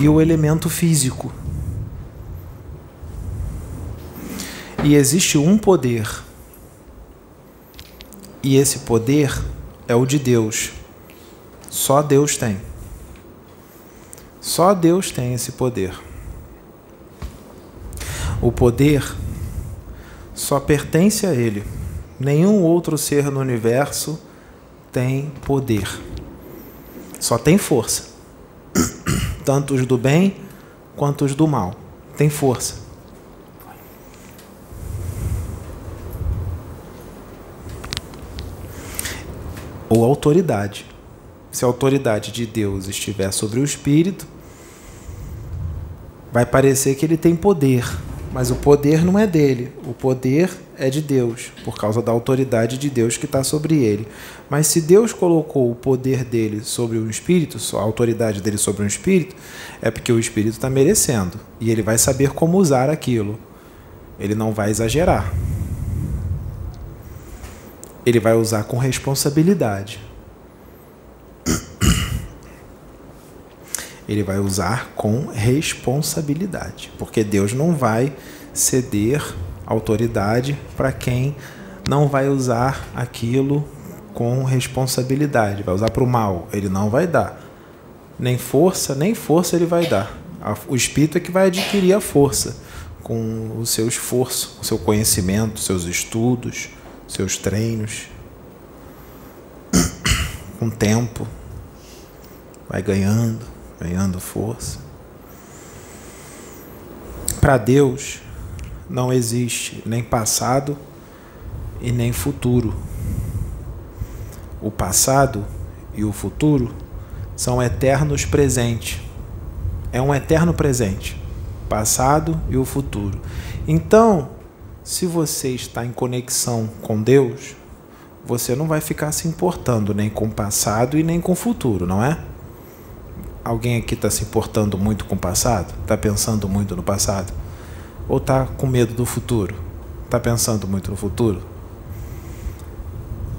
e o elemento físico. E existe um poder. E esse poder é o de Deus. Só Deus tem. Só Deus tem esse poder. O poder só pertence a Ele. Nenhum outro ser no universo tem poder. Só tem força. Tanto os do bem quanto os do mal. Tem força. Ou autoridade. Se a autoridade de Deus estiver sobre o espírito, vai parecer que ele tem poder, mas o poder não é dele, o poder é de Deus, por causa da autoridade de Deus que está sobre ele. Mas se Deus colocou o poder dele sobre o espírito, a autoridade dele sobre um espírito, é porque o espírito está merecendo e ele vai saber como usar aquilo. Ele não vai exagerar. Ele vai usar com responsabilidade. Ele vai usar com responsabilidade, porque Deus não vai ceder autoridade para quem não vai usar aquilo com responsabilidade, vai usar para o mal, ele não vai dar. Nem força, nem força ele vai dar. O espírito é que vai adquirir a força com o seu esforço, o seu conhecimento, seus estudos, seus treinos, com tempo, vai ganhando, ganhando força. Para Deus, não existe nem passado e nem futuro. O passado e o futuro são eternos presentes. É um eterno presente, passado e o futuro. Então, se você está em conexão com Deus, você não vai ficar se importando nem com o passado e nem com o futuro, não é? Alguém aqui está se importando muito com o passado? Está pensando muito no passado? Ou está com medo do futuro? Está pensando muito no futuro?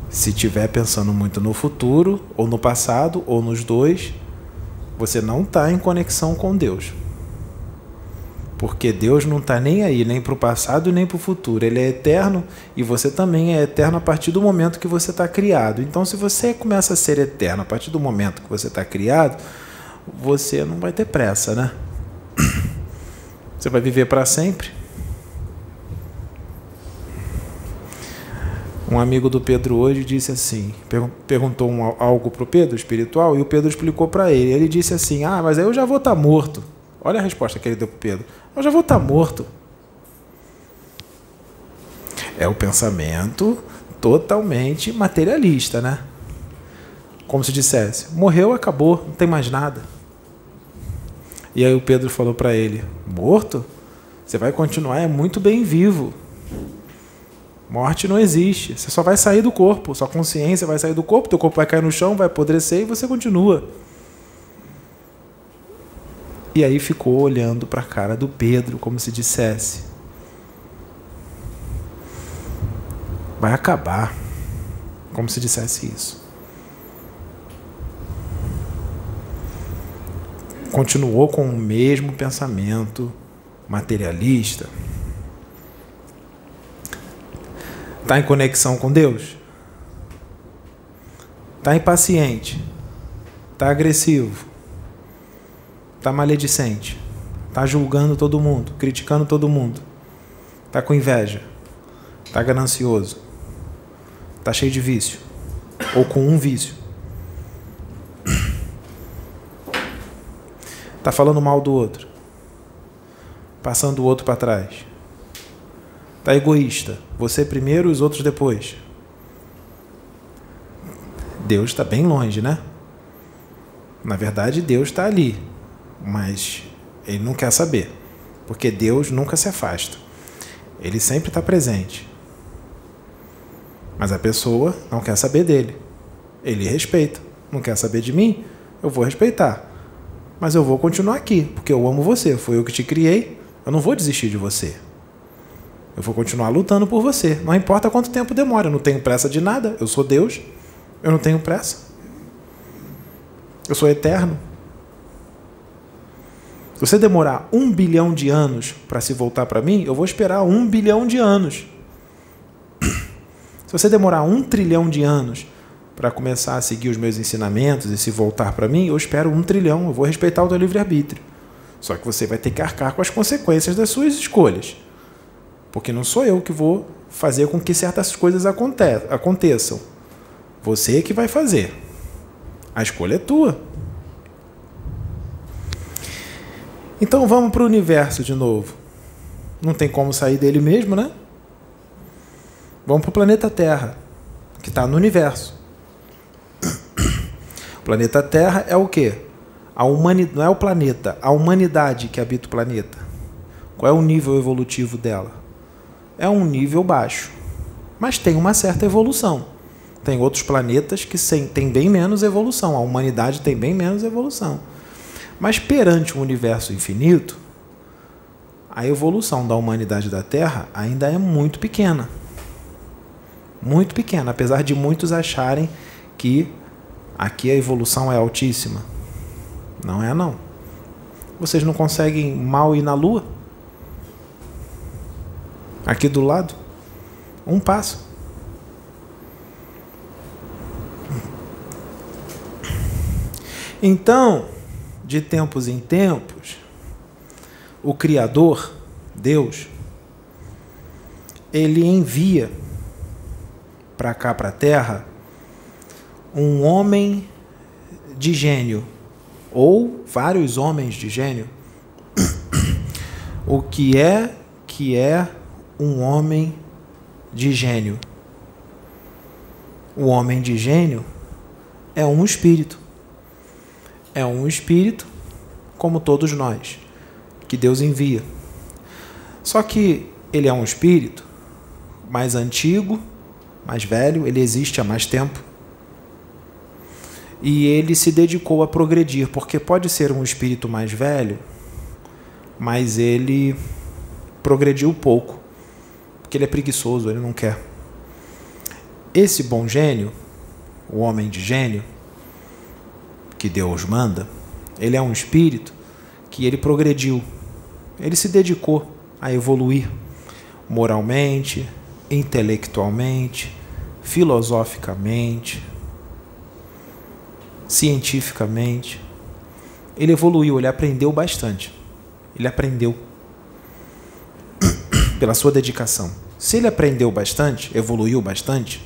Se estiver pensando muito no futuro, ou no passado, ou nos dois, você não está em conexão com Deus. Porque Deus não está nem aí, nem para o passado nem para o futuro. Ele é eterno e você também é eterno a partir do momento que você está criado. Então, se você começa a ser eterno a partir do momento que você está criado, você não vai ter pressa, né? Você vai viver para sempre. Um amigo do Pedro hoje disse assim, perguntou um, algo para o Pedro, espiritual, e o Pedro explicou para ele. Ele disse assim: Ah, mas aí eu já vou estar tá morto. Olha a resposta que ele deu para Pedro: Eu já vou estar tá morto. É o pensamento totalmente materialista, né? Como se dissesse: Morreu, acabou, não tem mais nada. E aí o Pedro falou para ele: Morto? Você vai continuar é muito bem vivo. Morte não existe. Você só vai sair do corpo. Sua consciência vai sair do corpo, teu corpo vai cair no chão, vai apodrecer e você continua. E aí ficou olhando para a cara do Pedro, como se dissesse: Vai acabar. Como se dissesse isso. Continuou com o mesmo pensamento materialista? Está em conexão com Deus? Está impaciente? Está agressivo? Está maledicente? Está julgando todo mundo? Criticando todo mundo? Está com inveja? Está ganancioso? Está cheio de vício? Ou com um vício? Está falando mal do outro. Passando o outro para trás. Está egoísta. Você primeiro, os outros depois. Deus está bem longe, né? Na verdade, Deus está ali. Mas ele não quer saber. Porque Deus nunca se afasta. Ele sempre está presente. Mas a pessoa não quer saber dele. Ele respeita. Não quer saber de mim? Eu vou respeitar. Mas eu vou continuar aqui, porque eu amo você, foi eu que te criei, eu não vou desistir de você. Eu vou continuar lutando por você, não importa quanto tempo demora, eu não tenho pressa de nada, eu sou Deus, eu não tenho pressa. Eu sou eterno. Se você demorar um bilhão de anos para se voltar para mim, eu vou esperar um bilhão de anos. Se você demorar um trilhão de anos para começar a seguir os meus ensinamentos e se voltar para mim, eu espero um trilhão, eu vou respeitar o teu livre-arbítrio. Só que você vai ter que arcar com as consequências das suas escolhas. Porque não sou eu que vou fazer com que certas coisas aconteçam. Você é que vai fazer. A escolha é tua. Então vamos para o universo de novo. Não tem como sair dele mesmo, né? Vamos para o planeta Terra, que está no universo. O planeta Terra é o quê? A humanidade, não é o planeta, a humanidade que habita o planeta. Qual é o nível evolutivo dela? É um nível baixo, mas tem uma certa evolução. Tem outros planetas que têm bem menos evolução, a humanidade tem bem menos evolução. Mas perante um universo infinito, a evolução da humanidade da Terra ainda é muito pequena. Muito pequena, apesar de muitos acharem que aqui a evolução é altíssima. Não é não. Vocês não conseguem mal ir na Lua? Aqui do lado? Um passo. Então, de tempos em tempos, o Criador, Deus, ele envia para cá, para a Terra, um homem de gênio, ou vários homens de gênio. O que é que é um homem de gênio? O homem de gênio é um espírito é um espírito, como todos nós, que Deus envia. Só que ele é um espírito mais antigo, mais velho, ele existe há mais tempo. E ele se dedicou a progredir, porque pode ser um espírito mais velho, mas ele progrediu pouco, porque ele é preguiçoso, ele não quer. Esse bom gênio, o homem de gênio, que Deus manda, ele é um espírito que ele progrediu. Ele se dedicou a evoluir moralmente, intelectualmente, filosoficamente, cientificamente. Ele evoluiu, ele aprendeu bastante. Ele aprendeu pela sua dedicação. Se ele aprendeu bastante, evoluiu bastante,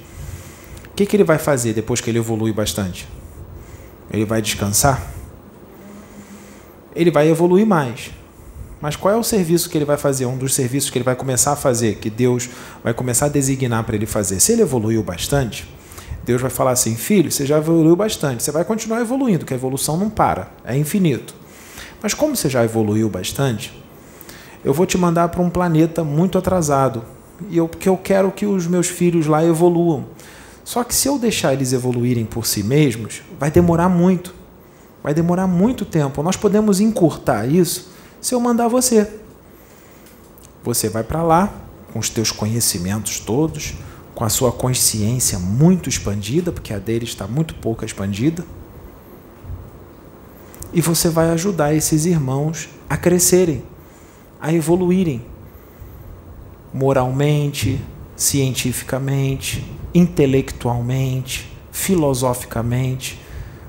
o que, que ele vai fazer depois que ele evolui bastante? Ele vai descansar? Ele vai evoluir mais. Mas qual é o serviço que ele vai fazer? Um dos serviços que ele vai começar a fazer, que Deus vai começar a designar para ele fazer. Se ele evoluiu bastante, Deus vai falar assim: filho, você já evoluiu bastante, você vai continuar evoluindo, que a evolução não para, é infinito. Mas como você já evoluiu bastante, eu vou te mandar para um planeta muito atrasado, e eu, porque eu quero que os meus filhos lá evoluam. Só que se eu deixar eles evoluírem por si mesmos, vai demorar muito. Vai demorar muito tempo. Nós podemos encurtar isso se eu mandar você. Você vai para lá com os teus conhecimentos todos, com a sua consciência muito expandida, porque a dele está muito pouco expandida. E você vai ajudar esses irmãos a crescerem, a evoluírem moralmente, cientificamente, intelectualmente, filosoficamente.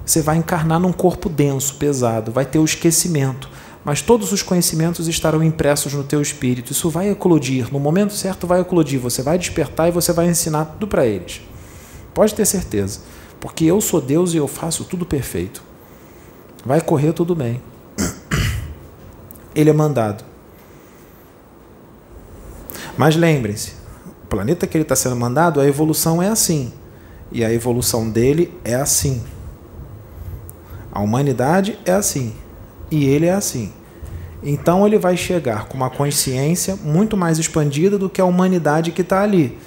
Você vai encarnar num corpo denso, pesado, vai ter o esquecimento, mas todos os conhecimentos estarão impressos no teu espírito. Isso vai eclodir, no momento certo vai eclodir, você vai despertar e você vai ensinar tudo para eles. Pode ter certeza, porque eu sou Deus e eu faço tudo perfeito. Vai correr tudo bem. Ele é mandado. Mas lembrem-se, o planeta que ele está sendo mandado, a evolução é assim. E a evolução dele é assim. A humanidade é assim. E ele é assim. Então ele vai chegar com uma consciência muito mais expandida do que a humanidade que está ali.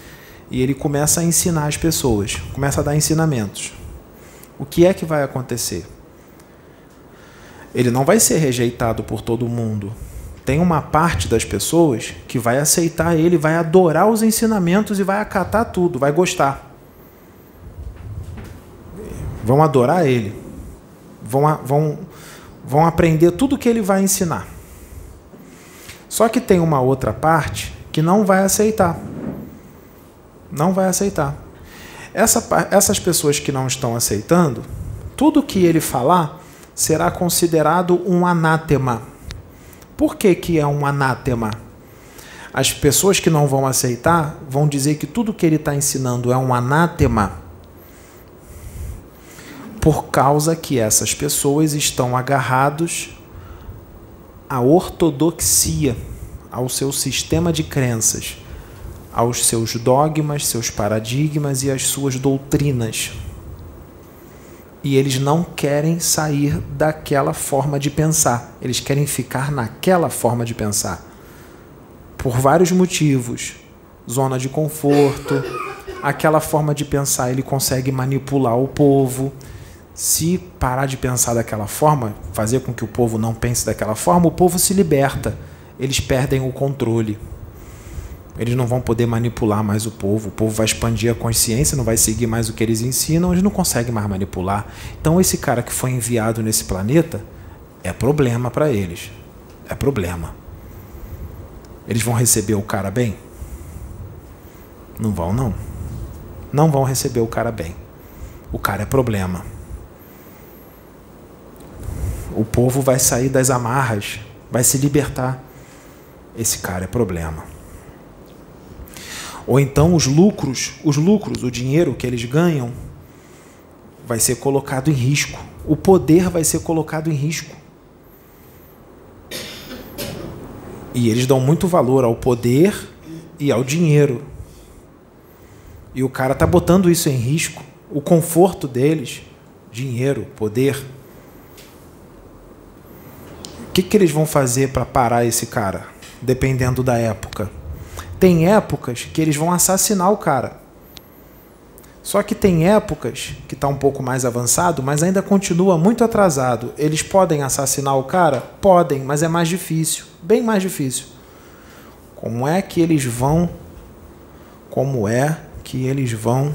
E ele começa a ensinar as pessoas, começa a dar ensinamentos. O que é que vai acontecer? Ele não vai ser rejeitado por todo mundo, tem uma parte das pessoas que vai aceitar ele, vai adorar os ensinamentos e vai acatar tudo, vai gostar. Vão adorar ele. Vão, vão vão aprender tudo que ele vai ensinar. Só que tem uma outra parte que não vai aceitar. Não vai aceitar. Essa, essas pessoas que não estão aceitando, tudo que ele falar será considerado um anátema. Por que, que é um anátema? As pessoas que não vão aceitar vão dizer que tudo que ele está ensinando é um anátema, por causa que essas pessoas estão agarrados à ortodoxia, ao seu sistema de crenças aos seus dogmas, seus paradigmas e às suas doutrinas. E eles não querem sair daquela forma de pensar, eles querem ficar naquela forma de pensar. Por vários motivos. Zona de conforto, aquela forma de pensar, ele consegue manipular o povo. Se parar de pensar daquela forma, fazer com que o povo não pense daquela forma, o povo se liberta. Eles perdem o controle. Eles não vão poder manipular mais o povo, o povo vai expandir a consciência, não vai seguir mais o que eles ensinam, eles não conseguem mais manipular. Então, esse cara que foi enviado nesse planeta é problema para eles. É problema. Eles vão receber o cara bem? Não vão, não. Não vão receber o cara bem. O cara é problema. O povo vai sair das amarras, vai se libertar. Esse cara é problema. Ou então os lucros, os lucros, o dinheiro que eles ganham vai ser colocado em risco. O poder vai ser colocado em risco. E eles dão muito valor ao poder e ao dinheiro. E o cara tá botando isso em risco, o conforto deles, dinheiro, poder. Que, que eles vão fazer para parar esse cara, dependendo da época? Tem épocas que eles vão assassinar o cara. Só que tem épocas que está um pouco mais avançado, mas ainda continua muito atrasado. Eles podem assassinar o cara? Podem, mas é mais difícil, bem mais difícil. Como é que eles vão? Como é que eles vão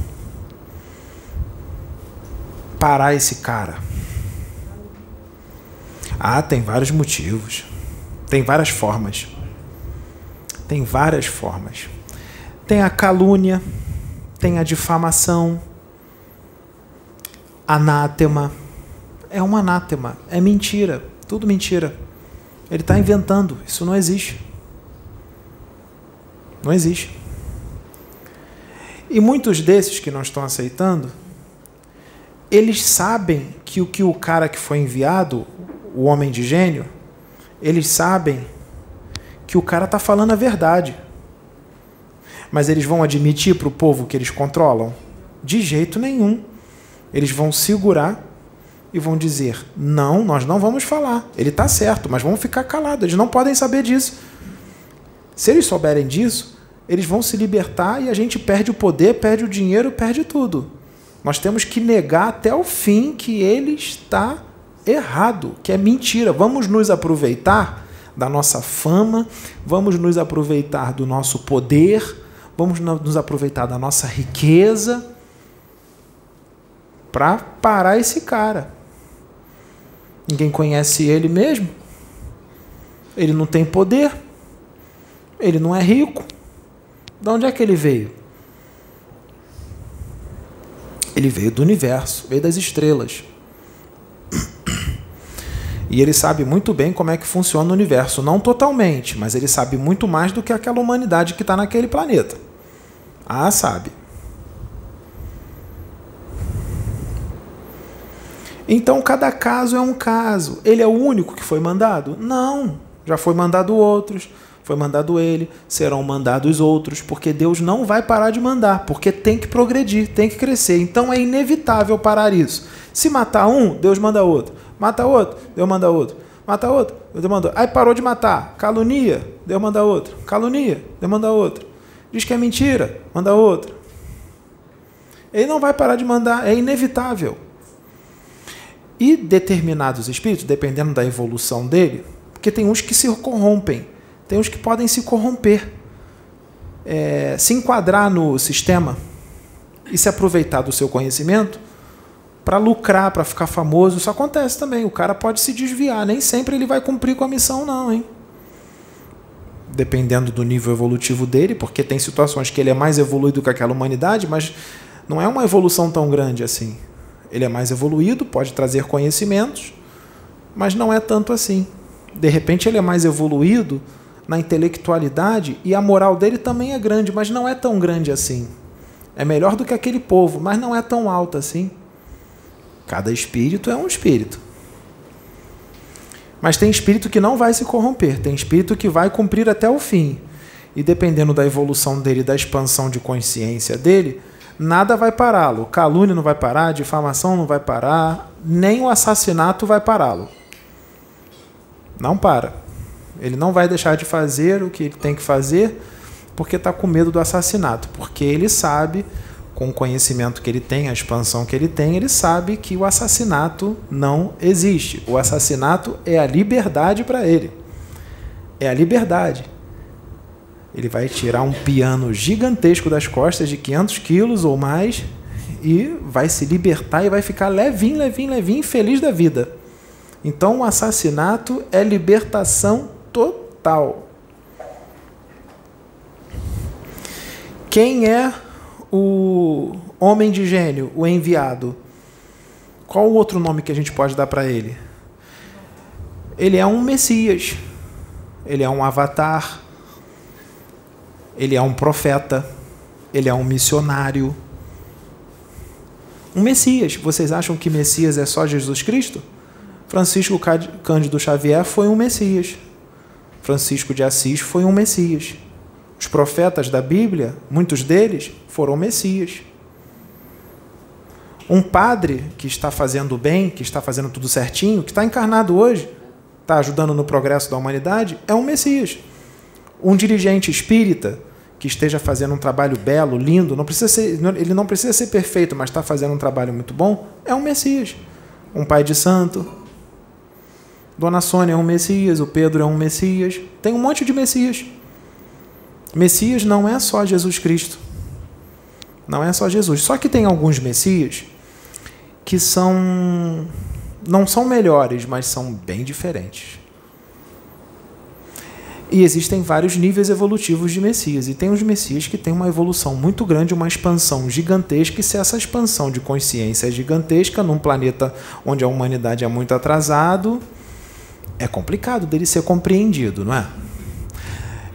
parar esse cara? Ah, tem vários motivos. Tem várias formas. Tem várias formas. Tem a calúnia, tem a difamação, anátema. É um anátema, é mentira, tudo mentira. Ele está inventando, isso não existe. Não existe. E muitos desses que não estão aceitando, eles sabem que o que o cara que foi enviado, o homem de gênio, eles sabem que o cara está falando a verdade. Mas eles vão admitir para o povo que eles controlam? De jeito nenhum. Eles vão segurar e vão dizer: não, nós não vamos falar. Ele está certo, mas vamos ficar calados. Eles não podem saber disso. Se eles souberem disso, eles vão se libertar e a gente perde o poder, perde o dinheiro, perde tudo. Nós temos que negar até o fim que ele está errado, que é mentira. Vamos nos aproveitar da nossa fama, vamos nos aproveitar do nosso poder, vamos nos aproveitar da nossa riqueza para parar esse cara. Ninguém conhece ele mesmo. Ele não tem poder. Ele não é rico. De onde é que ele veio? Ele veio do universo, veio das estrelas. E ele sabe muito bem como é que funciona o universo. Não totalmente, mas ele sabe muito mais do que aquela humanidade que está naquele planeta. Ah, sabe. Então cada caso é um caso. Ele é o único que foi mandado? Não. Já foi mandado outros, foi mandado ele, serão mandados outros, porque Deus não vai parar de mandar, porque tem que progredir, tem que crescer. Então é inevitável parar isso. Se matar um, Deus manda outro. Mata outro, Deus manda outro. Mata outro, Deus manda outro. Aí parou de matar. Calunia, Deus manda outro. Calunia, Deus manda outro. Diz que é mentira, manda outro. Ele não vai parar de mandar, é inevitável. E determinados espíritos, dependendo da evolução dele, porque tem uns que se corrompem, tem uns que podem se corromper, é, se enquadrar no sistema e se aproveitar do seu conhecimento para lucrar, para ficar famoso. Isso acontece também. O cara pode se desviar. Nem sempre ele vai cumprir com a missão, não, hein? Dependendo do nível evolutivo dele, porque tem situações que ele é mais evoluído que aquela humanidade, mas não é uma evolução tão grande assim. Ele é mais evoluído, pode trazer conhecimentos, mas não é tanto assim. De repente ele é mais evoluído na intelectualidade e a moral dele também é grande, mas não é tão grande assim. É melhor do que aquele povo, mas não é tão alto assim. Cada espírito é um espírito. Mas tem espírito que não vai se corromper, tem espírito que vai cumprir até o fim. E dependendo da evolução dele, da expansão de consciência dele, nada vai pará-lo. Calúnia não vai parar, difamação não vai parar, nem o assassinato vai pará-lo. Não para. Ele não vai deixar de fazer o que ele tem que fazer porque está com medo do assassinato, porque ele sabe com o conhecimento que ele tem, a expansão que ele tem, ele sabe que o assassinato não existe. O assassinato é a liberdade para ele. É a liberdade. Ele vai tirar um piano gigantesco das costas de 500 quilos ou mais e vai se libertar e vai ficar levinho, levinho, levinho, feliz da vida. Então o assassinato é libertação total. Quem é o homem de gênio, o enviado, qual o outro nome que a gente pode dar para ele? Ele é um Messias, ele é um avatar, ele é um profeta, ele é um missionário. Um Messias. Vocês acham que Messias é só Jesus Cristo? Francisco Cândido Xavier foi um Messias. Francisco de Assis foi um Messias. Os profetas da Bíblia, muitos deles foram Messias. Um padre que está fazendo bem, que está fazendo tudo certinho, que está encarnado hoje, está ajudando no progresso da humanidade, é um Messias. Um dirigente espírita que esteja fazendo um trabalho belo, lindo, não precisa ser, ele não precisa ser perfeito, mas está fazendo um trabalho muito bom, é um Messias. Um pai de santo. Dona Sônia é um Messias, o Pedro é um Messias. Tem um monte de Messias. Messias não é só Jesus Cristo. Não é só Jesus. Só que tem alguns Messias que são não são melhores, mas são bem diferentes. E existem vários níveis evolutivos de Messias. E tem os Messias que têm uma evolução muito grande, uma expansão gigantesca. E se essa expansão de consciência é gigantesca num planeta onde a humanidade é muito atrasado, é complicado dele ser compreendido, não é?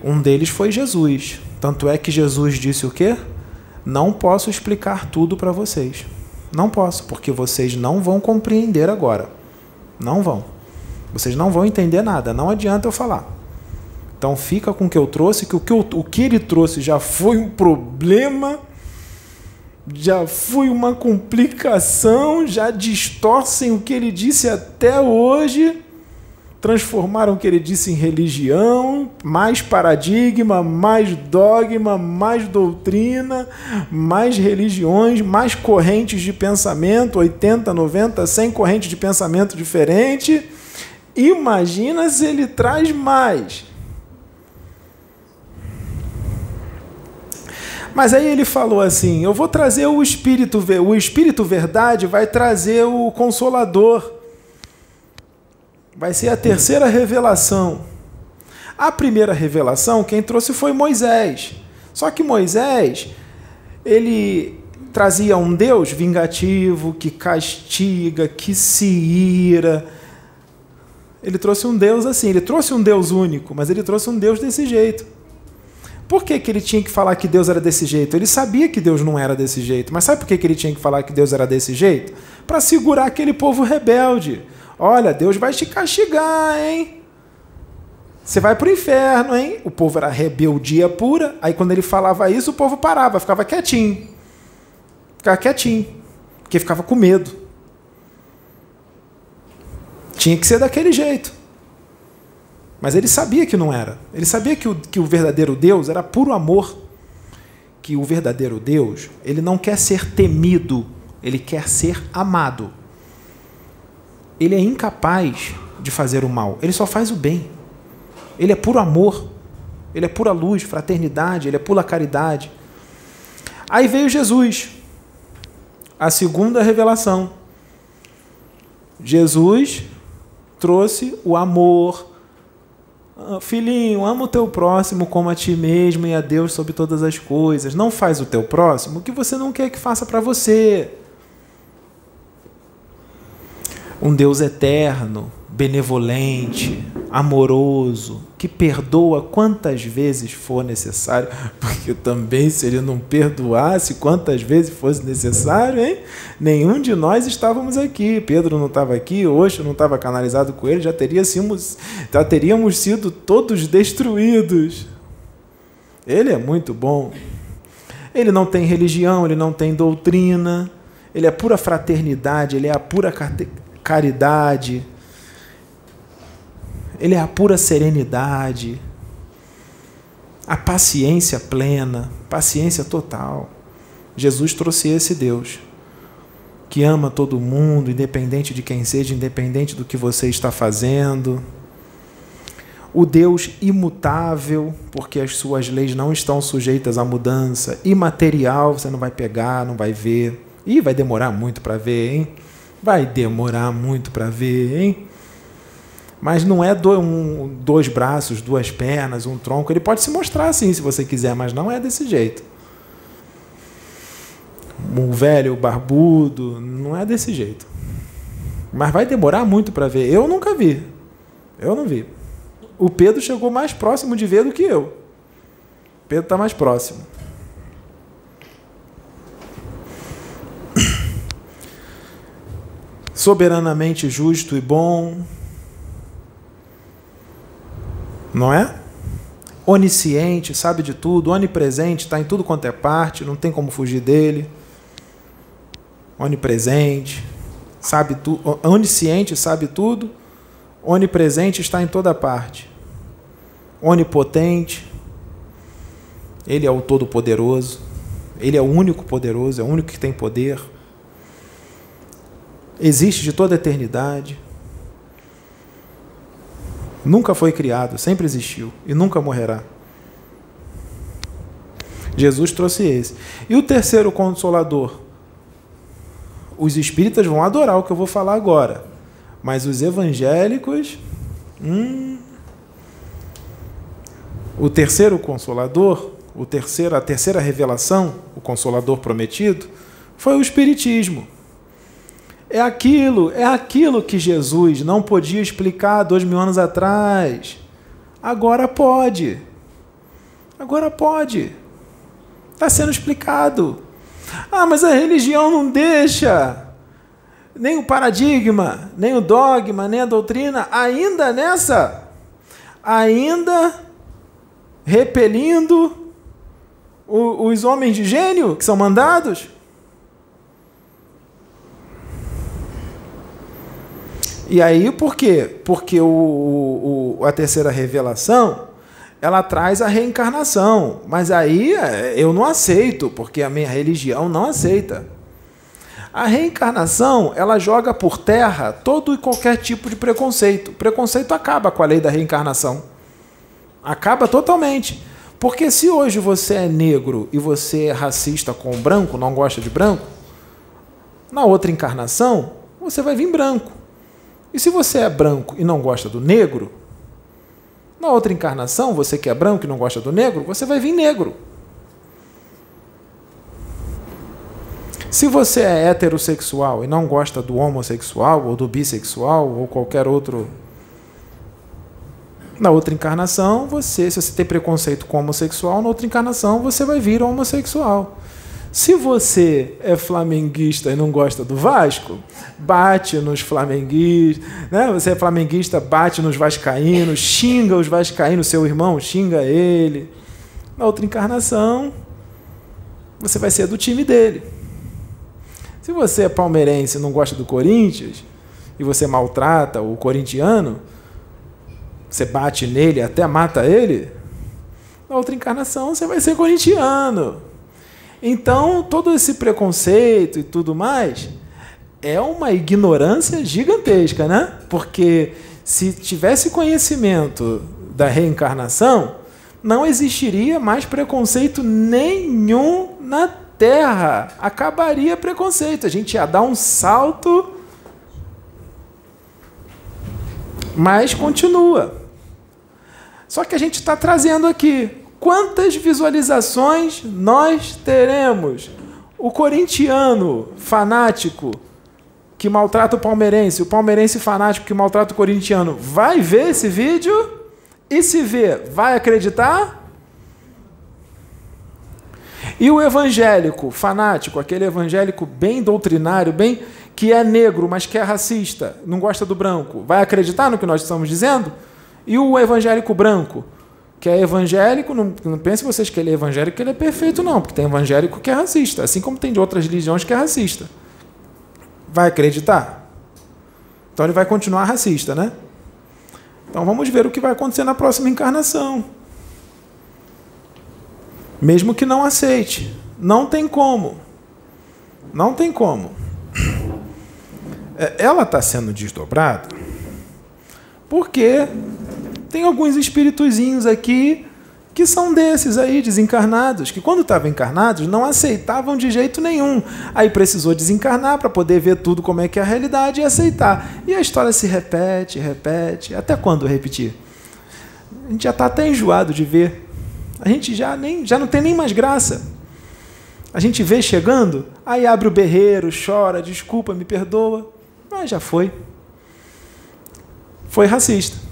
Um deles foi Jesus. Tanto é que Jesus disse o quê? Não posso explicar tudo para vocês. Não posso, porque vocês não vão compreender agora. Não vão. Vocês não vão entender nada. Não adianta eu falar. Então fica com o que eu trouxe, que o que, eu, o que ele trouxe já foi um problema, já foi uma complicação, já distorcem o que ele disse até hoje transformaram o que ele disse em religião, mais paradigma, mais dogma, mais doutrina, mais religiões, mais correntes de pensamento, 80, 90, 100 correntes de pensamento diferente. Imagina se ele traz mais. Mas aí ele falou assim: "Eu vou trazer o espírito, o espírito verdade vai trazer o consolador vai ser a terceira revelação. A primeira revelação, quem trouxe foi Moisés. Só que Moisés, ele trazia um Deus vingativo, que castiga, que se ira. Ele trouxe um Deus assim, ele trouxe um Deus único, mas ele trouxe um Deus desse jeito. Por que, que ele tinha que falar que Deus era desse jeito? Ele sabia que Deus não era desse jeito, mas sabe por que, que ele tinha que falar que Deus era desse jeito? Para segurar aquele povo rebelde Olha, Deus vai te castigar, hein? Você vai para o inferno, hein? O povo era rebeldia pura. Aí quando ele falava isso, o povo parava, ficava quietinho. Ficava quietinho. Porque ficava com medo. Tinha que ser daquele jeito. Mas ele sabia que não era. Ele sabia que o, que o verdadeiro Deus era puro amor. Que o verdadeiro Deus, ele não quer ser temido, ele quer ser amado ele é incapaz de fazer o mal, ele só faz o bem. Ele é puro amor, ele é pura luz, fraternidade, ele é pura caridade. Aí veio Jesus, a segunda revelação. Jesus trouxe o amor. Ah, filhinho, ama o teu próximo como a ti mesmo e a Deus sobre todas as coisas. Não faz o teu próximo o que você não quer que faça para você. Um Deus eterno, benevolente, amoroso, que perdoa quantas vezes for necessário, porque também se ele não perdoasse quantas vezes fosse necessário, hein? Nenhum de nós estávamos aqui. Pedro não estava aqui, Oxo não estava canalizado com ele, já teríamos, já teríamos sido todos destruídos. Ele é muito bom. Ele não tem religião, ele não tem doutrina, ele é pura fraternidade, ele é a pura caridade ele é a pura serenidade, a paciência plena, paciência total. Jesus trouxe esse Deus que ama todo mundo, independente de quem seja, independente do que você está fazendo. O Deus imutável, porque as suas leis não estão sujeitas à mudança. Imaterial, você não vai pegar, não vai ver. E vai demorar muito para ver, hein? Vai demorar muito para ver, hein? Mas não é do, um, dois braços, duas pernas, um tronco. Ele pode se mostrar assim se você quiser, mas não é desse jeito. Um velho barbudo, não é desse jeito. Mas vai demorar muito para ver. Eu nunca vi. Eu não vi. O Pedro chegou mais próximo de ver do que eu. O Pedro está mais próximo. Soberanamente justo e bom, não é? Onisciente, sabe de tudo, onipresente, está em tudo quanto é parte, não tem como fugir dele. Onipresente, sabe tudo, onisciente, sabe tudo, onipresente está em toda parte. Onipotente, ele é o todo-poderoso, ele é o único poderoso, é o único que tem poder. Existe de toda a eternidade Nunca foi criado, sempre existiu e nunca morrerá. Jesus trouxe esse. E o terceiro consolador? Os espíritas vão adorar o que eu vou falar agora. Mas os evangélicos. Hum, o terceiro consolador, o terceiro, a terceira revelação, o consolador prometido, foi o Espiritismo. É aquilo, é aquilo que Jesus não podia explicar dois mil anos atrás. Agora pode. Agora pode. Está sendo explicado. Ah, mas a religião não deixa. Nem o paradigma, nem o dogma, nem a doutrina, ainda nessa, ainda repelindo os homens de gênio que são mandados. E aí, por quê? Porque o, o, a terceira revelação ela traz a reencarnação. Mas aí é, eu não aceito, porque a minha religião não aceita. A reencarnação, ela joga por terra todo e qualquer tipo de preconceito. O preconceito acaba com a lei da reencarnação. Acaba totalmente. Porque se hoje você é negro e você é racista com o branco, não gosta de branco, na outra encarnação, você vai vir branco. E se você é branco e não gosta do negro, na outra encarnação, você que é branco e não gosta do negro, você vai vir negro. Se você é heterossexual e não gosta do homossexual ou do bissexual ou qualquer outro na outra encarnação, você, se você tem preconceito com homossexual, na outra encarnação você vai vir homossexual. Se você é flamenguista e não gosta do Vasco, bate nos flamenguistas, né? Você é flamenguista, bate nos vascaínos, xinga os vascaínos, seu irmão, xinga ele. Na outra encarnação, você vai ser do time dele. Se você é palmeirense e não gosta do Corinthians, e você maltrata o corintiano, você bate nele até mata ele, na outra encarnação você vai ser corintiano. Então, todo esse preconceito e tudo mais é uma ignorância gigantesca, né? Porque se tivesse conhecimento da reencarnação, não existiria mais preconceito nenhum na Terra. Acabaria preconceito. A gente ia dar um salto Mas continua. Só que a gente está trazendo aqui quantas visualizações nós teremos. O corintiano fanático que maltrata o palmeirense, o palmeirense fanático que maltrata o corintiano, vai ver esse vídeo e se ver, vai acreditar? E o evangélico fanático, aquele evangélico bem doutrinário, bem que é negro, mas que é racista, não gosta do branco, vai acreditar no que nós estamos dizendo? E o evangélico branco, que é evangélico, não, não pense vocês que ele é evangélico, que ele é perfeito, não, porque tem evangélico que é racista, assim como tem de outras religiões que é racista. Vai acreditar? Então ele vai continuar racista, né? Então vamos ver o que vai acontecer na próxima encarnação. Mesmo que não aceite. Não tem como. Não tem como. É, ela está sendo desdobrada porque tem alguns espíritozinhos aqui que são desses aí, desencarnados, que quando estavam encarnados não aceitavam de jeito nenhum. Aí precisou desencarnar para poder ver tudo como é que é a realidade e aceitar. E a história se repete, repete. Até quando repetir? A gente já está até enjoado de ver. A gente já, nem, já não tem nem mais graça. A gente vê chegando, aí abre o berreiro, chora, desculpa, me perdoa. Mas já foi. Foi racista.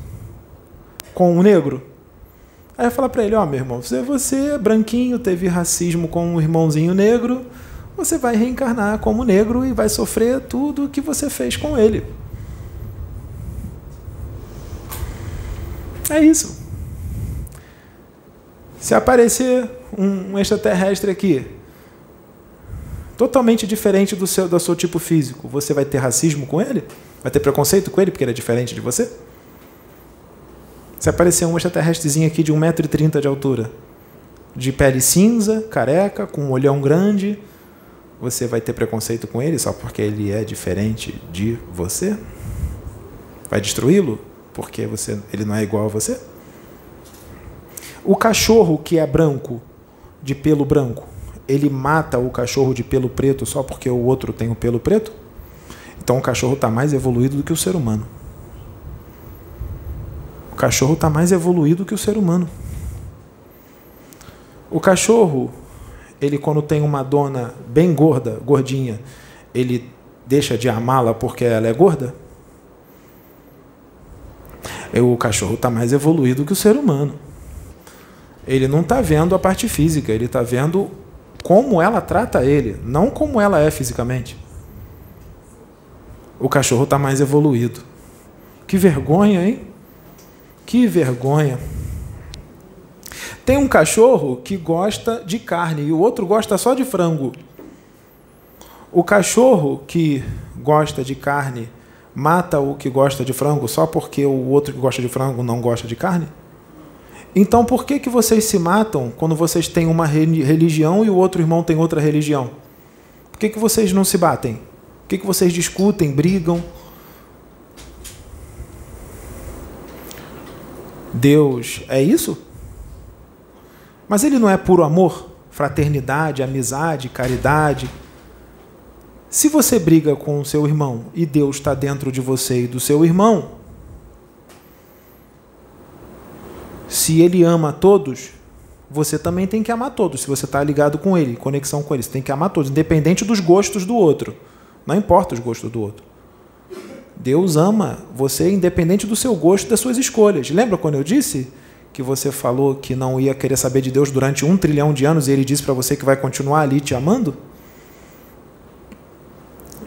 Com o negro. Aí eu falo para ele, ó, oh, meu irmão, você, você é branquinho, teve racismo com um irmãozinho negro, você vai reencarnar como negro e vai sofrer tudo o que você fez com ele. É isso. Se aparecer um extraterrestre aqui, totalmente diferente do seu, do seu tipo físico, você vai ter racismo com ele? Vai ter preconceito com ele porque ele é diferente de você? Se aparecer um extraterrestrezinho aqui de 1,30m de altura, de pele cinza, careca, com um olhão grande, você vai ter preconceito com ele só porque ele é diferente de você? Vai destruí-lo porque você, ele não é igual a você? O cachorro que é branco, de pelo branco, ele mata o cachorro de pelo preto só porque o outro tem o pelo preto? Então o cachorro está mais evoluído do que o ser humano. O cachorro está mais evoluído que o ser humano. O cachorro, ele quando tem uma dona bem gorda, gordinha, ele deixa de amá-la porque ela é gorda? O cachorro está mais evoluído que o ser humano. Ele não está vendo a parte física, ele está vendo como ela trata ele, não como ela é fisicamente. O cachorro está mais evoluído. Que vergonha, hein? Que vergonha. Tem um cachorro que gosta de carne e o outro gosta só de frango. O cachorro que gosta de carne mata o que gosta de frango só porque o outro que gosta de frango não gosta de carne? Então por que, que vocês se matam quando vocês têm uma religião e o outro irmão tem outra religião? Por que, que vocês não se batem? Por que, que vocês discutem, brigam? Deus é isso? Mas ele não é puro amor, fraternidade, amizade, caridade. Se você briga com o seu irmão e Deus está dentro de você e do seu irmão, se ele ama todos, você também tem que amar todos. Se você está ligado com ele, conexão com ele, você tem que amar todos, independente dos gostos do outro. Não importa os gostos do outro. Deus ama você independente do seu gosto, das suas escolhas. Lembra quando eu disse que você falou que não ia querer saber de Deus durante um trilhão de anos e ele disse para você que vai continuar ali te amando?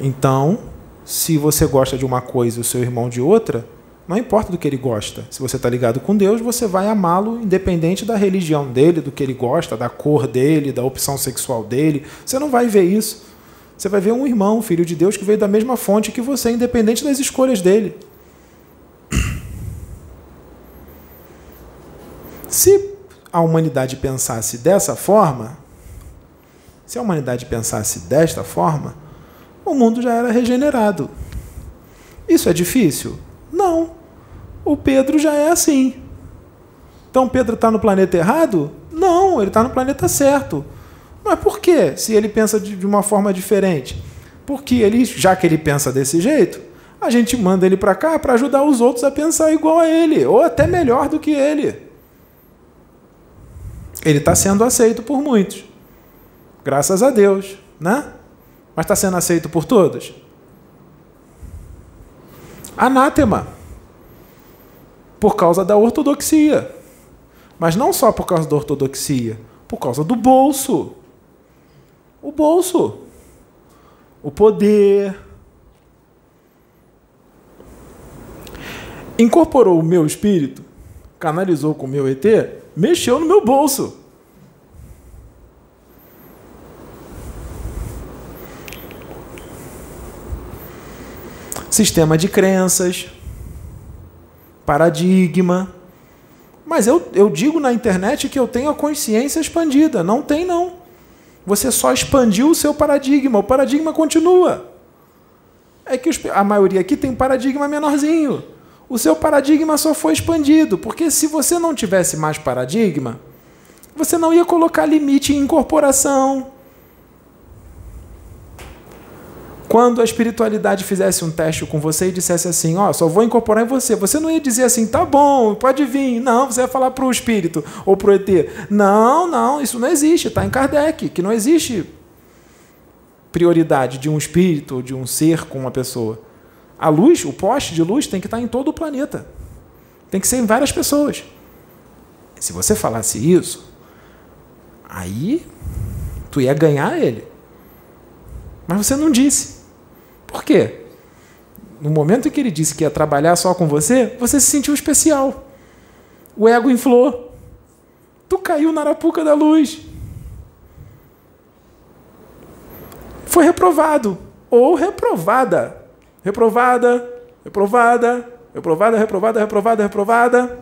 Então, se você gosta de uma coisa e o seu irmão de outra, não importa do que ele gosta. Se você está ligado com Deus, você vai amá-lo independente da religião dele, do que ele gosta, da cor dele, da opção sexual dele. Você não vai ver isso. Você vai ver um irmão, filho de Deus, que veio da mesma fonte que você, independente das escolhas dele. Se a humanidade pensasse dessa forma, se a humanidade pensasse desta forma, o mundo já era regenerado. Isso é difícil? Não. O Pedro já é assim. Então Pedro está no planeta errado? Não, ele está no planeta certo. Mas por quê? Se ele pensa de uma forma diferente? Porque ele, já que ele pensa desse jeito, a gente manda ele para cá para ajudar os outros a pensar igual a ele, ou até melhor do que ele. Ele está sendo aceito por muitos. Graças a Deus, né? Mas está sendo aceito por todos? Anátema. Por causa da ortodoxia. Mas não só por causa da ortodoxia, por causa do bolso. O bolso. O poder. Incorporou o meu espírito, canalizou com o meu ET, mexeu no meu bolso. Sistema de crenças, paradigma. Mas eu, eu digo na internet que eu tenho a consciência expandida. Não tem, não. Você só expandiu o seu paradigma. O paradigma continua. É que a maioria aqui tem um paradigma menorzinho. O seu paradigma só foi expandido. Porque se você não tivesse mais paradigma, você não ia colocar limite em incorporação, Quando a espiritualidade fizesse um teste com você e dissesse assim, ó, oh, só vou incorporar em você, você não ia dizer assim, tá bom, pode vir. Não, você ia falar para o espírito ou para o ET. Não, não, isso não existe, está em Kardec, que não existe prioridade de um espírito, de um ser com uma pessoa. A luz, o poste de luz tem que estar em todo o planeta. Tem que ser em várias pessoas. Se você falasse isso, aí tu ia ganhar ele. Mas você não disse. Por quê? No momento em que ele disse que ia trabalhar só com você, você se sentiu especial. O ego inflou. Tu caiu na arapuca da luz. Foi reprovado ou reprovada. Reprovada, reprovada, reprovada, reprovada, reprovada, reprovada.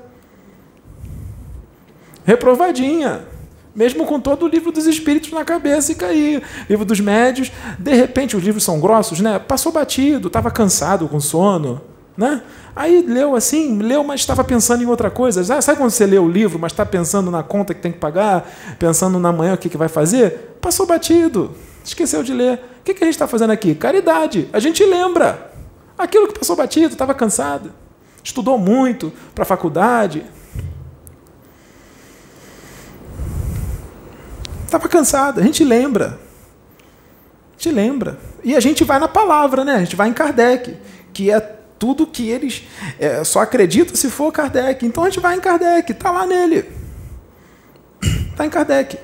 Reprovadinha mesmo com todo o livro dos espíritos na cabeça e cair. Livro dos médios, de repente os livros são grossos, né? Passou batido, estava cansado, com sono, né? Aí leu assim, leu, mas estava pensando em outra coisa. Sabe quando você lê o livro, mas está pensando na conta que tem que pagar, pensando na manhã o que, que vai fazer? Passou batido, esqueceu de ler. O que, que a gente está fazendo aqui? Caridade. A gente lembra. Aquilo que passou batido, estava cansado, estudou muito para a faculdade, Estava cansado, a gente lembra. A gente lembra. E a gente vai na palavra, né? A gente vai em Kardec, que é tudo que eles é, só acreditam se for Kardec. Então a gente vai em Kardec, está lá nele. Está em Kardec.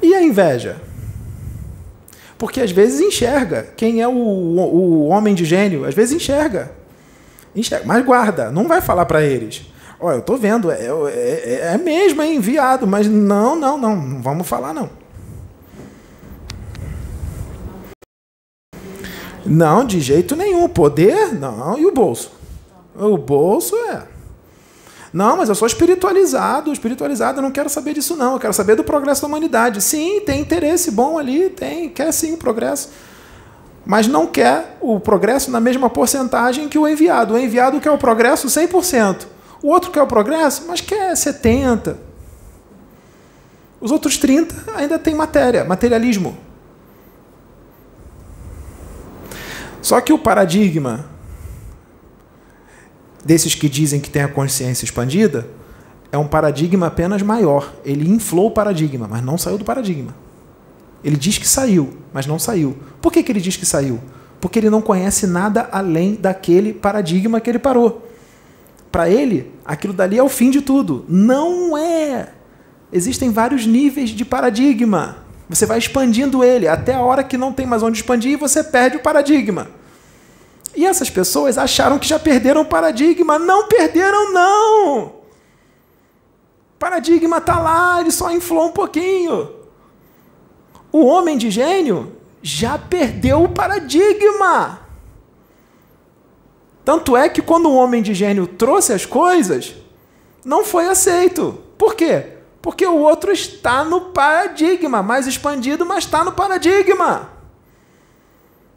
E a inveja? Porque às vezes enxerga. Quem é o, o homem de gênio? Às vezes enxerga. enxerga. Mas guarda, não vai falar para eles. Olha, eu tô vendo, é, é, é mesmo, é enviado, mas não, não, não, não vamos falar não. Não, de jeito nenhum. Poder, não. E o bolso? O bolso é. Não, mas eu sou espiritualizado, espiritualizado, eu não quero saber disso, não. Eu quero saber do progresso da humanidade. Sim, tem interesse bom ali, tem, quer sim o progresso. Mas não quer o progresso na mesma porcentagem que o enviado. O enviado quer o progresso 100%. O outro quer o progresso, mas quer 70. Os outros 30 ainda tem matéria, materialismo. Só que o paradigma desses que dizem que tem a consciência expandida é um paradigma apenas maior. Ele inflou o paradigma, mas não saiu do paradigma. Ele diz que saiu, mas não saiu. Por que, que ele diz que saiu? Porque ele não conhece nada além daquele paradigma que ele parou. Para ele, aquilo dali é o fim de tudo. Não é. Existem vários níveis de paradigma. Você vai expandindo ele até a hora que não tem mais onde expandir e você perde o paradigma. E essas pessoas acharam que já perderam o paradigma. Não perderam, não! Paradigma está lá, ele só inflou um pouquinho. O homem de gênio já perdeu o paradigma. Tanto é que quando o homem de gênio trouxe as coisas, não foi aceito. Por quê? Porque o outro está no paradigma, mais expandido, mas está no paradigma.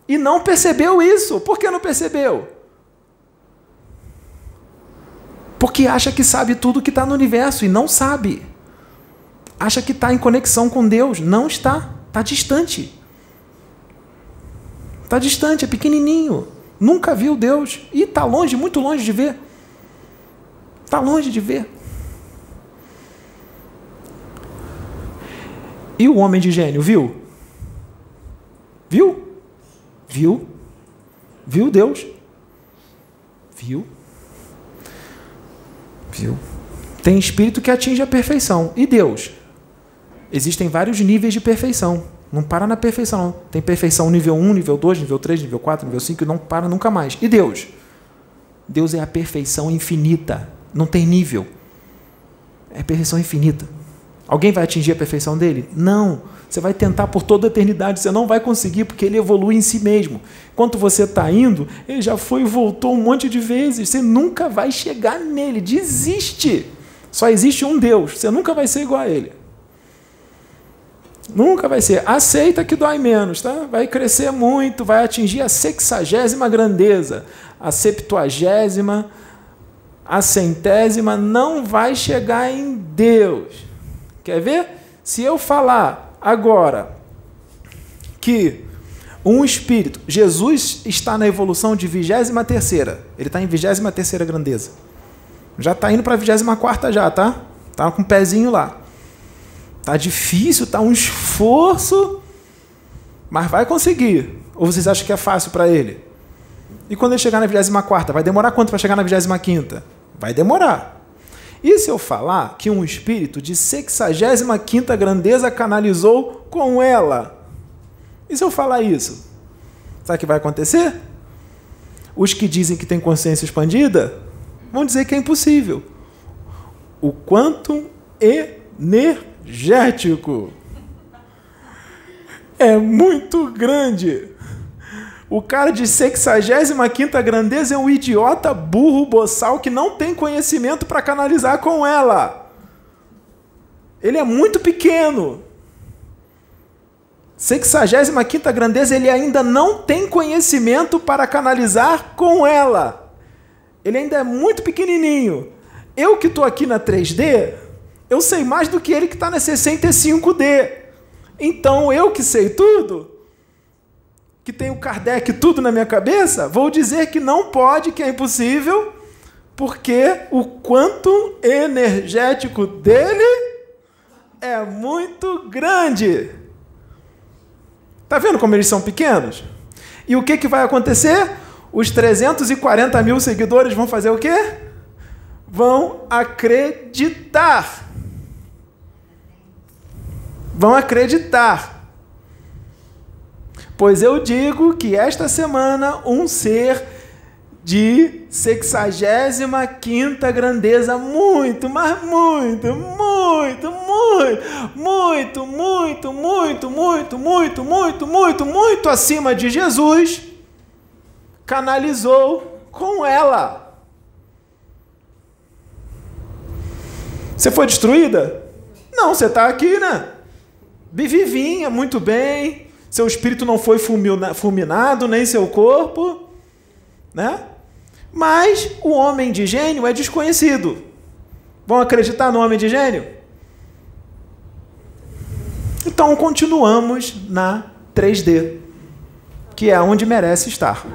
E não percebeu isso. Por que não percebeu? Porque acha que sabe tudo que está no universo e não sabe. Acha que está em conexão com Deus. Não está. Está distante. Está distante, é pequenininho. Nunca viu Deus. E está longe, muito longe de ver. Está longe de ver. E o homem de gênio, viu? Viu? Viu? Viu Deus? Viu? Viu? Tem espírito que atinge a perfeição. E Deus? Existem vários níveis de perfeição. Não para na perfeição. Tem perfeição nível 1, nível 2, nível 3, nível 4, nível 5 e não para nunca mais. E Deus? Deus é a perfeição infinita. Não tem nível. É perfeição infinita. Alguém vai atingir a perfeição dele? Não. Você vai tentar por toda a eternidade, você não vai conseguir, porque ele evolui em si mesmo. Enquanto você está indo, ele já foi e voltou um monte de vezes. Você nunca vai chegar nele. Desiste. Só existe um Deus. Você nunca vai ser igual a ele. Nunca vai ser. Aceita que dói menos, tá? Vai crescer muito, vai atingir a sexagésima grandeza, a septuagésima, a centésima, não vai chegar em Deus. Quer ver? Se eu falar agora que um espírito, Jesus está na evolução de 23 terceira, ele está em 23 terceira grandeza. Já está indo para a 24 quarta já, tá? Tá com o um pezinho lá. Tá difícil, tá um esforço, mas vai conseguir. Ou vocês acham que é fácil para ele? E quando ele chegar na 24 quarta, vai demorar quanto para chegar na 25 quinta? Vai demorar. E se eu falar que um espírito de 65 grandeza canalizou com ela? E se eu falar isso? Sabe o que vai acontecer? Os que dizem que tem consciência expandida vão dizer que é impossível. O quantum energético é muito grande. O cara de 65 grandeza é um idiota burro boçal que não tem conhecimento para canalizar com ela. Ele é muito pequeno. 65 grandeza, ele ainda não tem conhecimento para canalizar com ela. Ele ainda é muito pequenininho. Eu que estou aqui na 3D, eu sei mais do que ele que está na 65D. Então, eu que sei tudo, que tem o Kardec tudo na minha cabeça, vou dizer que não pode, que é impossível, porque o quanto energético dele é muito grande. Tá vendo como eles são pequenos? E o que, que vai acontecer? Os 340 mil seguidores vão fazer o quê? Vão acreditar. Vão acreditar. Pois eu digo que esta semana um ser de 65 grandeza, muito, mas muito, muito, muito, muito, muito, muito, muito, muito, muito, muito, muito acima de Jesus, canalizou com ela. Você foi destruída? Não, você está aqui, né? Vivinha, muito bem, seu espírito não foi fulminado, nem seu corpo, né? Mas o homem de gênio é desconhecido. Vão acreditar no homem de gênio? Então continuamos na 3D, que é onde merece estar.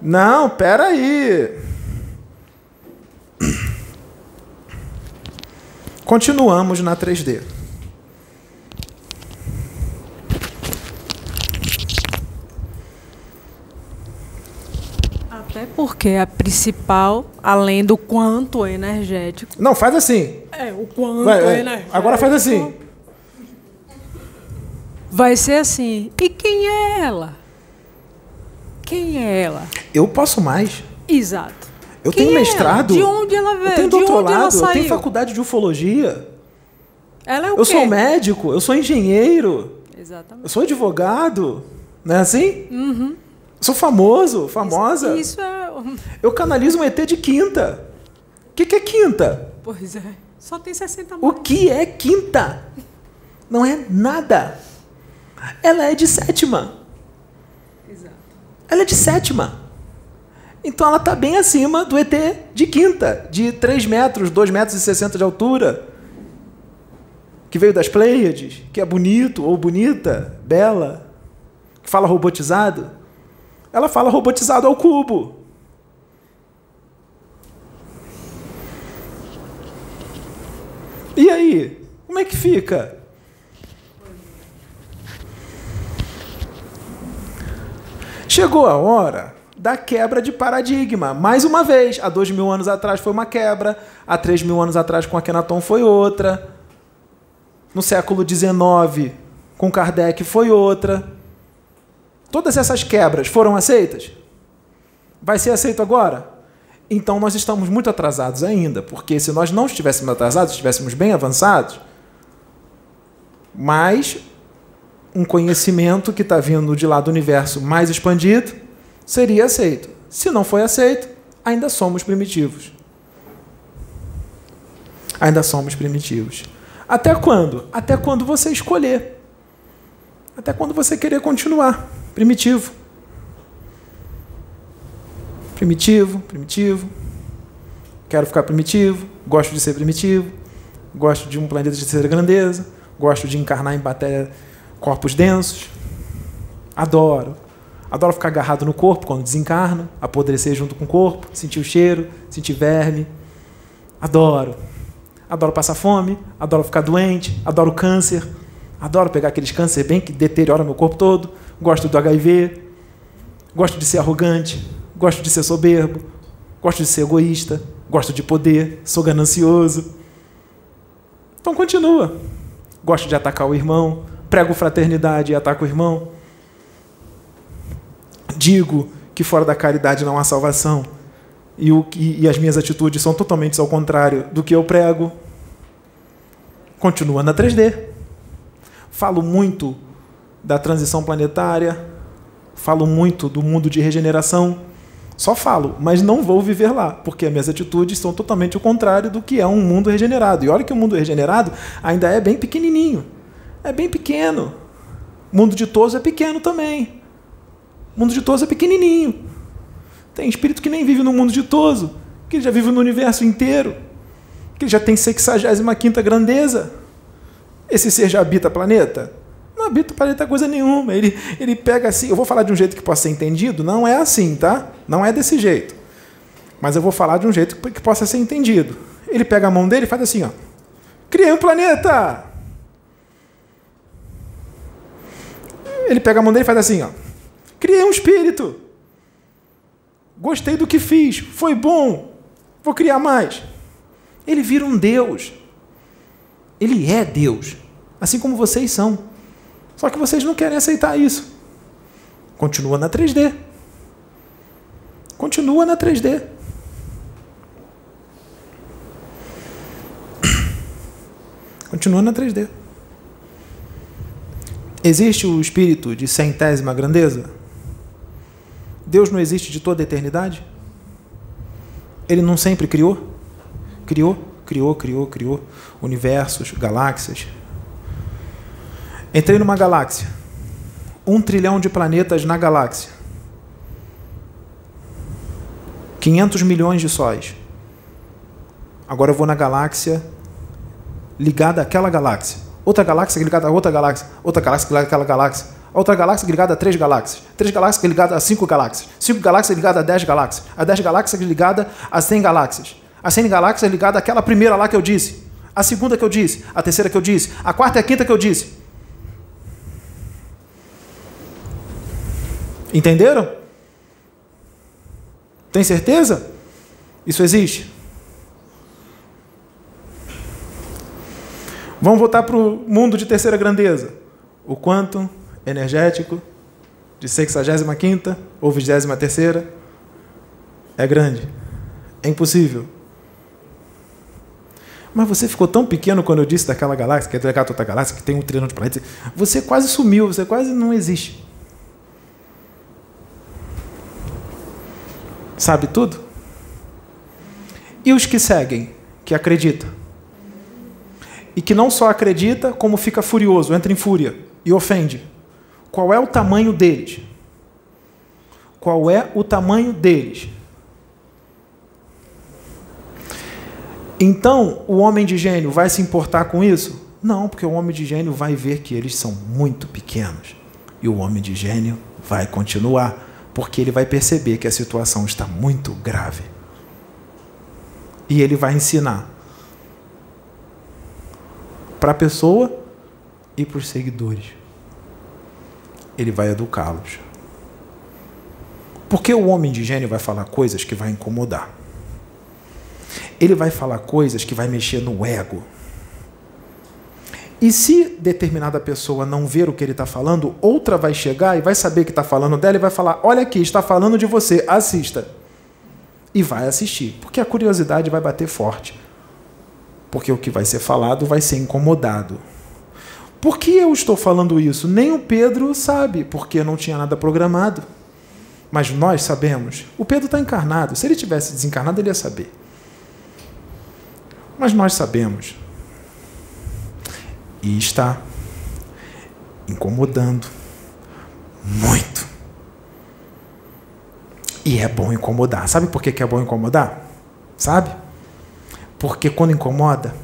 Não, peraí. Continuamos na 3D. Até porque a principal, além do quanto energético. Não, faz assim. É, o quanto vai, energético. Agora faz assim. Vai ser assim. E quem é ela? Quem é ela? Eu posso mais. Exato. Eu quem tenho é mestrado. Ela? De onde ela veio? Eu tenho doutorado, eu tenho faculdade de ufologia. Ela é o Eu quê? sou médico, eu sou engenheiro. Exatamente. Eu sou advogado. Não é assim? Uhum. Sou famoso, famosa. Isso, isso é. Eu canalizo um ET de quinta. O que, que é quinta? Pois é. Só tem 60 O que é quinta? Não é nada. Ela é de sétima. Exato. Ela é de sétima. Então ela está bem acima do ET de quinta, de 3 metros, 2 metros e 60 de altura. Que veio das Pleiades, que é bonito ou bonita, bela que fala robotizado, ela fala robotizado ao cubo. E aí? Como é que fica? Chegou a hora da quebra de paradigma. Mais uma vez, há dois mil anos atrás foi uma quebra, há três mil anos atrás com Akhenaton foi outra, no século XIX com Kardec foi outra. Todas essas quebras foram aceitas? Vai ser aceito agora? Então nós estamos muito atrasados ainda, porque se nós não estivéssemos atrasados, estivéssemos bem avançados, mas um conhecimento que está vindo de lá do universo mais expandido seria aceito. Se não foi aceito, ainda somos primitivos. Ainda somos primitivos. Até quando? Até quando você escolher. Até quando você querer continuar primitivo. Primitivo, primitivo. Quero ficar primitivo, gosto de ser primitivo, gosto de um planeta de terceira grandeza, gosto de encarnar em matéria corpos densos. Adoro. Adoro ficar agarrado no corpo quando desencarno, apodrecer junto com o corpo, sentir o cheiro, sentir verme. Adoro. Adoro passar fome, adoro ficar doente, adoro câncer, adoro pegar aqueles câncer bem que deteriora meu corpo todo. Gosto do HIV, gosto de ser arrogante, gosto de ser soberbo, gosto de ser egoísta, gosto de poder, sou ganancioso. Então continua. Gosto de atacar o irmão, prego fraternidade e ataco o irmão. Digo que fora da caridade não há salvação. E, o, e, e as minhas atitudes são totalmente ao contrário do que eu prego. Continua na 3D. Falo muito da transição planetária, falo muito do mundo de regeneração. Só falo, mas não vou viver lá, porque as minhas atitudes são totalmente o contrário do que é um mundo regenerado. E olha que o mundo regenerado ainda é bem pequenininho é bem pequeno. O mundo ditoso é pequeno também. O mundo ditoso é pequenininho. Tem espírito que nem vive no mundo ditoso, que já vive no universo inteiro, que já tem 65 grandeza. Esse ser já habita planeta? Não habita planeta coisa nenhuma. Ele, ele pega assim. Eu vou falar de um jeito que possa ser entendido. Não é assim, tá? Não é desse jeito. Mas eu vou falar de um jeito que possa ser entendido. Ele pega a mão dele e faz assim, ó. Criei um planeta! Ele pega a mão dele e faz assim, ó. Criei um espírito. Gostei do que fiz. Foi bom. Vou criar mais. Ele vira um Deus. Ele é Deus. Assim como vocês são. Só que vocês não querem aceitar isso. Continua na 3D. Continua na 3D. Continua na 3D. Existe o espírito de centésima grandeza? Deus não existe de toda a eternidade? Ele não sempre criou? Criou, criou, criou, criou universos, galáxias. Entrei numa galáxia. Um trilhão de planetas na galáxia. 500 milhões de sóis. Agora eu vou na galáxia ligada àquela galáxia. Outra galáxia ligada a outra galáxia. Outra galáxia ligada àquela galáxia. Outra galáxia ligada a três galáxias. Três galáxias ligadas a cinco galáxias. Cinco galáxias ligadas a dez galáxias. A dez galáxias ligada a cem galáxias. A cem galáxias ligada àquela primeira lá que eu disse. A segunda que eu disse. A terceira que eu disse. A quarta e a quinta que eu disse. Entenderam? Tem certeza? Isso existe? Vamos voltar para o mundo de terceira grandeza. O quanto energético de 65 ou 23 é grande. É impossível. Mas você ficou tão pequeno quando eu disse daquela galáxia, que é daquela outra galáxia, que tem um trilhão de planetas. Você quase sumiu, você quase não existe. Sabe tudo? E os que seguem, que acreditam? e que não só acredita, como fica furioso, entra em fúria e ofende. Qual é o tamanho deles? Qual é o tamanho deles? Então, o homem de gênio vai se importar com isso? Não, porque o homem de gênio vai ver que eles são muito pequenos. E o homem de gênio vai continuar, porque ele vai perceber que a situação está muito grave. E ele vai ensinar para a pessoa e para os seguidores. Ele vai educá-los. Porque o homem de gênio vai falar coisas que vai incomodar. Ele vai falar coisas que vai mexer no ego. E se determinada pessoa não ver o que ele está falando, outra vai chegar e vai saber que está falando dela e vai falar: Olha aqui, está falando de você, assista. E vai assistir, porque a curiosidade vai bater forte. Porque o que vai ser falado vai ser incomodado. Por que eu estou falando isso? Nem o Pedro sabe, porque não tinha nada programado. Mas nós sabemos. O Pedro está encarnado. Se ele tivesse desencarnado, ele ia saber. Mas nós sabemos. E está incomodando muito. E é bom incomodar. Sabe por que é bom incomodar? Sabe? Porque quando incomoda,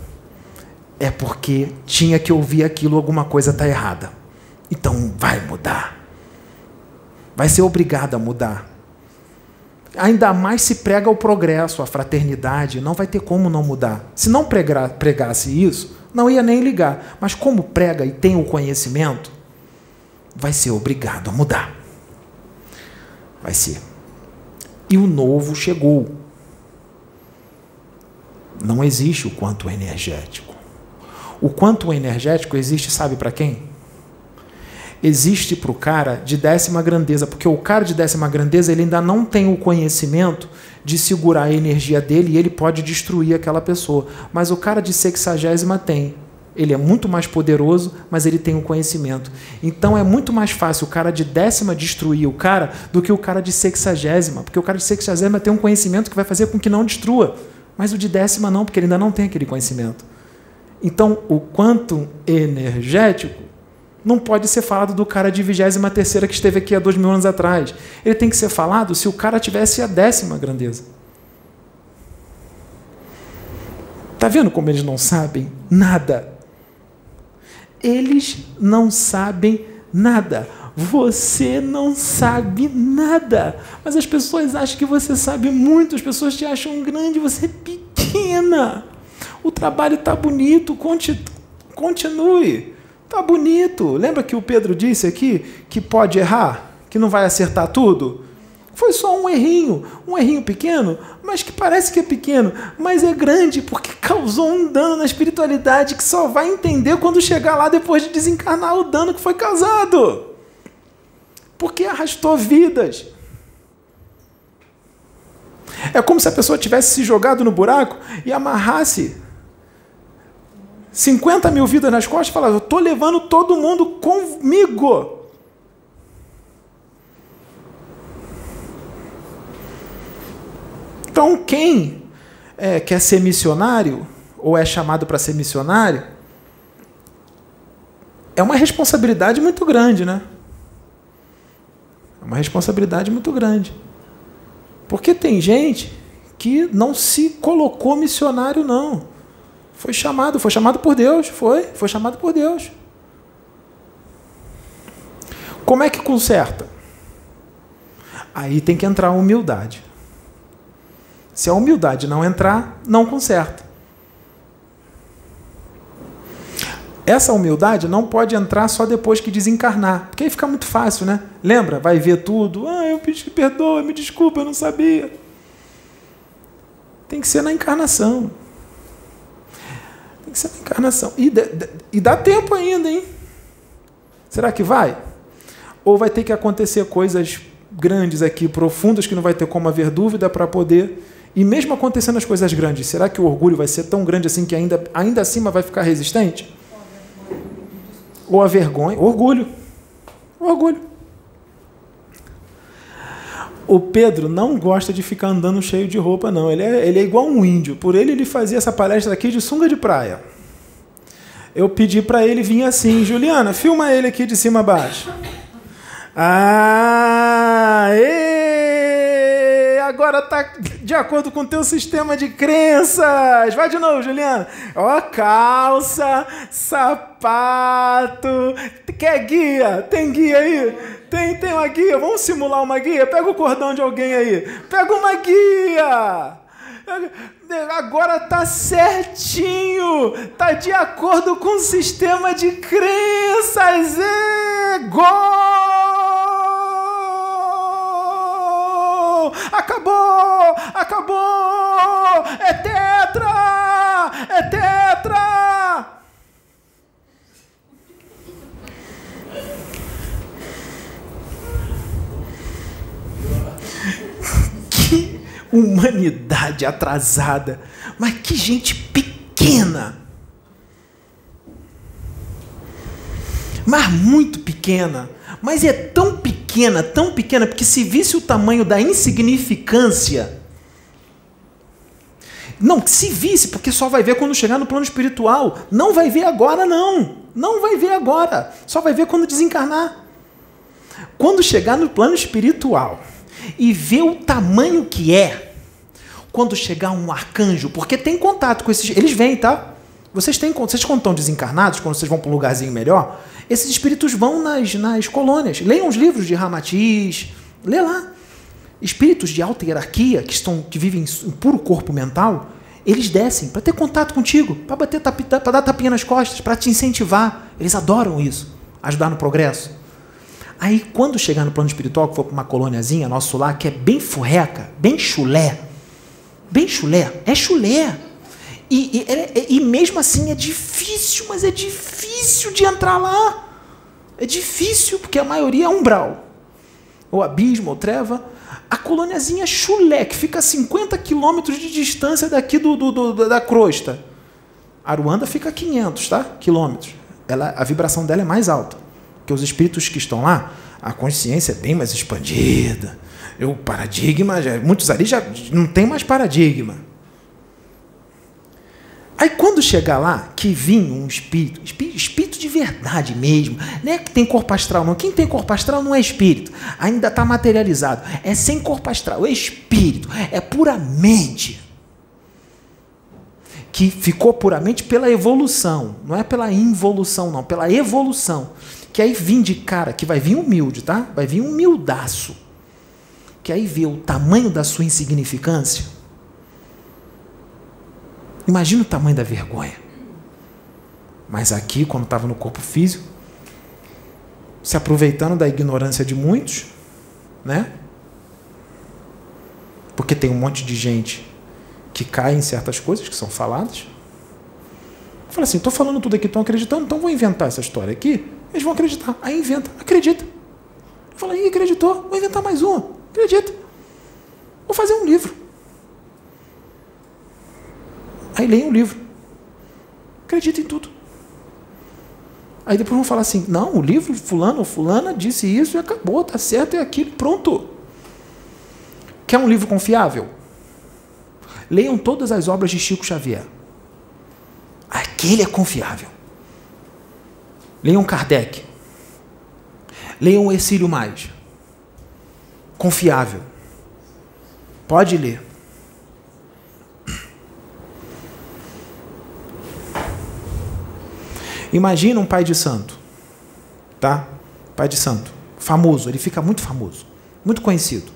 é porque tinha que ouvir aquilo, alguma coisa está errada. Então vai mudar. Vai ser obrigado a mudar. Ainda mais se prega o progresso, a fraternidade, não vai ter como não mudar. Se não pregasse isso, não ia nem ligar. Mas como prega e tem o conhecimento, vai ser obrigado a mudar. Vai ser. E o novo chegou. Não existe o quanto energético. O quanto energético existe, sabe para quem? Existe para o cara de décima grandeza, porque o cara de décima grandeza ele ainda não tem o conhecimento de segurar a energia dele e ele pode destruir aquela pessoa. Mas o cara de sexagésima tem. Ele é muito mais poderoso, mas ele tem o conhecimento. Então é muito mais fácil o cara de décima destruir o cara do que o cara de sexagésima, porque o cara de sexagésima tem um conhecimento que vai fazer com que não destrua. Mas o de décima não, porque ele ainda não tem aquele conhecimento. Então, o quanto energético não pode ser falado do cara de vigésima terceira que esteve aqui há dois mil anos atrás. Ele tem que ser falado se o cara tivesse a décima grandeza. Tá vendo como eles não sabem nada? Eles não sabem nada. Você não sabe nada. Mas as pessoas acham que você sabe muito, as pessoas te acham grande, você é pequena. O trabalho está bonito, continue. Está bonito. Lembra que o Pedro disse aqui que pode errar, que não vai acertar tudo? Foi só um errinho, um errinho pequeno, mas que parece que é pequeno, mas é grande porque causou um dano na espiritualidade que só vai entender quando chegar lá depois de desencarnar o dano que foi causado. Porque arrastou vidas. É como se a pessoa tivesse se jogado no buraco e amarrasse 50 mil vidas nas costas falava: Eu estou levando todo mundo comigo. Então, quem é, quer ser missionário, ou é chamado para ser missionário, é uma responsabilidade muito grande, né? É uma responsabilidade muito grande. Porque tem gente que não se colocou missionário, não. Foi chamado, foi chamado por Deus, foi, foi chamado por Deus. Como é que conserta? Aí tem que entrar a humildade. Se a humildade não entrar, não conserta. Essa humildade não pode entrar só depois que desencarnar, porque aí fica muito fácil, né? Lembra? Vai ver tudo. Ah, eu pedi perdoa, me desculpa, eu não sabia. Tem que ser na encarnação. Tem que ser na encarnação. E, e dá tempo ainda, hein? Será que vai? Ou vai ter que acontecer coisas grandes aqui, profundas, que não vai ter como haver dúvida para poder e mesmo acontecendo as coisas grandes, será que o orgulho vai ser tão grande assim que ainda, ainda acima vai ficar resistente? Ou a vergonha? Orgulho. Orgulho. O Pedro não gosta de ficar andando cheio de roupa, não. Ele é, ele é igual um índio. Por ele, ele fazia essa palestra aqui de sunga de praia. Eu pedi para ele vir assim, Juliana, filma ele aqui de cima a baixo. Ah, agora tá de acordo com o teu sistema de crenças. Vai de novo, Juliana. Ó, calça, sapato. Quer guia? Tem guia aí? Tem, tem uma guia. Vamos simular uma guia? Pega o cordão de alguém aí. Pega uma guia. Agora tá certinho, tá de acordo com o sistema de crenças. É gol! Acabou! Acabou! É tetra! É tetra! Que humanidade atrasada! Mas que gente pequena! Mas muito pequena. Mas é tão pequena, tão pequena, porque se visse o tamanho da insignificância. Não, se visse, porque só vai ver quando chegar no plano espiritual. Não vai ver agora, não. Não vai ver agora. Só vai ver quando desencarnar. Quando chegar no plano espiritual e ver o tamanho que é, quando chegar um arcanjo, porque tem contato com esses. Eles vêm, tá? Vocês têm vocês quando estão desencarnados, quando vocês vão para um lugarzinho melhor, esses espíritos vão nas, nas colônias. Leiam os livros de Ramatiz, lê lá. Espíritos de alta hierarquia, que, estão, que vivem em puro corpo mental, eles descem para ter contato contigo, para bater para dar tapinha nas costas, para te incentivar. Eles adoram isso, ajudar no progresso. Aí, quando chegar no plano espiritual, que for para uma colôniazinha, nosso lá, que é bem furreca, bem chulé, bem chulé, é chulé. E, e, e, mesmo assim é difícil, mas é difícil de entrar lá. É difícil, porque a maioria é umbral. Ou abismo, ou treva. A colôniazinha chulé, que fica a 50 quilômetros de distância daqui do, do, do, da crosta. Aruanda fica a 500 tá? quilômetros. Ela, a vibração dela é mais alta. Porque os espíritos que estão lá, a consciência é bem mais expandida. O paradigma, já, muitos ali já não tem mais paradigma Aí quando chegar lá, que vinha um espírito, espírito, de verdade mesmo, não é que tem corpo astral, não. Quem tem corpo astral não é espírito, ainda está materializado. É sem corpo astral, é espírito, é puramente. Que ficou puramente pela evolução, não é pela involução, não, pela evolução. Que aí vim de cara, que vai vir humilde, tá? Vai vir humildaço. Que aí vê o tamanho da sua insignificância Imagina o tamanho da vergonha. Mas aqui, quando estava no corpo físico, se aproveitando da ignorância de muitos, né? Porque tem um monte de gente que cai em certas coisas que são faladas. Fala assim, estou falando tudo aqui, estão acreditando, então vou inventar essa história aqui. Eles vão acreditar. Aí inventa, acredita. Fala, aí acreditou, vou inventar mais uma. Acredita. Vou fazer um livro. Aí leem o livro. Acredita em tudo. Aí depois vão falar assim: não, o livro fulano fulana disse isso e acabou, tá certo, é aquilo, pronto. Quer um livro confiável? Leiam todas as obras de Chico Xavier. Aquele é confiável. Leiam Kardec. Leiam Exílio Mais. Confiável. Pode ler. Imagina um pai de santo, tá? Pai de santo, famoso, ele fica muito famoso, muito conhecido.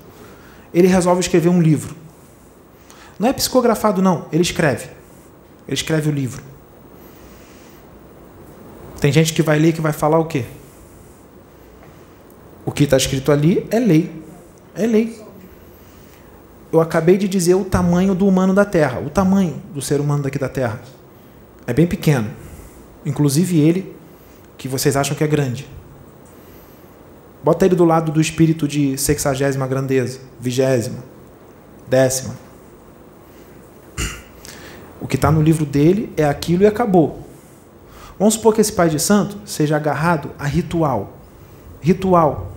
Ele resolve escrever um livro. Não é psicografado, não, ele escreve. Ele escreve o livro. Tem gente que vai ler que vai falar o quê? O que está escrito ali é lei. É lei. Eu acabei de dizer o tamanho do humano da Terra, o tamanho do ser humano daqui da Terra. É bem pequeno inclusive ele, que vocês acham que é grande. Bota ele do lado do espírito de sexagésima grandeza, vigésima, décima. O que está no livro dele é aquilo e acabou. Vamos supor que esse pai de santo seja agarrado a ritual. Ritual.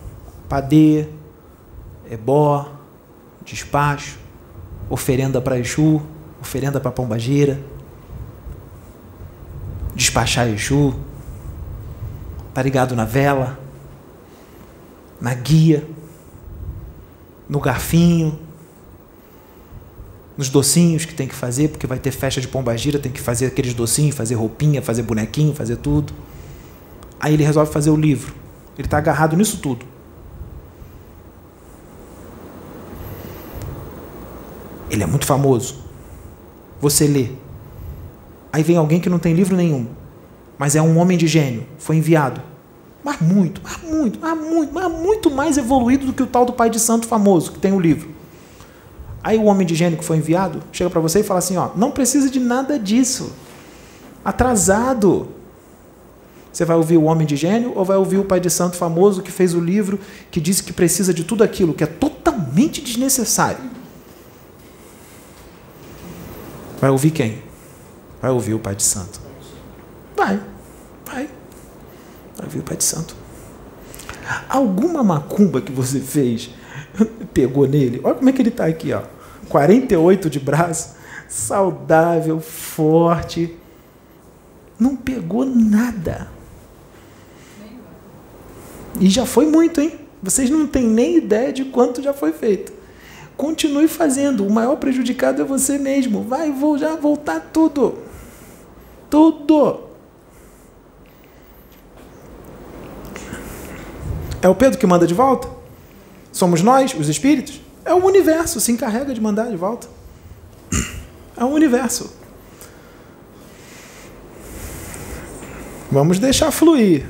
Padê, ebó, despacho, oferenda para Exu, oferenda para Pombageira despachar Exu, tá ligado na vela, na guia, no garfinho. nos docinhos que tem que fazer, porque vai ter festa de pombagira, tem que fazer aqueles docinhos, fazer roupinha, fazer bonequinho, fazer tudo. Aí ele resolve fazer o livro. Ele está agarrado nisso tudo. Ele é muito famoso. Você lê. Aí vem alguém que não tem livro nenhum, mas é um homem de gênio, foi enviado. Mas muito, mas muito, mas muito, mas muito mais evoluído do que o tal do pai de santo famoso que tem o livro. Aí o homem de gênio que foi enviado chega para você e fala assim: ó, não precisa de nada disso. Atrasado. Você vai ouvir o homem de gênio ou vai ouvir o pai de santo famoso que fez o livro que disse que precisa de tudo aquilo que é totalmente desnecessário? Vai ouvir quem? Vai ouvir o pai de santo. Vai, vai. Vai ouvir o pai de santo. Alguma macumba que você fez pegou nele? Olha como é que ele está aqui, ó. 48 de braço, saudável, forte. Não pegou nada. E já foi muito, hein? Vocês não têm nem ideia de quanto já foi feito. Continue fazendo. O maior prejudicado é você mesmo. Vai vou já voltar tudo. Tudo. É o Pedro que manda de volta? Somos nós, os espíritos? É o universo, se encarrega de mandar de volta. É o universo. Vamos deixar fluir.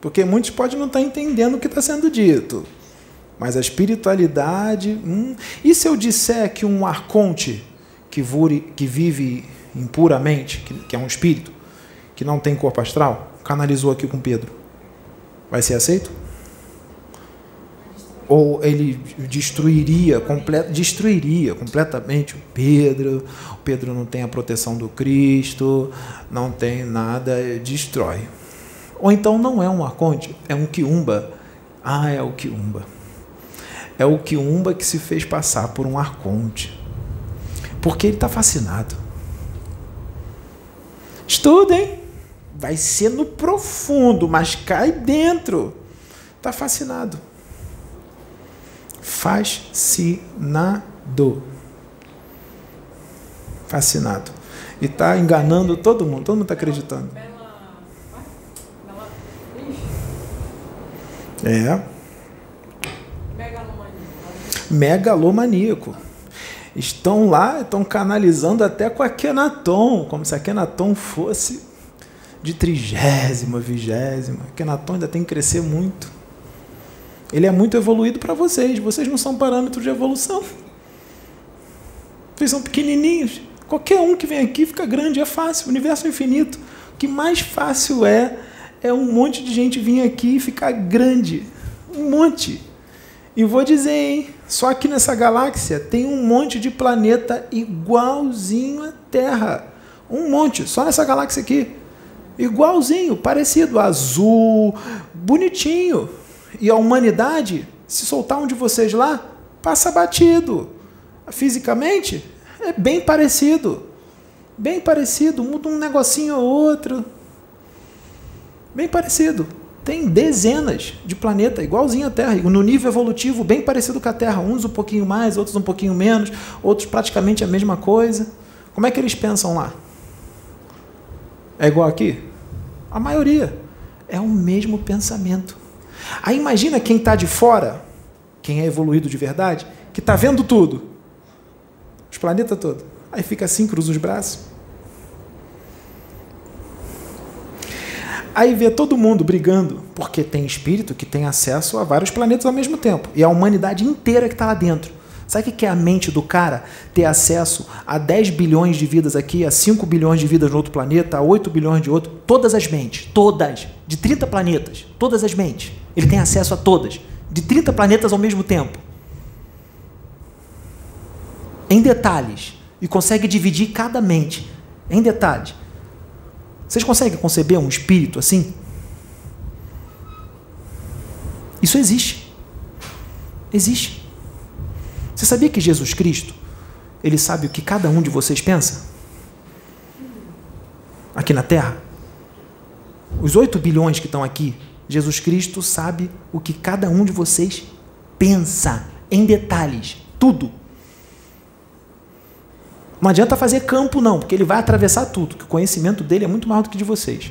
Porque muitos podem não estar entendendo o que está sendo dito. Mas a espiritualidade. Hum, e se eu disser que um arconte que, vure, que vive impuramente, que, que é um espírito, que não tem corpo astral, canalizou aqui com Pedro? Vai ser aceito? ou ele destruiria, complet, destruiria completamente o Pedro. O Pedro não tem a proteção do Cristo, não tem nada, destrói. Ou então não é um arconte, é um quiumba. Ah, é o quiumba. É o quiumba que se fez passar por um arconte. Porque ele está fascinado. Estudem. Vai ser no profundo, mas cai dentro. Está fascinado. Fascinado. Fascinado. E está enganando todo mundo. Todo mundo está acreditando. É. Megalomaníaco. Estão lá, estão canalizando até com a Kenaton, como se a Kenaton fosse de trigésima, vigésima. A Kenaton ainda tem que crescer muito. Ele é muito evoluído para vocês. Vocês não são parâmetros de evolução. Vocês são pequenininhos. Qualquer um que vem aqui fica grande, é fácil. O universo é infinito. O que mais fácil é é um monte de gente vir aqui e ficar grande. Um monte. E vou dizer, hein? Só aqui nessa galáxia tem um monte de planeta igualzinho à Terra. Um monte, só nessa galáxia aqui. Igualzinho, parecido, azul, bonitinho. E a humanidade, se soltar um de vocês lá, passa batido. Fisicamente, é bem parecido. Bem parecido, muda um negocinho ou outro. Bem parecido. Tem dezenas de planetas igualzinho à Terra, no nível evolutivo bem parecido com a Terra, uns um pouquinho mais, outros um pouquinho menos, outros praticamente a mesma coisa. Como é que eles pensam lá? É igual aqui? A maioria é o mesmo pensamento. Aí imagina quem está de fora, quem é evoluído de verdade, que está vendo tudo, os planetas todos. Aí fica assim, cruza os braços. Aí vê todo mundo brigando, porque tem espírito que tem acesso a vários planetas ao mesmo tempo. E a humanidade inteira que está lá dentro. Sabe o que é a mente do cara ter acesso a 10 bilhões de vidas aqui, a 5 bilhões de vidas no outro planeta, a 8 bilhões de outro? Todas as mentes, todas, de 30 planetas, todas as mentes. Ele tem acesso a todas, de 30 planetas ao mesmo tempo. Em detalhes. E consegue dividir cada mente em detalhes. Vocês conseguem conceber um espírito assim? Isso existe. Existe. Você sabia que Jesus Cristo, ele sabe o que cada um de vocês pensa? Aqui na Terra? Os 8 bilhões que estão aqui, Jesus Cristo sabe o que cada um de vocês pensa, em detalhes, tudo. Não adianta fazer campo, não, porque ele vai atravessar tudo, que o conhecimento dele é muito maior do que de vocês.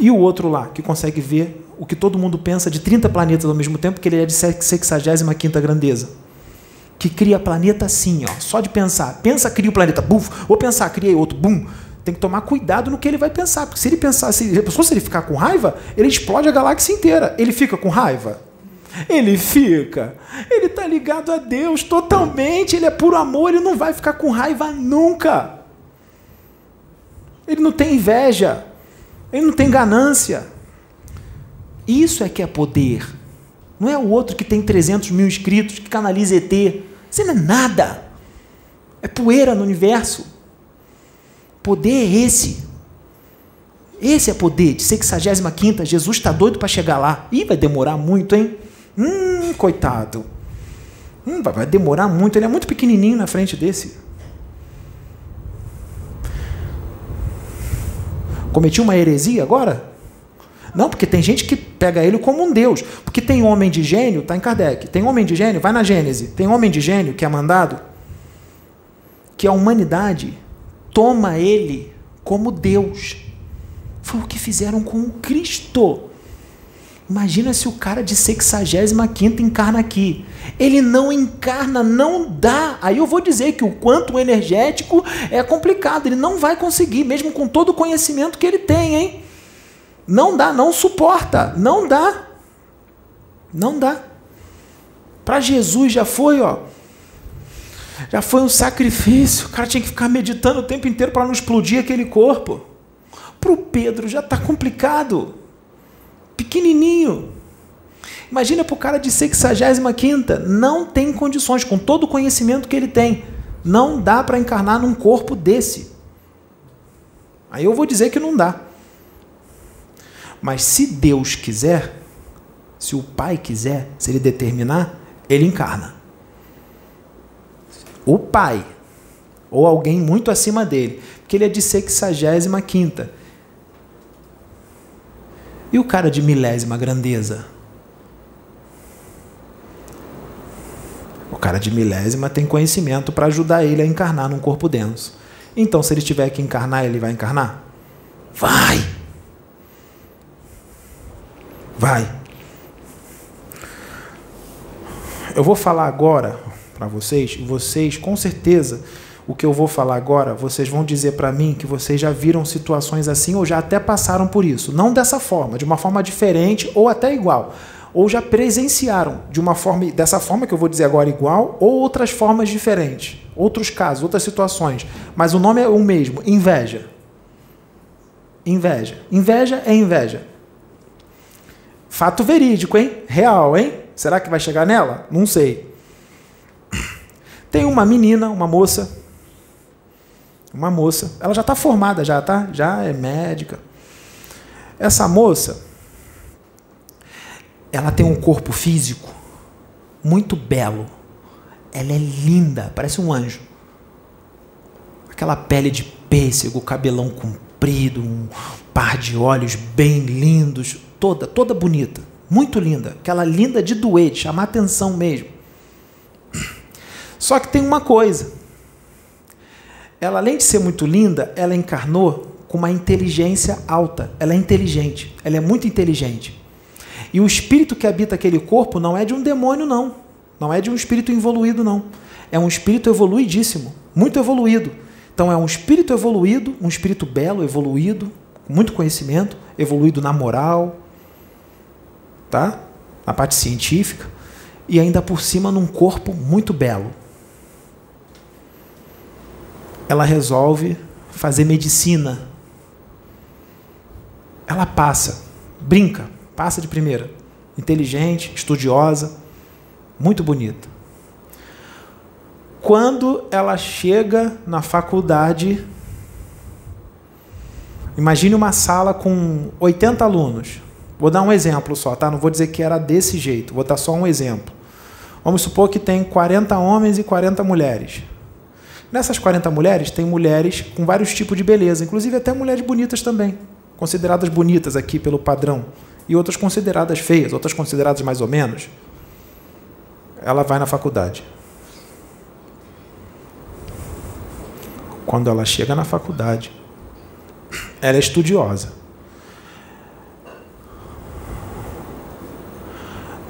E o outro lá, que consegue ver o que todo mundo pensa de 30 planetas ao mesmo tempo, que ele é de 65 grandeza. Que cria planeta assim, ó, só de pensar. Pensa, cria o planeta, buf, ou pensar, cria outro, bum. Tem que tomar cuidado no que ele vai pensar, porque se ele pensar, se, se ele ficar com raiva, ele explode a galáxia inteira. Ele fica com raiva? Ele fica. Ele está ligado a Deus totalmente. Ele é puro amor. Ele não vai ficar com raiva nunca. Ele não tem inveja. Ele não tem ganância. Isso é que é poder. Não é o outro que tem 300 mil inscritos, que canaliza ET. Isso não é nada. É poeira no universo. Poder é esse. Esse é poder de 65 Jesus está doido para chegar lá. Ih, vai demorar muito, hein? Hum, coitado. Hum, vai demorar muito. Ele é muito pequenininho na frente desse. Cometi uma heresia agora? Não, porque tem gente que pega ele como um deus. Porque tem homem de gênio, está em Kardec. Tem homem de gênio, vai na Gênese. Tem homem de gênio que é mandado que a humanidade toma ele como Deus. Foi o que fizeram com o Cristo. Imagina se o cara de 65 encarna aqui. Ele não encarna, não dá. Aí eu vou dizer que o quanto energético é complicado. Ele não vai conseguir, mesmo com todo o conhecimento que ele tem, hein? Não dá, não suporta, não dá. Não dá. Para Jesus já foi, ó. Já foi um sacrifício. O cara tinha que ficar meditando o tempo inteiro para não explodir aquele corpo. Para o Pedro já está complicado pequenininho. Imagina para o cara de 65 não tem condições, com todo o conhecimento que ele tem. Não dá para encarnar num corpo desse. Aí eu vou dizer que não dá. Mas se Deus quiser, se o Pai quiser, se ele determinar, ele encarna. O Pai, ou alguém muito acima dele, porque ele é de 65 e o cara de milésima grandeza? O cara de milésima tem conhecimento para ajudar ele a encarnar num corpo denso. Então, se ele tiver que encarnar, ele vai encarnar? Vai! Vai! Eu vou falar agora para vocês, vocês com certeza o que eu vou falar agora, vocês vão dizer para mim que vocês já viram situações assim ou já até passaram por isso. Não dessa forma, de uma forma diferente ou até igual. Ou já presenciaram de uma forma, dessa forma que eu vou dizer agora igual, ou outras formas diferentes. Outros casos, outras situações. Mas o nome é o mesmo: inveja. Inveja. Inveja é inveja. Fato verídico, hein? Real, hein? Será que vai chegar nela? Não sei. Tem uma menina, uma moça, uma moça, ela já está formada, já tá, já é médica. Essa moça, ela tem um corpo físico muito belo. Ela é linda, parece um anjo. Aquela pele de pêssego, cabelão comprido, um par de olhos bem lindos, toda, toda bonita, muito linda, aquela linda de doer, de chamar atenção mesmo. Só que tem uma coisa ela além de ser muito linda, ela encarnou com uma inteligência alta. Ela é inteligente, ela é muito inteligente. E o espírito que habita aquele corpo não é de um demônio, não. Não é de um espírito evoluído, não. É um espírito evoluidíssimo, muito evoluído. Então é um espírito evoluído, um espírito belo, evoluído, com muito conhecimento, evoluído na moral, tá? Na parte científica, e ainda por cima num corpo muito belo ela resolve fazer medicina. Ela passa, brinca, passa de primeira. Inteligente, estudiosa, muito bonita. Quando ela chega na faculdade, imagine uma sala com 80 alunos. Vou dar um exemplo só, tá? Não vou dizer que era desse jeito, vou dar só um exemplo. Vamos supor que tem 40 homens e 40 mulheres. Nessas 40 mulheres, tem mulheres com vários tipos de beleza, inclusive até mulheres bonitas também, consideradas bonitas aqui pelo padrão, e outras consideradas feias, outras consideradas mais ou menos. Ela vai na faculdade. Quando ela chega na faculdade, ela é estudiosa.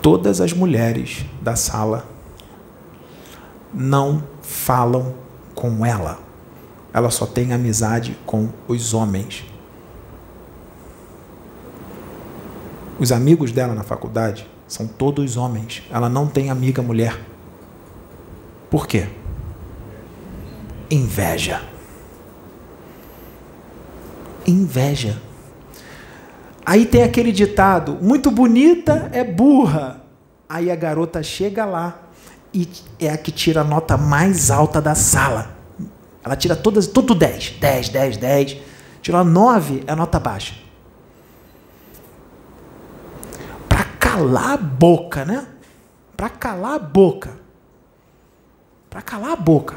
Todas as mulheres da sala não falam com ela. Ela só tem amizade com os homens. Os amigos dela na faculdade são todos homens. Ela não tem amiga mulher. Por quê? Inveja. Inveja. Aí tem aquele ditado: muito bonita é burra. Aí a garota chega lá e é a que tira a nota mais alta da sala. Ela tira todas, tudo 10, 10, 10, 10. Tirou 9, é a nota baixa. Para calar a boca, né? Para calar a boca. Para calar a boca.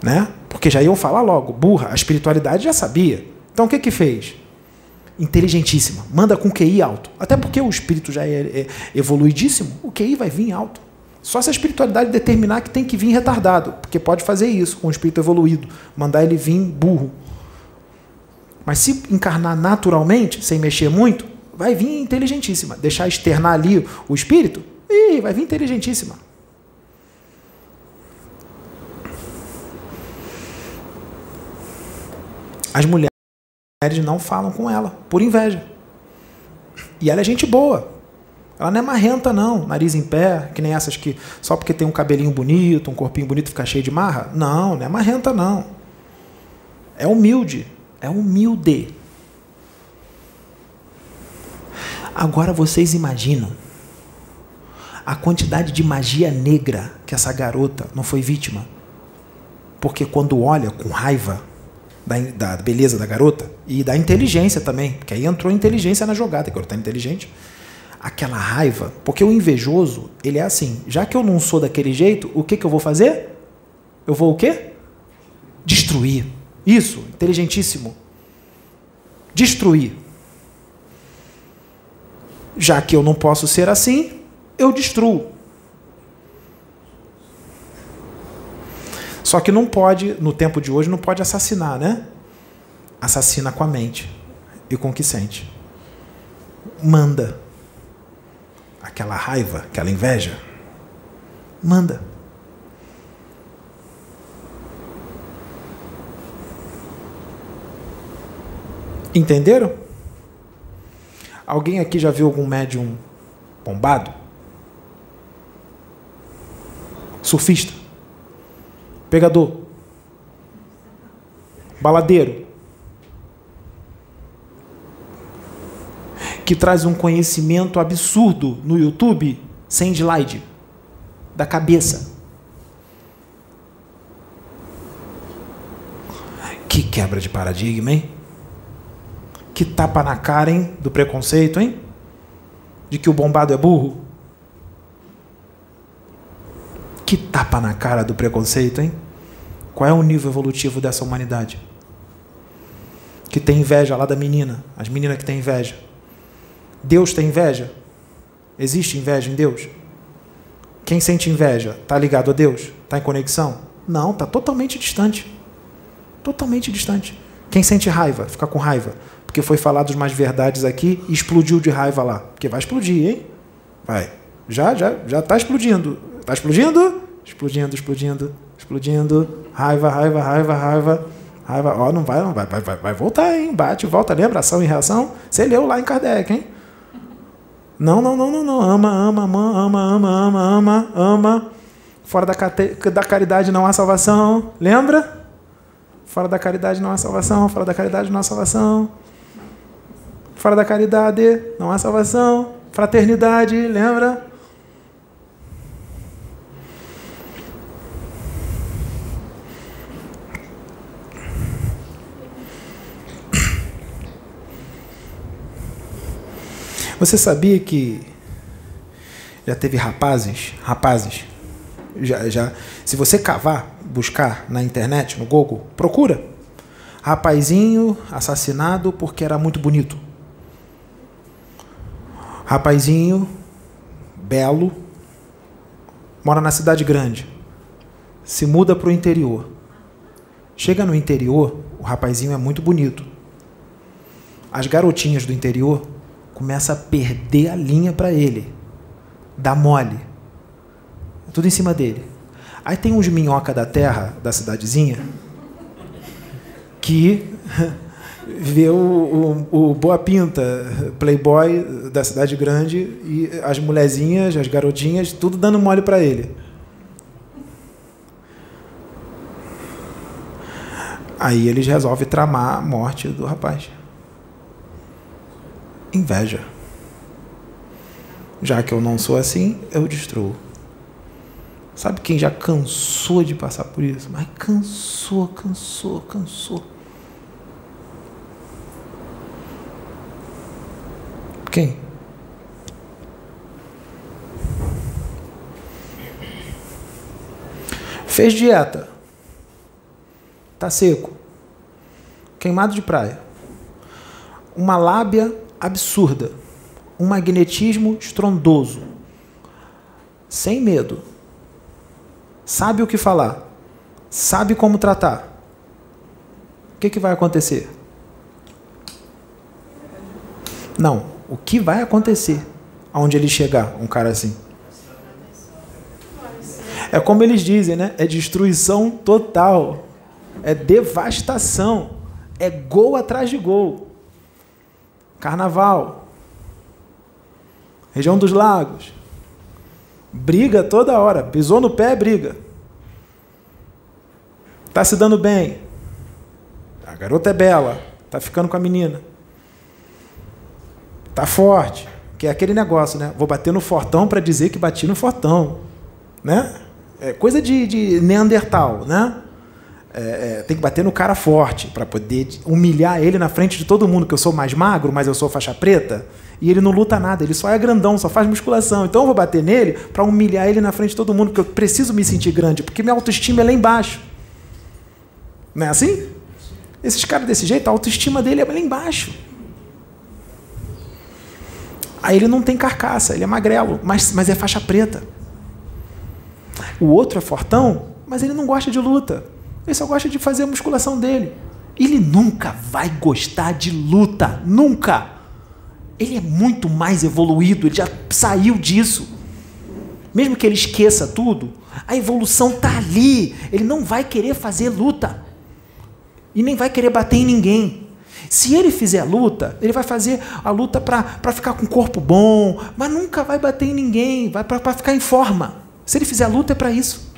Né? Porque já iam falar logo, burra, a espiritualidade já sabia. Então o que que fez? Inteligentíssima, manda com QI alto. Até porque o espírito já é, é evoluidíssimo, o QI vai vir alto. Só se a espiritualidade determinar que tem que vir retardado, porque pode fazer isso com o espírito evoluído, mandar ele vir burro. Mas se encarnar naturalmente, sem mexer muito, vai vir inteligentíssima. Deixar externar ali o espírito, e vai vir inteligentíssima. As mulheres não falam com ela, por inveja. E ela é gente boa. Ela não é marrenta, não, nariz em pé, que nem essas que só porque tem um cabelinho bonito, um corpinho bonito, fica cheio de marra. Não, não é marrenta, não. É humilde, é humilde. Agora vocês imaginam a quantidade de magia negra que essa garota não foi vítima. Porque quando olha com raiva da, da, beleza da garota e da inteligência também, porque aí entrou inteligência na jogada, que é inteligente. Aquela raiva, porque o invejoso, ele é assim, já que eu não sou daquele jeito, o que, que eu vou fazer? Eu vou o quê? Destruir. Isso, inteligentíssimo. Destruir. Já que eu não posso ser assim, eu destruo. Só que não pode, no tempo de hoje, não pode assassinar, né? Assassina com a mente e com o que sente. Manda. Aquela raiva, aquela inveja. Manda. Entenderam? Alguém aqui já viu algum médium bombado? Surfista? Pegador, baladeiro, que traz um conhecimento absurdo no YouTube sem slide, da cabeça. Que quebra de paradigma, hein? Que tapa na cara, hein? Do preconceito, hein? De que o bombado é burro. Que tapa na cara do preconceito, hein? Qual é o nível evolutivo dessa humanidade? Que tem inveja lá da menina, as meninas que têm inveja. Deus tem inveja? Existe inveja em Deus? Quem sente inveja está ligado a Deus? Está em conexão? Não, está totalmente distante. Totalmente distante. Quem sente raiva, fica com raiva. Porque foi falado mais verdades aqui e explodiu de raiva lá. Porque vai explodir, hein? Vai. Já, já, já está explodindo. Está explodindo? Explodindo, explodindo, explodindo, raiva, raiva, raiva, raiva, raiva. Ó, não vai, não vai, vai, vai, vai voltar, hein? Bate, volta, lembra? Ação e reação. Você leu lá em Kardec, hein? Não, não, não, não, não. Ama, ama, ama, ama, ama, ama, ama, ama. Fora da, da caridade não há salvação. Lembra? Fora da caridade não há salvação. Fora da caridade não há salvação. Fora da caridade não há salvação. Fraternidade, lembra? Você sabia que já teve rapazes, rapazes, já, já, se você cavar, buscar na internet, no Google, procura. Rapazinho assassinado porque era muito bonito. Rapazinho belo, mora na cidade grande. se muda para o interior. Chega no interior, o rapazinho é muito bonito. As garotinhas do interior começam a perder a linha para ele. Dá mole. Tudo em cima dele. Aí tem uns minhoca da terra, da cidadezinha, que vê o, o, o, Boa Pinta, playboy da cidade grande, e as mulherzinhas, as garotinhas, tudo dando mole para ele. Aí eles resolvem tramar a morte do rapaz. Inveja. Já que eu não sou assim, eu destruo. Sabe quem já cansou de passar por isso? Mas cansou, cansou, cansou. Quem? Fez dieta. Tá seco. Queimado de praia. Uma lábia absurda. Um magnetismo estrondoso. Sem medo. Sabe o que falar. Sabe como tratar. O que, que vai acontecer? Não, o que vai acontecer aonde ele chegar, um cara assim? É como eles dizem, né? É destruição total. É devastação. É gol atrás de gol. Carnaval. Região dos lagos. Briga toda hora. Pisou no pé, briga. Tá se dando bem. A garota é bela. Tá ficando com a menina. Tá forte. Que é aquele negócio, né? Vou bater no fortão para dizer que bati no fortão. Né? É coisa de, de Neandertal, né? É, é, tem que bater no cara forte para poder humilhar ele na frente de todo mundo, que eu sou mais magro, mas eu sou faixa preta, e ele não luta nada, ele só é grandão, só faz musculação. Então eu vou bater nele para humilhar ele na frente de todo mundo, porque eu preciso me sentir grande, porque minha autoestima é lá embaixo. Não é assim? Esses caras desse jeito, a autoestima dele é lá embaixo. Aí ele não tem carcaça, ele é magrelo, mas, mas é faixa preta. O outro é fortão, mas ele não gosta de luta. Ele só gosta de fazer a musculação dele. Ele nunca vai gostar de luta, nunca. Ele é muito mais evoluído, ele já saiu disso. Mesmo que ele esqueça tudo, a evolução tá ali. Ele não vai querer fazer luta. E nem vai querer bater em ninguém. Se ele fizer a luta, ele vai fazer a luta para ficar com o corpo bom, mas nunca vai bater em ninguém, vai para ficar em forma. Se ele fizer a luta, é para isso.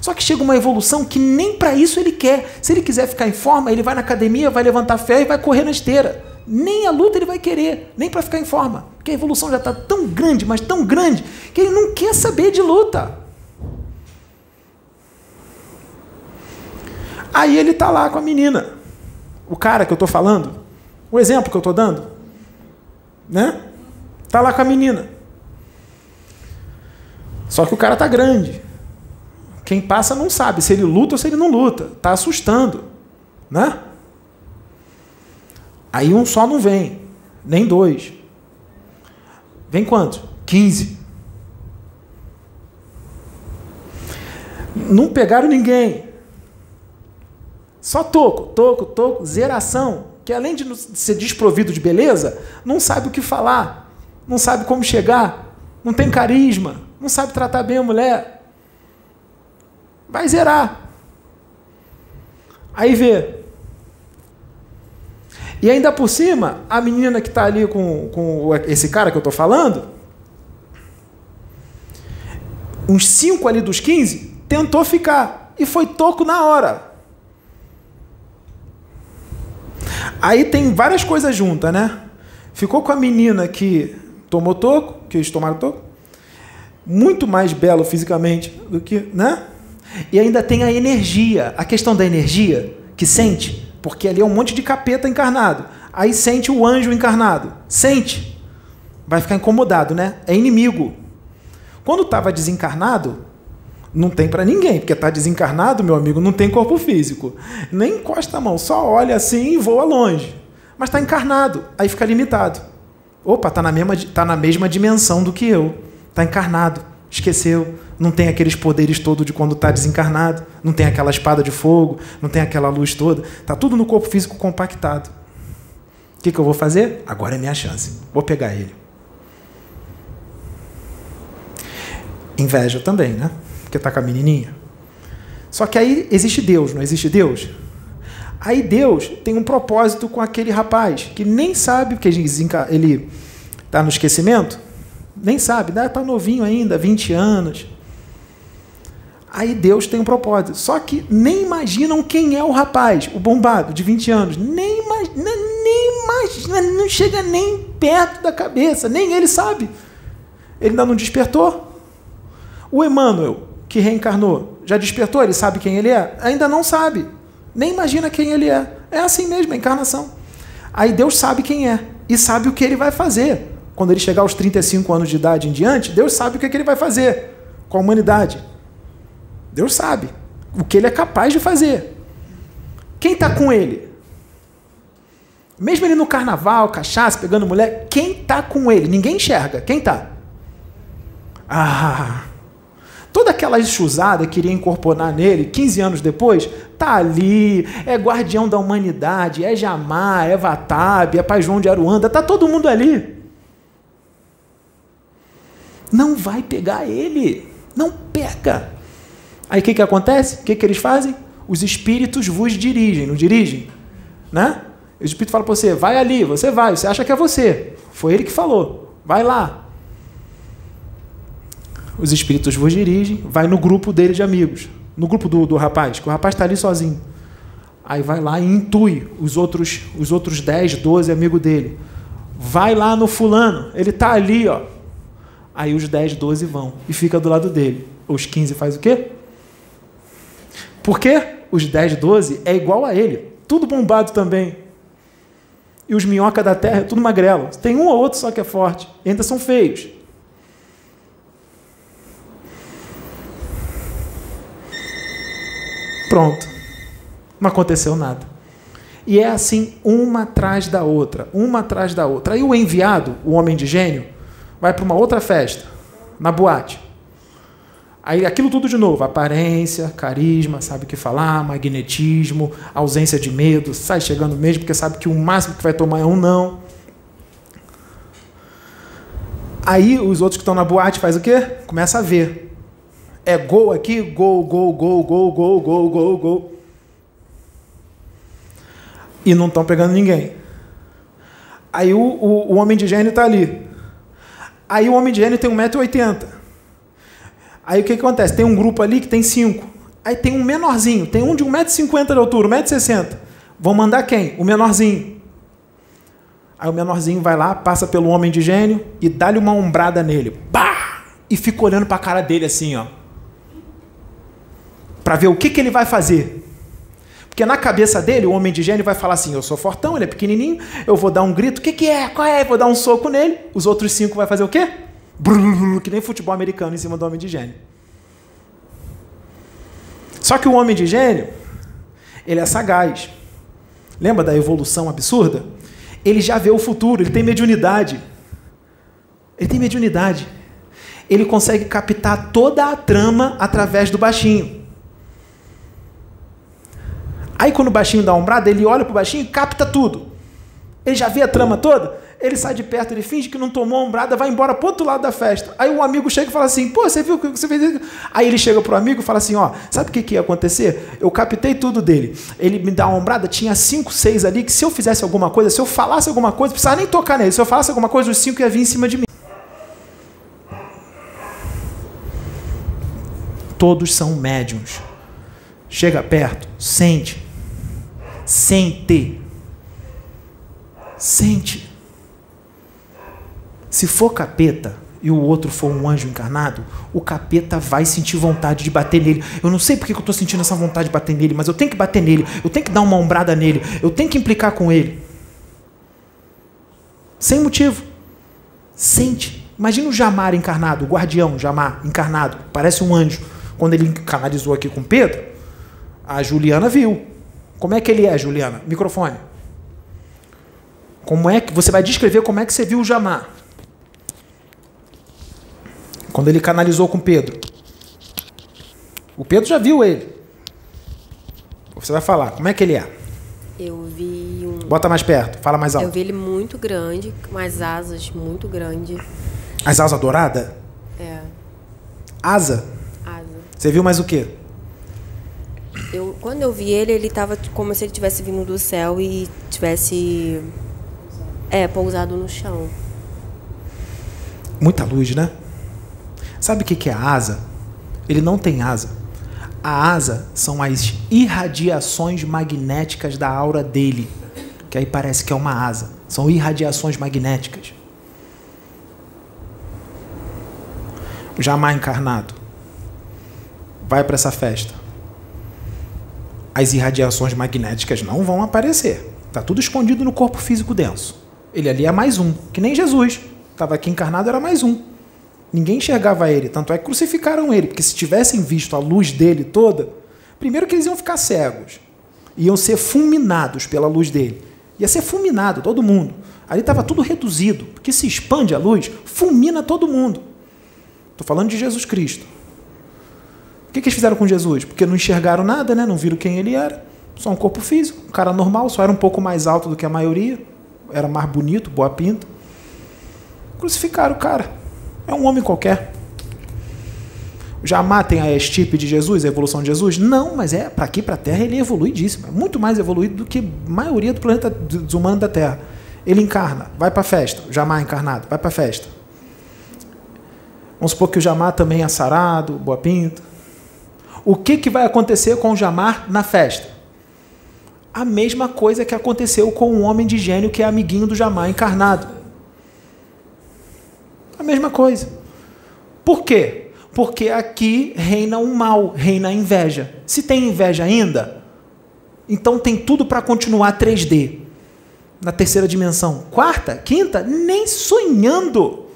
Só que chega uma evolução que nem para isso ele quer. Se ele quiser ficar em forma, ele vai na academia, vai levantar ferro e vai correr na esteira. Nem a luta ele vai querer, nem para ficar em forma. Porque a evolução já está tão grande, mas tão grande, que ele não quer saber de luta. Aí ele está lá com a menina o cara que eu estou falando, o exemplo que eu estou dando, né? Tá lá com a menina. Só que o cara tá grande. Quem passa não sabe se ele luta ou se ele não luta. Tá assustando, né? Aí um só não vem, nem dois. Vem quantos? 15. Não pegaram ninguém. Só toco, toco, toco, zeração. Que além de ser desprovido de beleza, não sabe o que falar, não sabe como chegar, não tem carisma, não sabe tratar bem a mulher. Vai zerar. Aí vê. E ainda por cima, a menina que está ali com, com esse cara que eu estou falando, uns cinco ali dos 15, tentou ficar. E foi toco na hora. Aí tem várias coisas juntas, né? Ficou com a menina que tomou toco, que eles tomaram toco, muito mais belo fisicamente do que, né? E ainda tem a energia, a questão da energia que sente, porque ali é um monte de capeta encarnado. Aí sente o anjo encarnado, sente, vai ficar incomodado, né? É inimigo. Quando estava desencarnado, não tem para ninguém, porque está desencarnado, meu amigo, não tem corpo físico. Nem encosta a mão, só olha assim e voa longe. Mas está encarnado, aí fica limitado. Opa, está na, mesma, tá na mesma dimensão do que eu. Está encarnado, Esqueceu. Não tem aqueles poderes todos de quando está desencarnado. Não tem aquela espada de fogo. Não tem aquela luz toda. Está tudo no corpo físico compactado. O que, que eu vou fazer? Agora é minha chance. Vou pegar ele. Inveja também, né? Porque está com a menininha. Só que aí existe Deus, não existe Deus? Aí Deus tem um propósito com aquele rapaz que nem sabe que ele está no esquecimento, nem sabe, está novinho ainda, 20 anos. Aí Deus tem um propósito. Só que nem imaginam quem é o rapaz, o bombado de 20 anos. Nem imagina, nem imagina, não chega nem perto da cabeça, nem ele sabe. Ele ainda não despertou. O Emmanuel, que reencarnou, já despertou? Ele sabe quem ele é? Ainda não sabe. Nem imagina quem ele é. É assim mesmo, a encarnação. Aí Deus sabe quem é e sabe o que ele vai fazer. Quando ele chegar aos 35 anos de idade em diante, Deus sabe o que, é que ele vai fazer com a humanidade. Deus sabe o que ele é capaz de fazer. Quem está com ele? Mesmo ele no carnaval, cachaça, pegando mulher, quem está com ele? Ninguém enxerga. Quem está? Ah, Toda aquela enxusada que queria incorporar nele, 15 anos depois, tá ali, é guardião da humanidade, é Jamar, é Vatab, é Pai João de Aruanda, tá todo mundo ali. Não vai pegar ele. Não pega. Aí o que, que acontece? O que, que eles fazem? Os espíritos vos dirigem, não dirigem? Né? O espírito fala para você, vai ali, você vai, você acha que é você. Foi ele que falou, vai lá os espíritos vos dirigem, vai no grupo dele de amigos, no grupo do, do rapaz, que o rapaz está ali sozinho. Aí vai lá e intui os outros, os outros 10, 12 amigos dele. Vai lá no fulano, ele está ali, ó. Aí os 10, 12 vão e fica do lado dele. Os 15 faz o quê? Porque os 10, 12 é igual a ele, tudo bombado também. E os minhoca da terra, tudo magrelo. Tem um ou outro só que é forte. E ainda são feios. Pronto. Não aconteceu nada. E é assim, uma atrás da outra, uma atrás da outra. Aí o enviado, o homem de gênio, vai para uma outra festa, na boate. Aí aquilo tudo de novo, aparência, carisma, sabe o que falar, magnetismo, ausência de medo, sai chegando mesmo porque sabe que o máximo que vai tomar é um não. Aí os outros que estão na boate faz o quê? Começa a ver. É gol aqui, gol, gol, gol, gol, gol, gol, gol, gol. E não estão pegando ninguém. Aí o, o, o homem de gênio está ali. Aí o homem de gênio tem 1,80m. Aí o que, que acontece? Tem um grupo ali que tem 5. Aí tem um menorzinho, tem um de 1,50m de altura, 1,60m. Vão mandar quem? O menorzinho. Aí o menorzinho vai lá, passa pelo homem de gênio e dá-lhe uma ombrada nele. Bah! E fica olhando para a cara dele assim, ó para ver o que, que ele vai fazer. Porque na cabeça dele, o homem de gênio vai falar assim: Eu sou fortão, ele é pequenininho, eu vou dar um grito, o que, que é? Qual é? Vou dar um soco nele. Os outros cinco vai fazer o quê? Que nem futebol americano em cima do homem de gênio. Só que o homem de gênio, ele é sagaz. Lembra da evolução absurda? Ele já vê o futuro, ele tem mediunidade. Ele tem mediunidade. Ele consegue captar toda a trama através do baixinho. Aí quando o baixinho dá uma ombrada, ele olha pro baixinho e capta tudo. Ele já vê a trama toda, ele sai de perto, ele finge que não tomou a ombrada, vai embora pro outro lado da festa. Aí um amigo chega e fala assim: pô, você viu o que você fez? Aí ele chega pro amigo e fala assim: ó, sabe o que, que ia acontecer? Eu captei tudo dele. Ele me dá uma ombrada, tinha cinco, seis ali, que se eu fizesse alguma coisa, se eu falasse alguma coisa, precisava nem tocar nele. Se eu falasse alguma coisa, os cinco iam vir em cima de mim. Todos são médiums. Chega perto, sente, Sente. Sente. Se for capeta e o outro for um anjo encarnado, o capeta vai sentir vontade de bater nele. Eu não sei porque eu estou sentindo essa vontade de bater nele, mas eu tenho que bater nele, eu tenho que dar uma ombrada nele, eu tenho que implicar com ele. Sem motivo. Sente. Imagina o Jamar encarnado, o guardião Jamar encarnado, parece um anjo. Quando ele canalizou aqui com Pedro, a Juliana viu. Como é que ele é, Juliana? Microfone. Como é que você vai descrever como é que você viu o Jamar? Quando ele canalizou com Pedro. O Pedro já viu ele. Você vai falar, como é que ele é? Eu vi um. Bota mais perto, fala mais Eu alto. vi ele muito grande, com as asas muito grandes. As asas douradas? É, Asa? asa. Você viu mais o quê? Eu, quando eu vi ele, ele tava como se ele tivesse vindo do céu e tivesse. É, pousado no chão. Muita luz, né? Sabe o que que é a asa? Ele não tem asa. A asa são as irradiações magnéticas da aura dele. Que aí parece que é uma asa. São irradiações magnéticas. Jamais encarnado. Vai para essa festa. As irradiações magnéticas não vão aparecer. Tá tudo escondido no corpo físico denso. Ele ali é mais um, que nem Jesus. Estava aqui encarnado, era mais um. Ninguém enxergava ele, tanto é que crucificaram ele, porque se tivessem visto a luz dele toda, primeiro que eles iam ficar cegos, iam ser fulminados pela luz dele. Ia ser fulminado todo mundo. Ali estava tudo reduzido, porque se expande a luz, fulmina todo mundo. Estou falando de Jesus Cristo. O que, que eles fizeram com Jesus? Porque não enxergaram nada, né? não viram quem ele era. Só um corpo físico, um cara normal, só era um pouco mais alto do que a maioria, era mais bonito, boa pinta. Crucificaram o cara. É um homem qualquer. Já matem a estipe de Jesus, a evolução de Jesus? Não, mas é para aqui, para a Terra, ele é evoluidíssimo. É muito mais evoluído do que a maioria do planeta dos humanos da Terra. Ele encarna, vai para a festa. Jamá encarnado, vai para a festa. Vamos supor que o Jamar também é sarado, boa pinta. O que, que vai acontecer com o Jamar na festa? A mesma coisa que aconteceu com um homem de gênio que é amiguinho do Jamar encarnado. A mesma coisa. Por quê? Porque aqui reina um mal, reina a inveja. Se tem inveja ainda, então tem tudo para continuar 3D. Na terceira dimensão. Quarta, quinta, nem sonhando.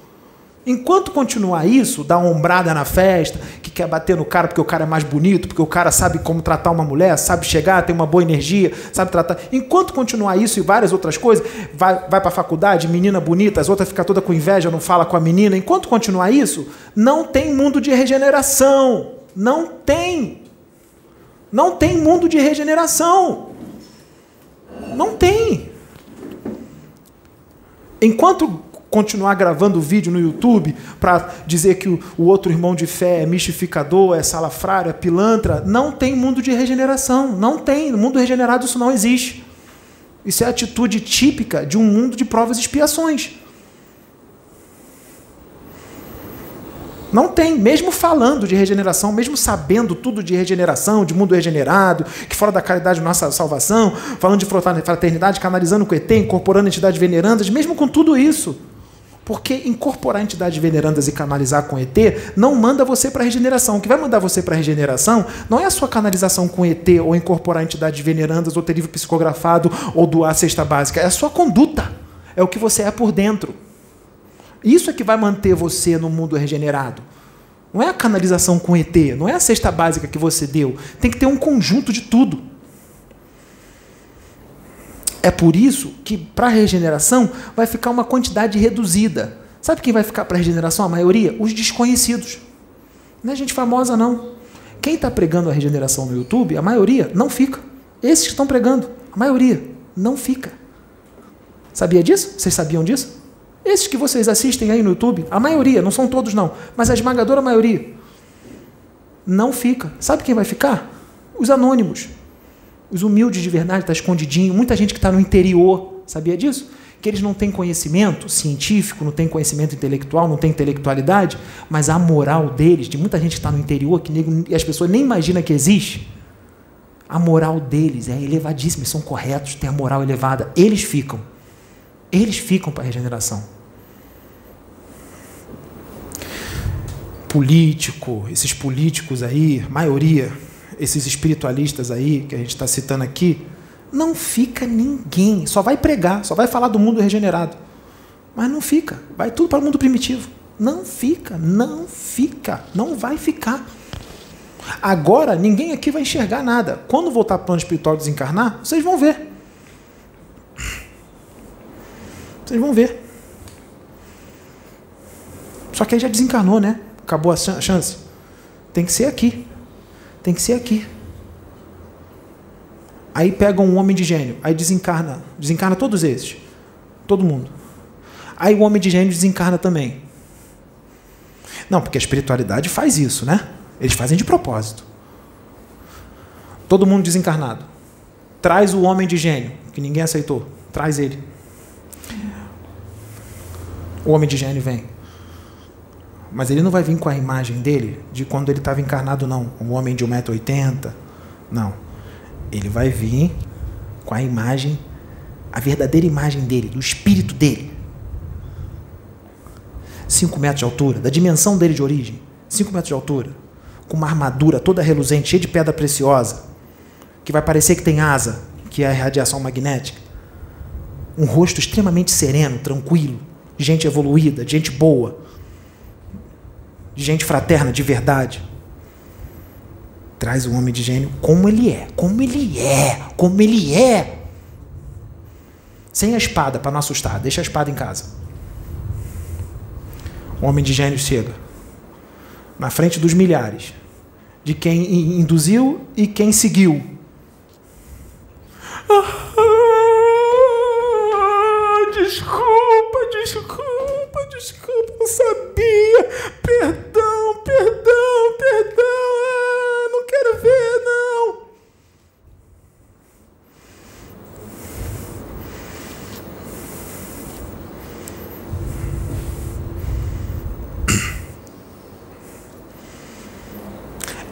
Enquanto continuar isso, dar uma ombrada na festa, que quer bater no cara porque o cara é mais bonito, porque o cara sabe como tratar uma mulher, sabe chegar, tem uma boa energia, sabe tratar. Enquanto continuar isso e várias outras coisas, vai, vai para a faculdade, menina bonita, as outras ficam toda com inveja, não fala com a menina. Enquanto continuar isso, não tem mundo de regeneração. Não tem. Não tem mundo de regeneração. Não tem. Enquanto continuar gravando vídeo no YouTube para dizer que o, o, outro irmão de fé é mistificador, é salafrário, é pilantra, não tem mundo de regeneração. Não tem. No mundo regenerado isso não existe. Isso é a atitude típica de um mundo de provas e expiações. Não tem, mesmo falando de regeneração, mesmo sabendo tudo de regeneração, de mundo regenerado, que fora da caridade nossa salvação, falando de fraternidade, canalizando com ET, incorporando entidades venerandas, mesmo com tudo isso. Porque incorporar entidades venerandas e canalizar com ET não manda você para a regeneração. O que vai mandar você para a regeneração não é a sua canalização com ET, ou incorporar entidades venerandas, ou ter livro psicografado, ou doar cesta básica. É a sua conduta. É o que você é por dentro. Isso é que vai manter você no mundo regenerado. Não é a canalização com ET, não é a cesta básica que você deu. Tem que ter um conjunto de tudo. É por isso que para regeneração vai ficar uma quantidade reduzida. Sabe quem vai ficar para regeneração? A maioria? Os desconhecidos. Não é gente famosa, não. Quem está pregando a regeneração no YouTube, a maioria não fica. Esses que estão pregando, a maioria não fica. Sabia disso? Vocês sabiam disso? Esses que vocês assistem aí no YouTube, a maioria, não são todos não, mas a esmagadora maioria, não fica. Sabe quem vai ficar? Os anônimos. Os humildes de verdade, está escondidinho. Muita gente que está no interior, sabia disso? Que eles não têm conhecimento científico, não têm conhecimento intelectual, não têm intelectualidade, mas a moral deles, de muita gente que está no interior, que as pessoas nem imaginam que existe, a moral deles é elevadíssima, eles são corretos, têm a moral elevada. Eles ficam. Eles ficam para a regeneração. Político, esses políticos aí, maioria, esses espiritualistas aí que a gente está citando aqui, não fica ninguém. Só vai pregar, só vai falar do mundo regenerado. Mas não fica. Vai tudo para o mundo primitivo. Não fica, não fica, não vai ficar. Agora, ninguém aqui vai enxergar nada. Quando voltar para o plano espiritual desencarnar, vocês vão ver. Vocês vão ver. Só que aí já desencarnou, né? Acabou a chance? Tem que ser aqui. Tem que ser aqui. Aí pega um homem de gênio, aí desencarna, desencarna todos esses. Todo mundo. Aí o homem de gênio desencarna também. Não, porque a espiritualidade faz isso, né? Eles fazem de propósito. Todo mundo desencarnado. Traz o homem de gênio, que ninguém aceitou. Traz ele. O homem de gênio vem. Mas ele não vai vir com a imagem dele de quando ele estava encarnado, não. Um homem de 1,80m. Não. Ele vai vir com a imagem, a verdadeira imagem dele, do espírito dele. 5 metros de altura, da dimensão dele de origem. 5 metros de altura. Com uma armadura toda reluzente, cheia de pedra preciosa. Que vai parecer que tem asa, que é a radiação magnética. Um rosto extremamente sereno, tranquilo. Gente evoluída, gente boa de gente fraterna, de verdade. Traz o homem de gênio como ele é, como ele é, como ele é. Sem a espada para não assustar, deixa a espada em casa. O homem de gênio chega na frente dos milhares, de quem induziu e quem seguiu. Ah, desculpa, desculpa, desculpa, não sabia. Perdão, perdão, perdão. Ah, não quero ver, não.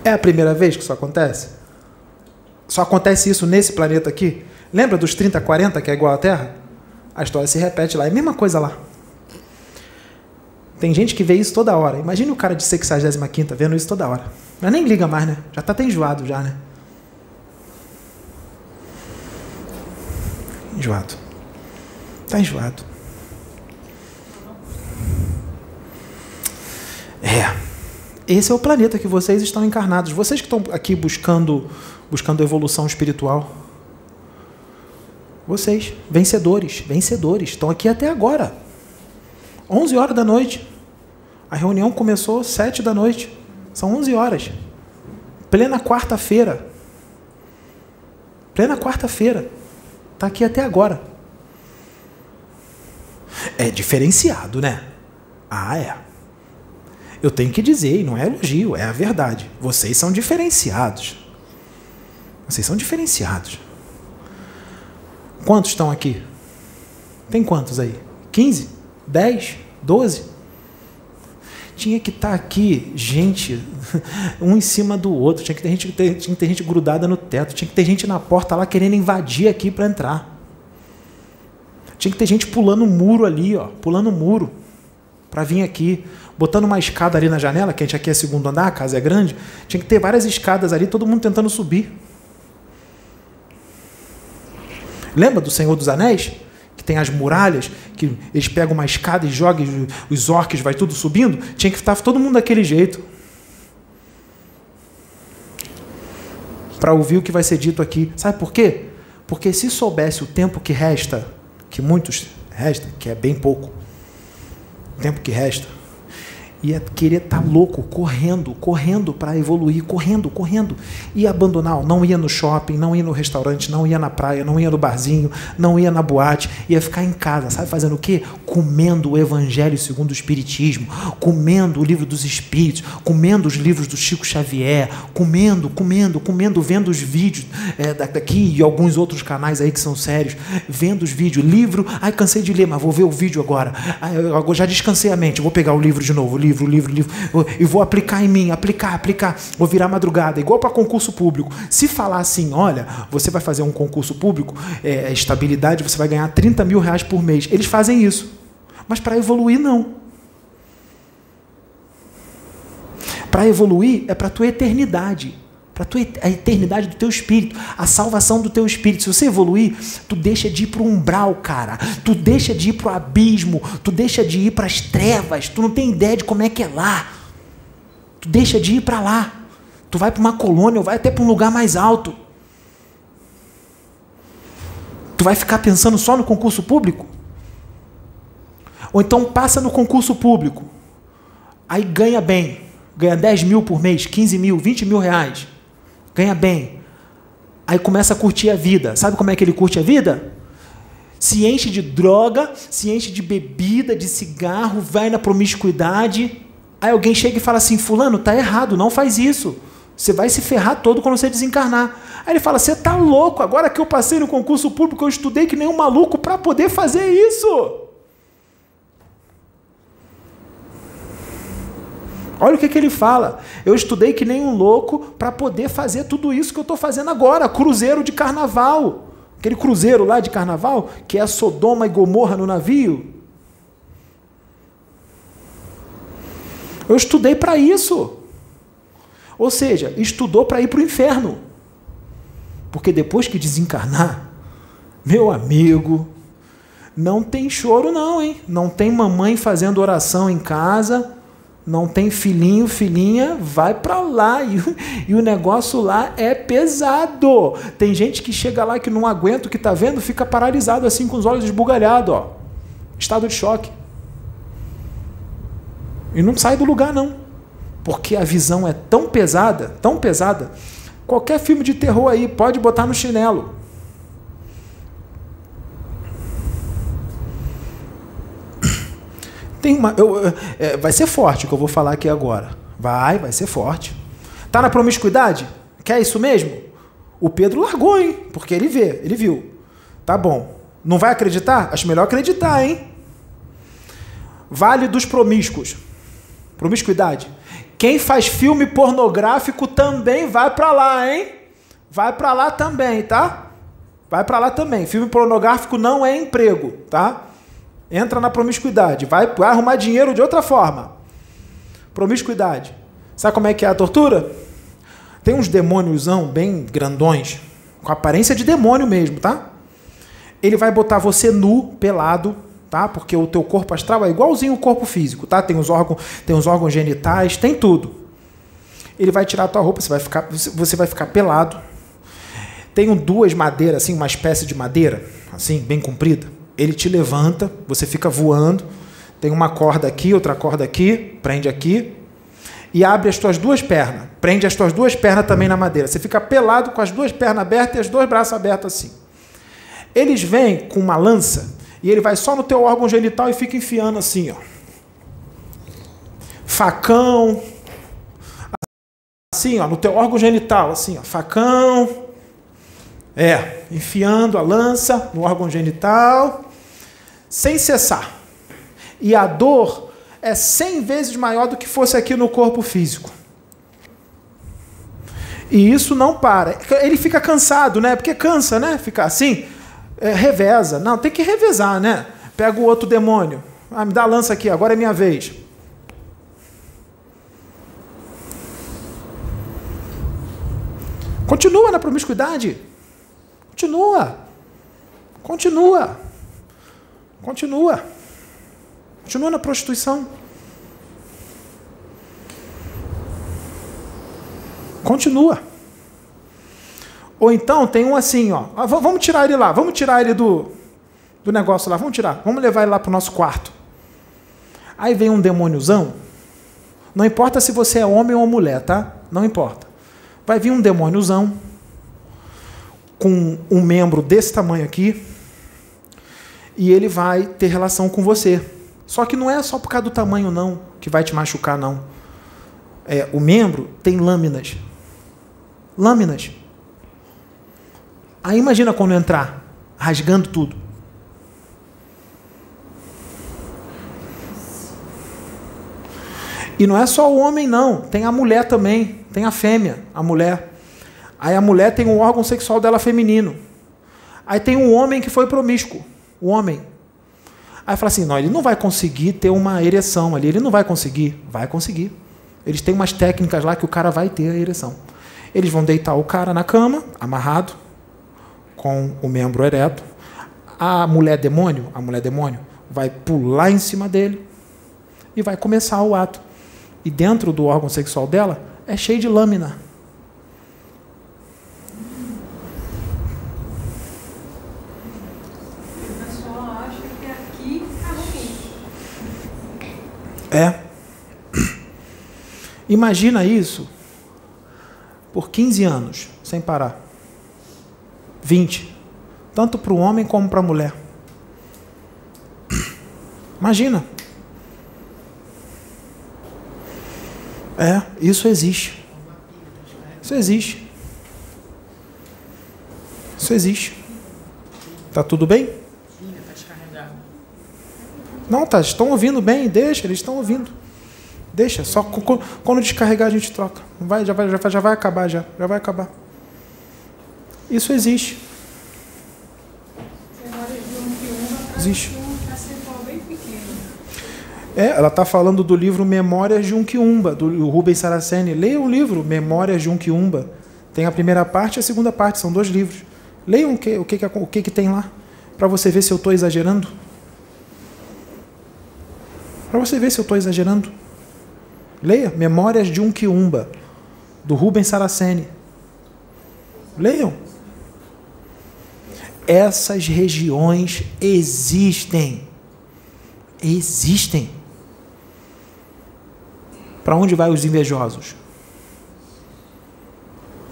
É a primeira vez que isso acontece? Só acontece isso nesse planeta aqui? Lembra dos 30, 40 que é igual à Terra? A história se repete lá. É a mesma coisa lá. Tem gente que vê isso toda hora. Imagine o cara de 65 vendo isso toda hora. Mas nem liga mais, né? Já está até enjoado já, né? Enjoado. Está enjoado. É. Esse é o planeta que vocês estão encarnados. Vocês que estão aqui buscando, buscando evolução espiritual. Vocês, vencedores, vencedores, estão aqui até agora. 11 horas da noite. A reunião começou sete da noite. São 11 horas. Plena quarta-feira. Plena quarta-feira. Está aqui até agora. É diferenciado, né? Ah, é. Eu tenho que dizer, e não é elogio, é a verdade. Vocês são diferenciados. Vocês são diferenciados. Quantos estão aqui? Tem quantos aí? 15? 10? 12? Tinha que estar tá aqui gente, um em cima do outro, tinha que ter gente, tinha que ter gente grudada no teto, tinha que ter gente na porta lá querendo invadir aqui para entrar. Tinha que ter gente pulando o muro ali, ó, pulando o muro para vir aqui, botando uma escada ali na janela, que a gente aqui é segundo andar, a casa é grande, tinha que ter várias escadas ali, todo mundo tentando subir. Lembra do Senhor dos Anéis? Que tem as muralhas, que eles pegam uma escada e jogam, os orques vai tudo subindo, tinha que estar todo mundo daquele jeito. Para ouvir o que vai ser dito aqui. Sabe por quê? Porque se soubesse o tempo que resta, que muitos resta, que é bem pouco, o tempo que resta, ia querer estar tá louco, correndo, correndo para evoluir, correndo, correndo. Ia abandonar, não ia no shopping, não ia no restaurante, não ia na praia, não ia no barzinho, não ia na boate, ia ficar em casa, sabe fazendo o quê? Comendo o Evangelho segundo o Espiritismo, comendo o livro dos Espíritos, comendo os livros do Chico Xavier, comendo, comendo, comendo, vendo os vídeos é, daqui e alguns outros canais aí que são sérios, vendo os vídeos, livro, ai cansei de ler, mas vou ver o vídeo agora. Ai, eu já descansei a mente, vou pegar o livro de novo, o livro livro, livro, livro, e vou aplicar em mim, aplicar, aplicar, vou virar madrugada, igual para concurso público. Se falar assim, olha, você vai fazer um concurso público, é, é estabilidade, você vai ganhar 30 mil reais por mês. Eles fazem isso. Mas para evoluir, não. Para evoluir é para a tua eternidade para a eternidade do teu espírito, a salvação do teu espírito. Se você evoluir, tu deixa de ir para o umbral, cara. Tu deixa de ir para o abismo, tu deixa de ir para as trevas. Tu não tem ideia de como é que é lá. Tu deixa de ir para lá. Tu vai para uma colônia ou vai até para um lugar mais alto. Tu vai ficar pensando só no concurso público? Ou então passa no concurso público. Aí ganha bem, ganha 10 mil por mês, 15 mil, 20 mil reais. Ganha bem. Aí começa a curtir a vida. Sabe como é que ele curte a vida? Se enche de droga, se enche de bebida, de cigarro, vai na promiscuidade. Aí alguém chega e fala assim: Fulano, tá errado, não faz isso. Você vai se ferrar todo quando você desencarnar. Aí ele fala: Você tá louco? Agora que eu passei no concurso público, eu estudei que nem um maluco para poder fazer isso. Olha o que, que ele fala. Eu estudei que nem um louco para poder fazer tudo isso que eu estou fazendo agora. Cruzeiro de carnaval. Aquele cruzeiro lá de carnaval, que é Sodoma e Gomorra no navio. Eu estudei para isso. Ou seja, estudou para ir para o inferno. Porque depois que desencarnar, meu amigo, não tem choro, não, hein? Não tem mamãe fazendo oração em casa não tem filhinho, filhinha, vai para lá. E, e, o negócio lá é pesado. Tem gente que chega lá que não aguenta o que está vendo, fica paralisado assim com os olhos esbugalhados, ó. Estado de choque. E não sai do lugar, não. Porque a visão é tão pesada, tão pesada. Qualquer filme de terror aí pode botar no chinelo. Tem uma, eu, é, vai ser forte o que eu vou falar aqui agora. Vai, vai ser forte. Tá na promiscuidade? Quer isso mesmo? O Pedro largou, hein? Porque ele vê, ele viu. Tá bom. Não vai acreditar? Acho melhor acreditar, hein? Vale dos promíscuos. Promiscuidade. Quem faz filme pornográfico também vai para lá, hein? Vai para lá também, tá? Vai para lá também. Filme pornográfico não é emprego, tá? Entra na promiscuidade, vai, arrumar dinheiro de outra forma. Promiscuidade. Sabe como é que é a tortura? Tem uns demôniosão bem grandões, com aparência de demônio mesmo, tá? Ele vai botar você nu, pelado, tá? Porque o teu corpo astral é igualzinho o corpo físico, tá? Tem os órgãos, tem os órgãos genitais, tem tudo. Ele vai tirar a tua roupa, você vai ficar, você vai ficar pelado. Tem duas madeiras, assim, uma espécie de madeira, assim, bem comprida ele te levanta, você fica voando, tem uma corda aqui, outra corda aqui, prende aqui, e abre as tuas duas pernas, prende as tuas duas pernas também na madeira. Você fica pelado com as duas pernas abertas e os dois braços abertos assim. Eles vêm com uma lança e ele vai só no teu órgão genital e fica enfiando assim, ó. Facão, assim, ó, no teu órgão genital, assim, ó, facão, é, enfiando a lança no órgão genital, sem cessar. E a dor é 100 vezes maior do que fosse aqui no corpo físico. E isso não para. Ele fica cansado, né? Porque cansa, né? Ficar assim, é, reveza. Não, tem que revezar, né? Pega o outro demônio. Ah, me dá a lança aqui, agora é minha vez. Continua na promiscuidade. Continua. Continua. Continua. Continua na prostituição. Continua. Ou então tem um assim, ó. Ah, vamos tirar ele lá, vamos tirar ele do, do negócio lá, vamos tirar, vamos levar ele lá para o nosso quarto. Aí vem um demôniozão. Não importa se você é homem ou mulher, tá? Não importa. Vai vir um demôniozão com um membro desse tamanho aqui e ele vai ter relação com você. Só que não é só por causa do tamanho, não, que vai te machucar, não. É, o membro tem lâminas. Lâminas. Aí imagina quando entrar, rasgando tudo. E não é só o homem, não. Tem a mulher também. Tem a fêmea, a mulher. Aí a mulher tem um órgão sexual dela feminino. Aí tem um homem que foi promíscuo, o homem. Aí fala assim: não, ele não vai conseguir ter uma ereção ali, ele não vai conseguir. Vai conseguir. Eles têm umas técnicas lá que o cara vai ter a ereção. Eles vão deitar o cara na cama, amarrado, com o membro ereto. A mulher demônio, a mulher demônio, vai pular em cima dele e vai começar o ato. E dentro do órgão sexual dela é cheio de lâmina. É. Imagina isso por 15 anos, sem parar. 20. Tanto para o homem como para a mulher. Imagina. É, isso existe. Isso existe. Isso existe. Tá tudo bem? Não, tá, estão ouvindo bem, deixa, eles estão ouvindo. Deixa, só quando descarregar a gente troca. Vai, já vai, já vai, já vai acabar já, já vai acabar. Isso existe. Existe. É, ela está falando do livro Memórias de um Quiumba, do Rubens Saraceni. Leia o livro Memórias de um Quiumba. Tem a primeira parte e a segunda parte, são dois livros. Leiam o que, o que, o que, que tem lá, para você ver se eu estou exagerando. Para você ver se eu estou exagerando. Leia Memórias de um Quiumba, do Rubens Saraceni. Leiam. Essas regiões existem. Existem. Para onde vai os invejosos?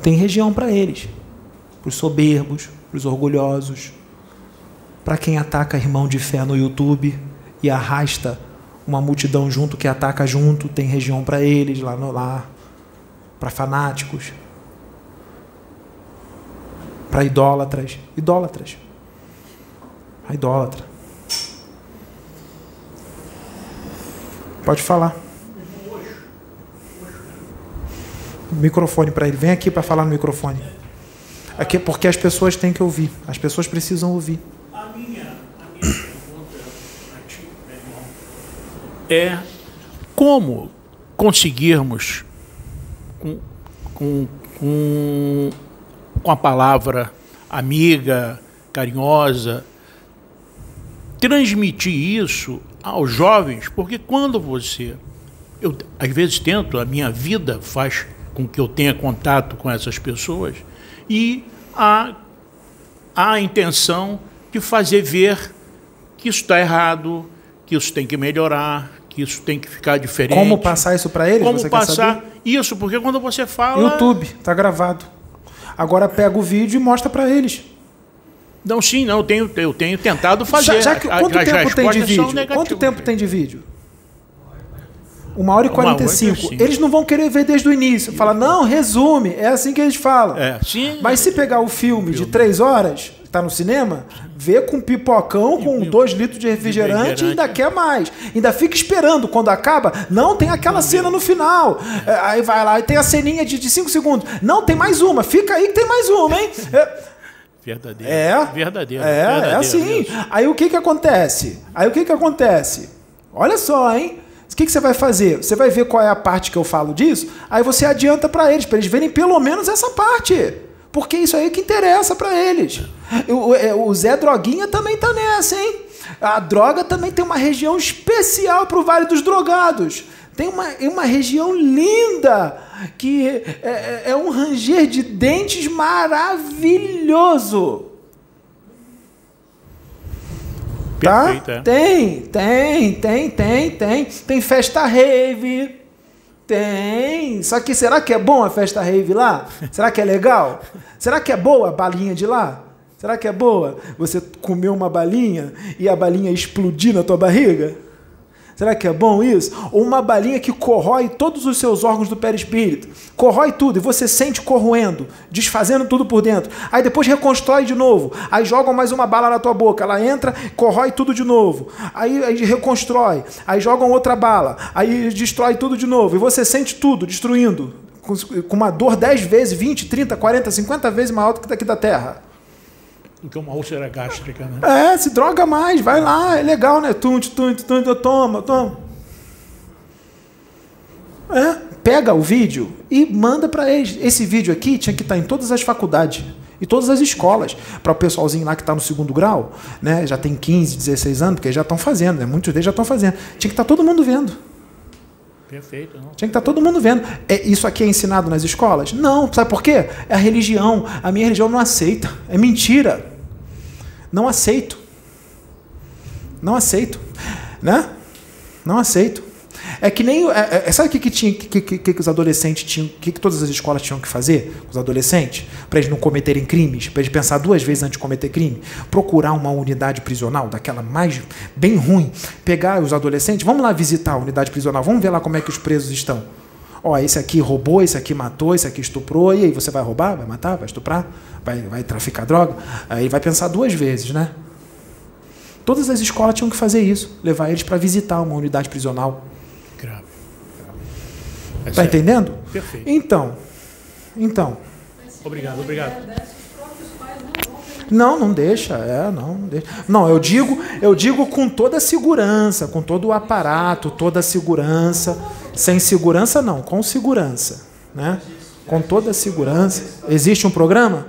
Tem região para eles. Para os soberbos, para os orgulhosos, para quem ataca irmão de fé no YouTube e arrasta uma multidão junto que ataca junto, tem região para eles lá no lar, para fanáticos, para idólatras, idólatras, a idólatra. Pode falar. Microfone para ele. Vem aqui para falar no microfone. Aqui porque as pessoas têm que ouvir. As pessoas precisam ouvir. A minha, a minha pergunta a ti, meu irmão, é como conseguirmos com, com, com, a palavra amiga, carinhosa, transmitir isso aos jovens, porque quando você. Eu, às vezes tento, a minha vida faz com que eu tenha contato com essas pessoas e há, há a intenção de fazer ver que isso está errado, que isso tem que melhorar, que isso tem que ficar diferente. Como passar isso para eles? Como você passar isso? Porque quando você fala. YouTube, está gravado. Agora pega o vídeo e mostra para eles. Não, sim, não, eu tenho, eu tenho tentado fazer. Já, já que, quanto a, tempo tem de vídeo? Quanto tempo tem de vídeo? Uma hora e quarenta e cinco. Eles não vão querer ver desde o início. Fala, não, resume. É assim que eles falam. É, sim. Mas se pegar o filme, filme. de três horas, está no cinema, vê com pipocão, com dois litros de refrigerante, refrigerante, e ainda quer mais. Ainda fica esperando. Quando acaba, não tem aquela cena no final. É, aí vai lá e tem a ceninha de, de cinco segundos. Não, tem mais uma. Fica aí que tem mais uma, hein? É. Verdadeiro. É. Verdadeiro. É, verdadeiro, é assim. Aí o que que acontece? Aí o que que acontece? Olha só, hein? O que, que você vai fazer? Você vai ver qual é a parte que eu falo disso, aí você adianta para eles, para eles verem pelo menos essa parte. Porque isso aí que interessa para eles. O, é, o Zé Droguinha também tá nessa, hein? A droga também tem uma região especial para o Vale dos Drogados. Tem uma, uma região linda que é, é, é um ranger de dentes maravilhoso. Tá? É. Tem, tem, tem, tem, tem. Tem festa rave. Tem. Só que será que é bom a festa rave lá? Será que é legal? Será que é boa a balinha de lá? Será que é boa você comer uma balinha e a balinha explodir na tua barriga? Será que é bom isso? Ou uma balinha que corrói todos os seus órgãos do perispírito. Corrói tudo e você sente corroendo, desfazendo tudo por dentro. Aí depois reconstrói de novo. Aí jogam mais uma bala na tua boca. Ela entra, corrói tudo de novo. Aí, aí reconstrói. Aí jogam outra bala. Aí destrói tudo de novo. E você sente tudo destruindo. Com uma dor 10 vezes, 20, 30, 40, 50 vezes maior do que daqui da Terra que uma úlcera gástrica, né? É, se droga mais, vai lá, é legal, né? Tum, tum, tum, toma, toma. É, pega o vídeo e manda para eles. Esse vídeo aqui tinha que estar tá em todas as faculdades e todas as escolas. Para o pessoalzinho lá que está no segundo grau, né? Já tem 15, 16 anos, porque já estão fazendo, né? Muitos deles já estão fazendo. Tinha que estar tá todo mundo vendo. Perfeito. Não. Tinha que estar tá todo mundo vendo. É, isso aqui é ensinado nas escolas? Não. Sabe por quê? É a religião. A minha religião não aceita. É mentira. Não aceito. Não aceito. Né? Não aceito. É que nem. É, é, sabe o que, que, tinha, que, que, que os adolescentes tinham. O que, que todas as escolas tinham que fazer os adolescentes? Para eles não cometerem crimes, para eles pensar duas vezes antes de cometer crime. Procurar uma unidade prisional, daquela mais bem ruim. Pegar os adolescentes, vamos lá visitar a unidade prisional, vamos ver lá como é que os presos estão. Ó, esse aqui roubou, esse aqui matou, esse aqui estuprou, e aí você vai roubar, vai matar, vai estuprar, vai, vai traficar droga? Aí vai pensar duas vezes, né? Todas as escolas tinham que fazer isso, levar eles para visitar uma unidade prisional. Grave. Está entendendo? Perfeito. Então, então. Obrigado, obrigado. Não, não deixa, é, não, não deixa. Não, eu digo, eu digo com toda a segurança, com todo o aparato, toda a segurança. Sem segurança não, com segurança, né? Com toda a segurança. Existe um programa?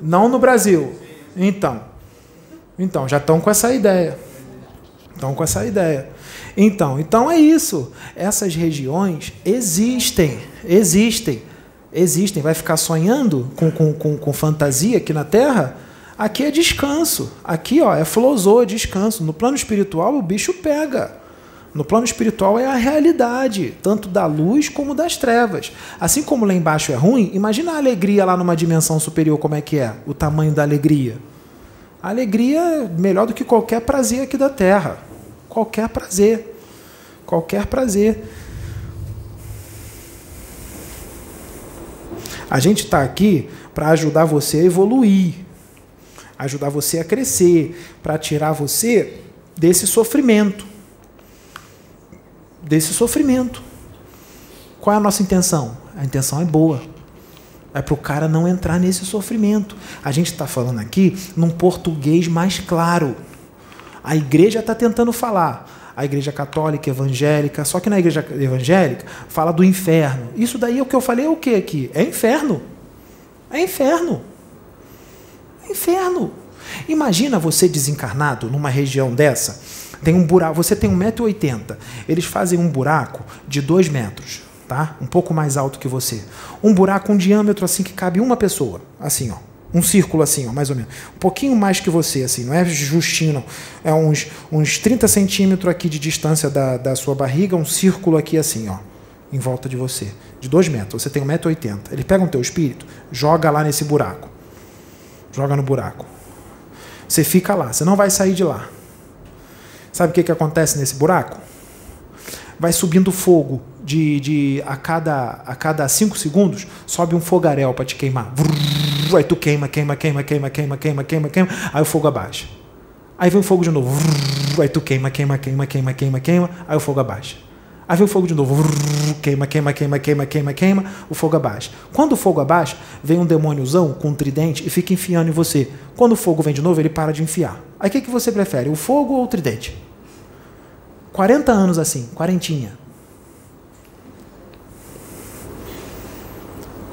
Não no Brasil. Então, então já estão com essa ideia. Estão com essa ideia. Então, então é isso. Essas regiões existem, existem, existem. Vai ficar sonhando com, com, com, com fantasia aqui na Terra? Aqui é descanso. Aqui ó, é flosô, é descanso. No plano espiritual o bicho pega. No plano espiritual é a realidade, tanto da luz como das trevas. Assim como lá embaixo é ruim, imagina a alegria lá numa dimensão superior, como é que é? O tamanho da alegria. A alegria é melhor do que qualquer prazer aqui da Terra. Qualquer prazer. Qualquer prazer. A gente está aqui para ajudar você a evoluir, ajudar você a crescer, para tirar você desse sofrimento. Desse sofrimento. Qual é a nossa intenção? A intenção é boa. É para o cara não entrar nesse sofrimento. A gente está falando aqui num português mais claro. A igreja está tentando falar a igreja católica, evangélica, só que na igreja evangélica fala do inferno. Isso daí é o que eu falei é o que aqui? É inferno. É inferno. É inferno. Imagina você desencarnado numa região dessa, tem um buraco, você tem 1,80m, eles fazem um buraco de 2 metros, tá? Um pouco mais alto que você. Um buraco, um diâmetro assim que cabe uma pessoa, assim, ó. Um círculo assim, ó, mais ou menos. Um pouquinho mais que você, assim, não é justinho, não. É uns, uns 30 centímetros aqui de distância da, da sua barriga, um círculo aqui assim, ó, em volta de você. De 2 metros. Você tem 1,80m. Ele pega o teu espírito, joga lá nesse buraco. Joga no buraco. Você fica lá, você não vai sair de lá. Sabe o que, que acontece nesse buraco? Vai subindo fogo de, de a cada a cada cinco segundos sobe um fogaréu para te queimar. Aí tu queima, queima, queima, queima, queima, queima, queima, queima. Aí o fogo abaixa. Aí vem o fogo de novo. Aí tu queima, queima, queima, queima, queima, queima. Aí o fogo abaixa. Aí vem o fogo de novo. Queima, queima, queima, queima, queima, queima. O fogo abaixa. Quando o fogo abaixa, vem um demôniozão com um tridente e fica enfiando em você. Quando o fogo vem de novo, ele para de enfiar. Aí o que, que você prefere? O fogo ou o tridente? 40 anos assim, quarentinha.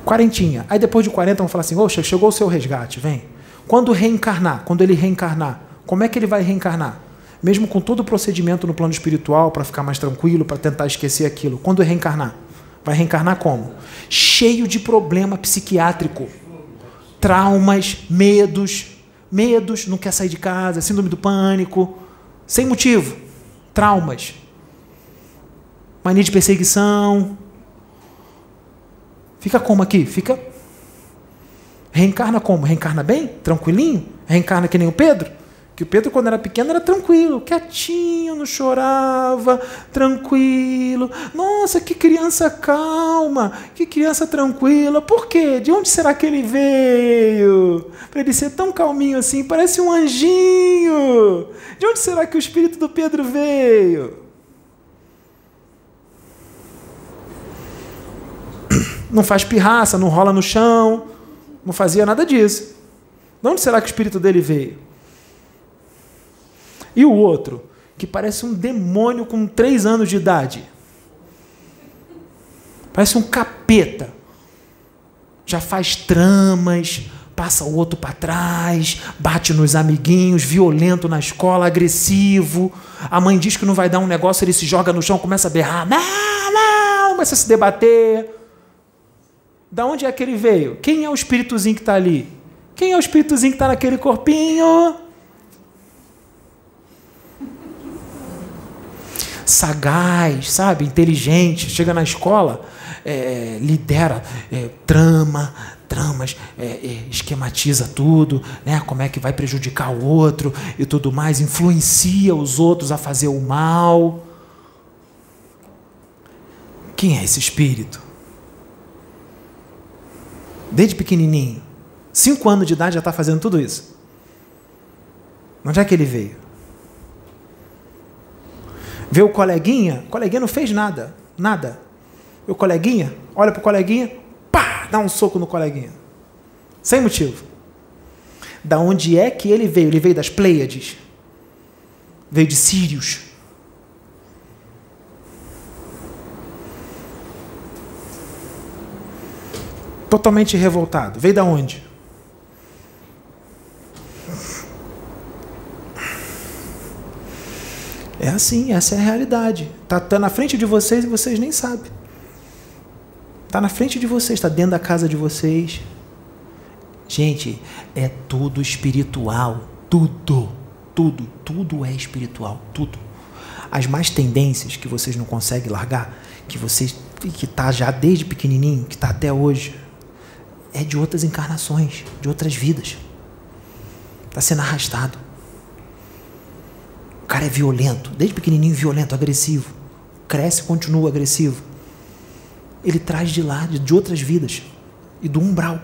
Quarentinha. Aí depois de 40 vão falar assim: Oxa, chegou o seu resgate, vem. Quando reencarnar, quando ele reencarnar, como é que ele vai reencarnar? Mesmo com todo o procedimento no plano espiritual para ficar mais tranquilo, para tentar esquecer aquilo. Quando reencarnar? Vai reencarnar como? Cheio de problema psiquiátrico. Traumas, medos, medos, não quer sair de casa, síndrome do pânico, sem motivo. Traumas. Mania de perseguição, Fica como aqui? Fica. Reencarna como? Reencarna bem? Tranquilinho? Reencarna que nem o Pedro? Que o Pedro, quando era pequeno, era tranquilo, quietinho, não chorava, tranquilo. Nossa, que criança calma, que criança tranquila. Por quê? De onde será que ele veio? Para ele ser tão calminho assim, parece um anjinho. De onde será que o espírito do Pedro veio? Não faz pirraça, não rola no chão, não fazia nada disso. De onde será que o espírito dele veio? E o outro, que parece um demônio com três anos de idade. Parece um capeta. Já faz tramas, passa o outro para trás, bate nos amiguinhos, violento na escola, agressivo. A mãe diz que não vai dar um negócio, ele se joga no chão, começa a berrar, não, não, começa a se debater. Da onde é que ele veio? Quem é o espíritozinho que está ali? Quem é o espíritozinho que está naquele corpinho? sagaz, sabe? Inteligente, chega na escola, é, lidera, é, trama, tramas, é, é, esquematiza tudo, né? como é que vai prejudicar o outro e tudo mais, influencia os outros a fazer o mal. Quem é esse espírito? Desde pequenininho, cinco anos de idade já está fazendo tudo isso. Onde é que ele veio? Vê o coleguinha, o coleguinha não fez nada, nada. Vê o coleguinha, olha para o coleguinha, pá, dá um soco no coleguinha. Sem motivo. Da onde é que ele veio? Ele veio das Pleiades. Veio de Sírios. Totalmente revoltado. Veio da onde? É assim, essa é a realidade. Está tá na frente de vocês e vocês nem sabem. Está na frente de vocês, está dentro da casa de vocês. Gente, é tudo espiritual. Tudo. Tudo. Tudo é espiritual. Tudo. As mais tendências que vocês não conseguem largar, que vocês que está já desde pequenininho, que está até hoje, é de outras encarnações, de outras vidas. Está sendo arrastado. O cara é violento, desde pequenininho violento, agressivo. Cresce continua agressivo. Ele traz de lá, de outras vidas e do umbral.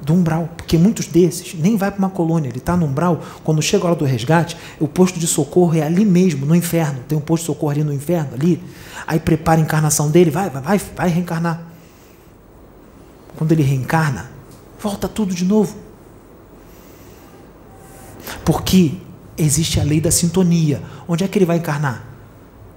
Do umbral, porque muitos desses nem vai para uma colônia, ele está no umbral. Quando chega a hora do resgate, o posto de socorro é ali mesmo, no inferno. Tem um posto de socorro ali no inferno, ali. Aí prepara a encarnação dele, vai, vai, vai, vai reencarnar. Quando ele reencarna, volta tudo de novo. Porque existe a lei da sintonia. Onde é que ele vai encarnar?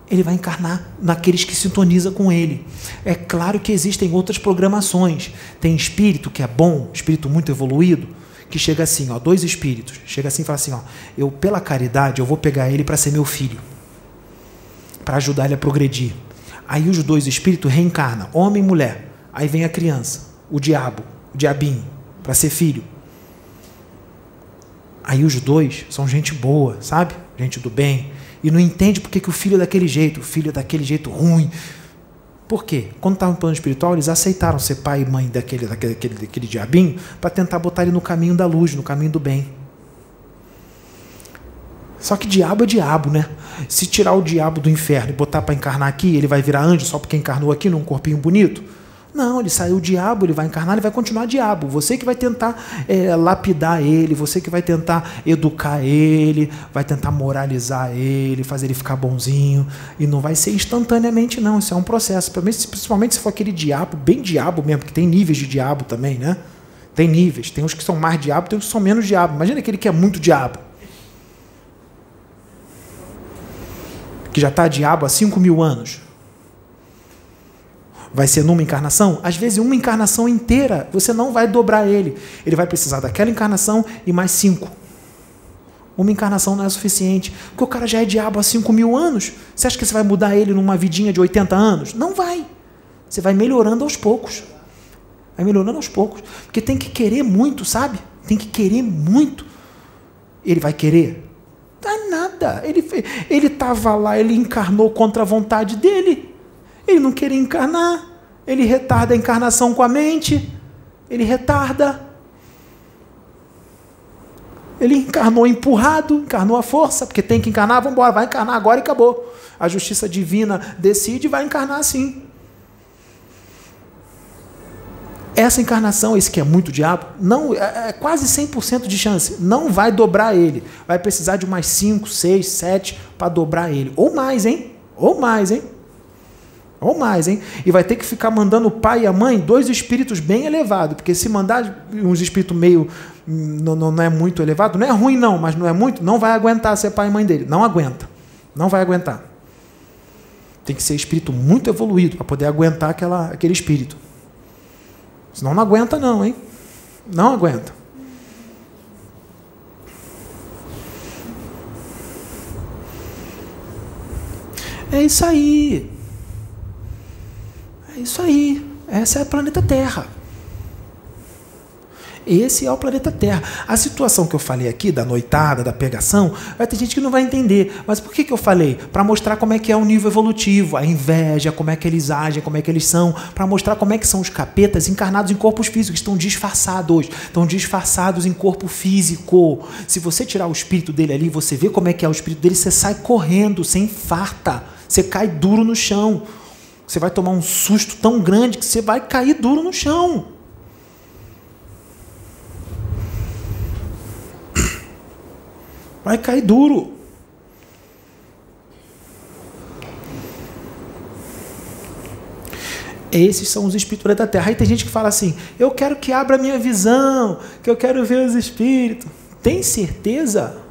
Ele vai encarnar naqueles que sintonizam com ele. É claro que existem outras programações. Tem espírito que é bom, espírito muito evoluído, que chega assim, ó, dois espíritos, chega assim e fala assim, ó, eu pela caridade eu vou pegar ele para ser meu filho, para ajudar ele a progredir. Aí os dois espíritos reencarnam, homem e mulher. Aí vem a criança, o diabo, o diabinho, para ser filho. Aí os dois são gente boa, sabe? Gente do bem. E não entende porque que o filho é daquele jeito, o filho é daquele jeito ruim. Por quê? Quando estavam no plano espiritual, eles aceitaram ser pai e mãe daquele, daquele, daquele, daquele diabinho para tentar botar ele no caminho da luz, no caminho do bem. Só que diabo é diabo, né? Se tirar o diabo do inferno e botar para encarnar aqui, ele vai virar anjo só porque encarnou aqui num corpinho bonito? Não, ele saiu diabo, ele vai encarnar, ele vai continuar diabo. Você que vai tentar é, lapidar ele, você que vai tentar educar ele, vai tentar moralizar ele, fazer ele ficar bonzinho. E não vai ser instantaneamente, não. Isso é um processo. Principalmente se for aquele diabo, bem diabo mesmo, que tem níveis de diabo também, né? Tem níveis. Tem uns que são mais diabo, tem uns que são menos diabo. Imagina aquele que é muito diabo. Que já está diabo há 5 mil anos vai ser numa encarnação? Às vezes, uma encarnação inteira, você não vai dobrar ele. Ele vai precisar daquela encarnação e mais cinco. Uma encarnação não é suficiente. Porque o cara já é diabo há 5 mil anos. Você acha que você vai mudar ele numa vidinha de 80 anos? Não vai. Você vai melhorando aos poucos. Vai melhorando aos poucos. Porque tem que querer muito, sabe? Tem que querer muito. Ele vai querer? Tá nada. Ele ele estava lá, ele encarnou contra a vontade dele. Ele não queria encarnar. Ele retarda a encarnação com a mente. Ele retarda. Ele encarnou empurrado, encarnou a força, porque tem que encarnar, vamos embora, vai encarnar agora e acabou. A justiça divina decide e vai encarnar assim. Essa encarnação, esse que é muito diabo, não é, é quase 100% de chance, não vai dobrar ele. Vai precisar de umas 5, 6, 7 para dobrar ele. Ou mais, hein? Ou mais, hein? Ou mais, hein? E vai ter que ficar mandando o pai e a mãe dois espíritos bem elevados. Porque se mandar uns espíritos meio. Não, não, não, é muito elevado, não é ruim, não, mas não é muito, não vai aguentar ser pai e mãe dele. Não aguenta. Não vai aguentar. Tem que ser espírito muito evoluído para poder aguentar aquela, aquele espírito. Senão não aguenta, não, hein? Não aguenta. É isso aí. É isso aí. Essa é a planeta Terra. Esse é o planeta Terra. A situação que eu falei aqui, da noitada, da pegação, vai ter gente que não vai entender. Mas por que, que eu falei? Para mostrar como é que é o nível evolutivo, a inveja, como é que eles agem, como é que eles são, para mostrar como é que são os capetas encarnados em corpos físicos, estão disfarçados, estão disfarçados em corpo físico. Se você tirar o espírito dele ali, você vê como é que é o espírito dele, você sai correndo, você infarta, você cai duro no chão. Você vai tomar um susto tão grande que você vai cair duro no chão. Vai cair duro. Esses são os espíritos da terra. Aí tem gente que fala assim: eu quero que abra minha visão, que eu quero ver os espíritos. Tem certeza?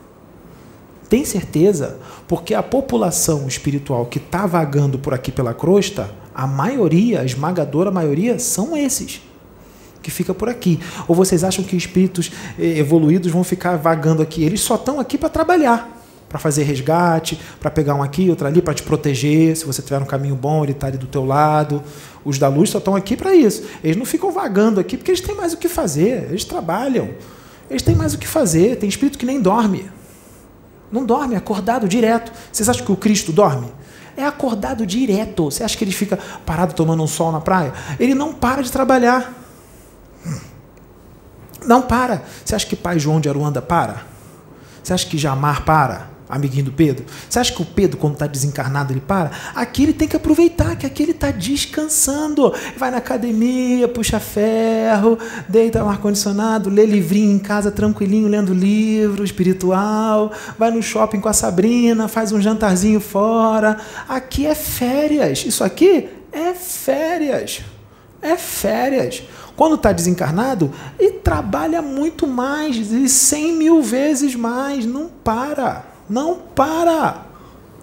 Tem certeza? Porque a população espiritual que está vagando por aqui pela crosta, a maioria, a esmagadora maioria, são esses que fica por aqui. Ou vocês acham que espíritos eh, evoluídos vão ficar vagando aqui? Eles só estão aqui para trabalhar, para fazer resgate, para pegar um aqui, outro ali, para te proteger. Se você tiver um caminho bom, ele está ali do teu lado. Os da luz só estão aqui para isso. Eles não ficam vagando aqui porque eles têm mais o que fazer. Eles trabalham. Eles têm mais o que fazer. Tem espírito que nem dorme. Não dorme, é acordado direto. Vocês acham que o Cristo dorme? É acordado direto. Você acha que ele fica parado tomando um sol na praia? Ele não para de trabalhar. Não para. Você acha que pai João de Aruanda para? Você acha que Jamar para? Amiguinho do Pedro? Você acha que o Pedro, quando está desencarnado, ele para? Aqui ele tem que aproveitar, que aqui ele está descansando. Vai na academia, puxa ferro, deita no ar-condicionado, lê livrinho em casa tranquilinho, lendo livro espiritual, vai no shopping com a Sabrina, faz um jantarzinho fora. Aqui é férias. Isso aqui é férias. É férias. Quando está desencarnado, e trabalha muito mais, e cem mil vezes mais. Não para. Não para.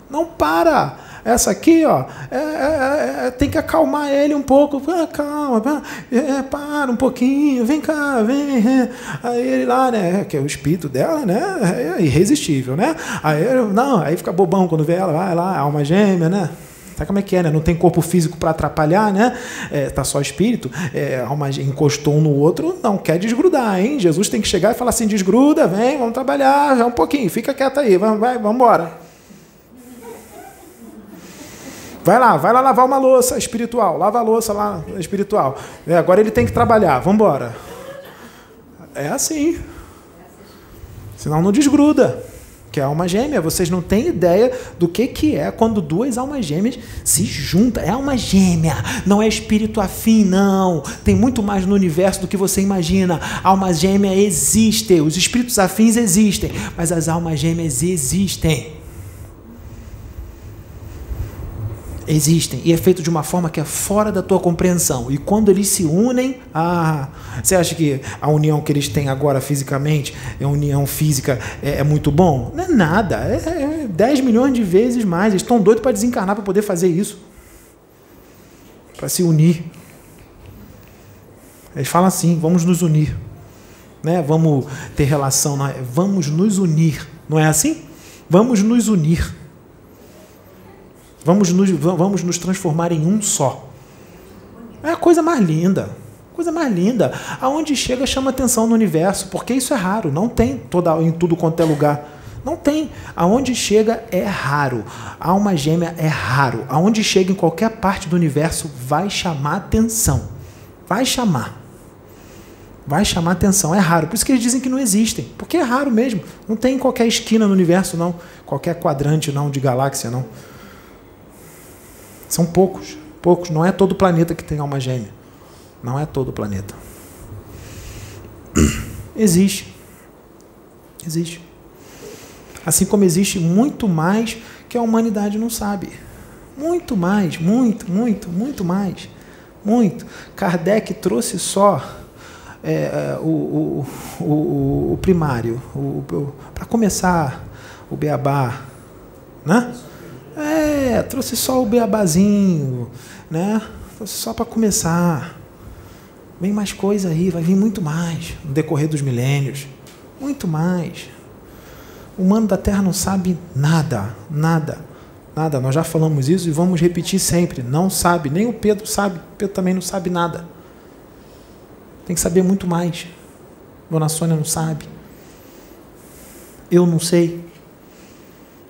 Não para. Essa aqui, ó, é, é, é, tem que acalmar ele um pouco. Ah, calma, é, para um pouquinho, vem cá, vem. Aí ele lá, né, que é o espírito dela, né, é irresistível, né? Aí, não, aí fica bobão quando vê ela, vai lá, alma gêmea, né? Sabe como é que é, né? Não tem corpo físico para atrapalhar, né? É, tá só espírito. É, alma encostou um no outro, não quer desgrudar, hein? Jesus tem que chegar e falar assim: desgruda, vem, vamos trabalhar já um pouquinho, fica quieto aí, vai, vai, vamos embora. Vai lá, vai lá lavar uma louça espiritual, lava a louça lá espiritual. É, agora ele tem que trabalhar, vamos embora. É assim. Senão não desgruda que é alma gêmea. Vocês não têm ideia do que, que é quando duas almas gêmeas se juntam. É alma gêmea, não é espírito afim, não. Tem muito mais no universo do que você imagina. Alma gêmea existe, os espíritos afins existem, mas as almas gêmeas existem. Existem e é feito de uma forma que é fora da tua compreensão. E quando eles se unem, ah, você acha que a união que eles têm agora fisicamente, a união física, é, é muito bom? Não é nada, é, é 10 milhões de vezes mais. Eles estão doidos para desencarnar para poder fazer isso, para se unir. Eles falam assim: vamos nos unir, né? Vamos ter relação, é? vamos nos unir, não é assim? Vamos nos unir. Vamos nos, vamos nos transformar em um só. É a coisa mais linda. Coisa mais linda. Aonde chega chama atenção no universo, porque isso é raro. Não tem toda, em tudo quanto é lugar. Não tem. Aonde chega é raro. Alma gêmea é raro. Aonde chega em qualquer parte do universo vai chamar atenção. Vai chamar. Vai chamar atenção. É raro. Por isso que eles dizem que não existem. Porque é raro mesmo. Não tem em qualquer esquina no universo, não. Qualquer quadrante, não, de galáxia, não. São poucos, poucos. Não é todo o planeta que tem alma gêmea. Não é todo o planeta. Existe. Existe. Assim como existe muito mais que a humanidade não sabe. Muito mais, muito, muito, muito mais. Muito. Kardec trouxe só é, é o, o, o, o, primário, para começar o beabá, né? É, trouxe só o beabazinho, né? Trouxe só para começar. Vem mais coisa aí, vai vir muito mais no decorrer dos milênios. Muito mais. O humano da Terra não sabe nada, nada, nada. Nós já falamos isso e vamos repetir sempre. Não sabe, nem o Pedro sabe. O Pedro também não sabe nada. Tem que saber muito mais. Dona Sônia não sabe. Eu não sei.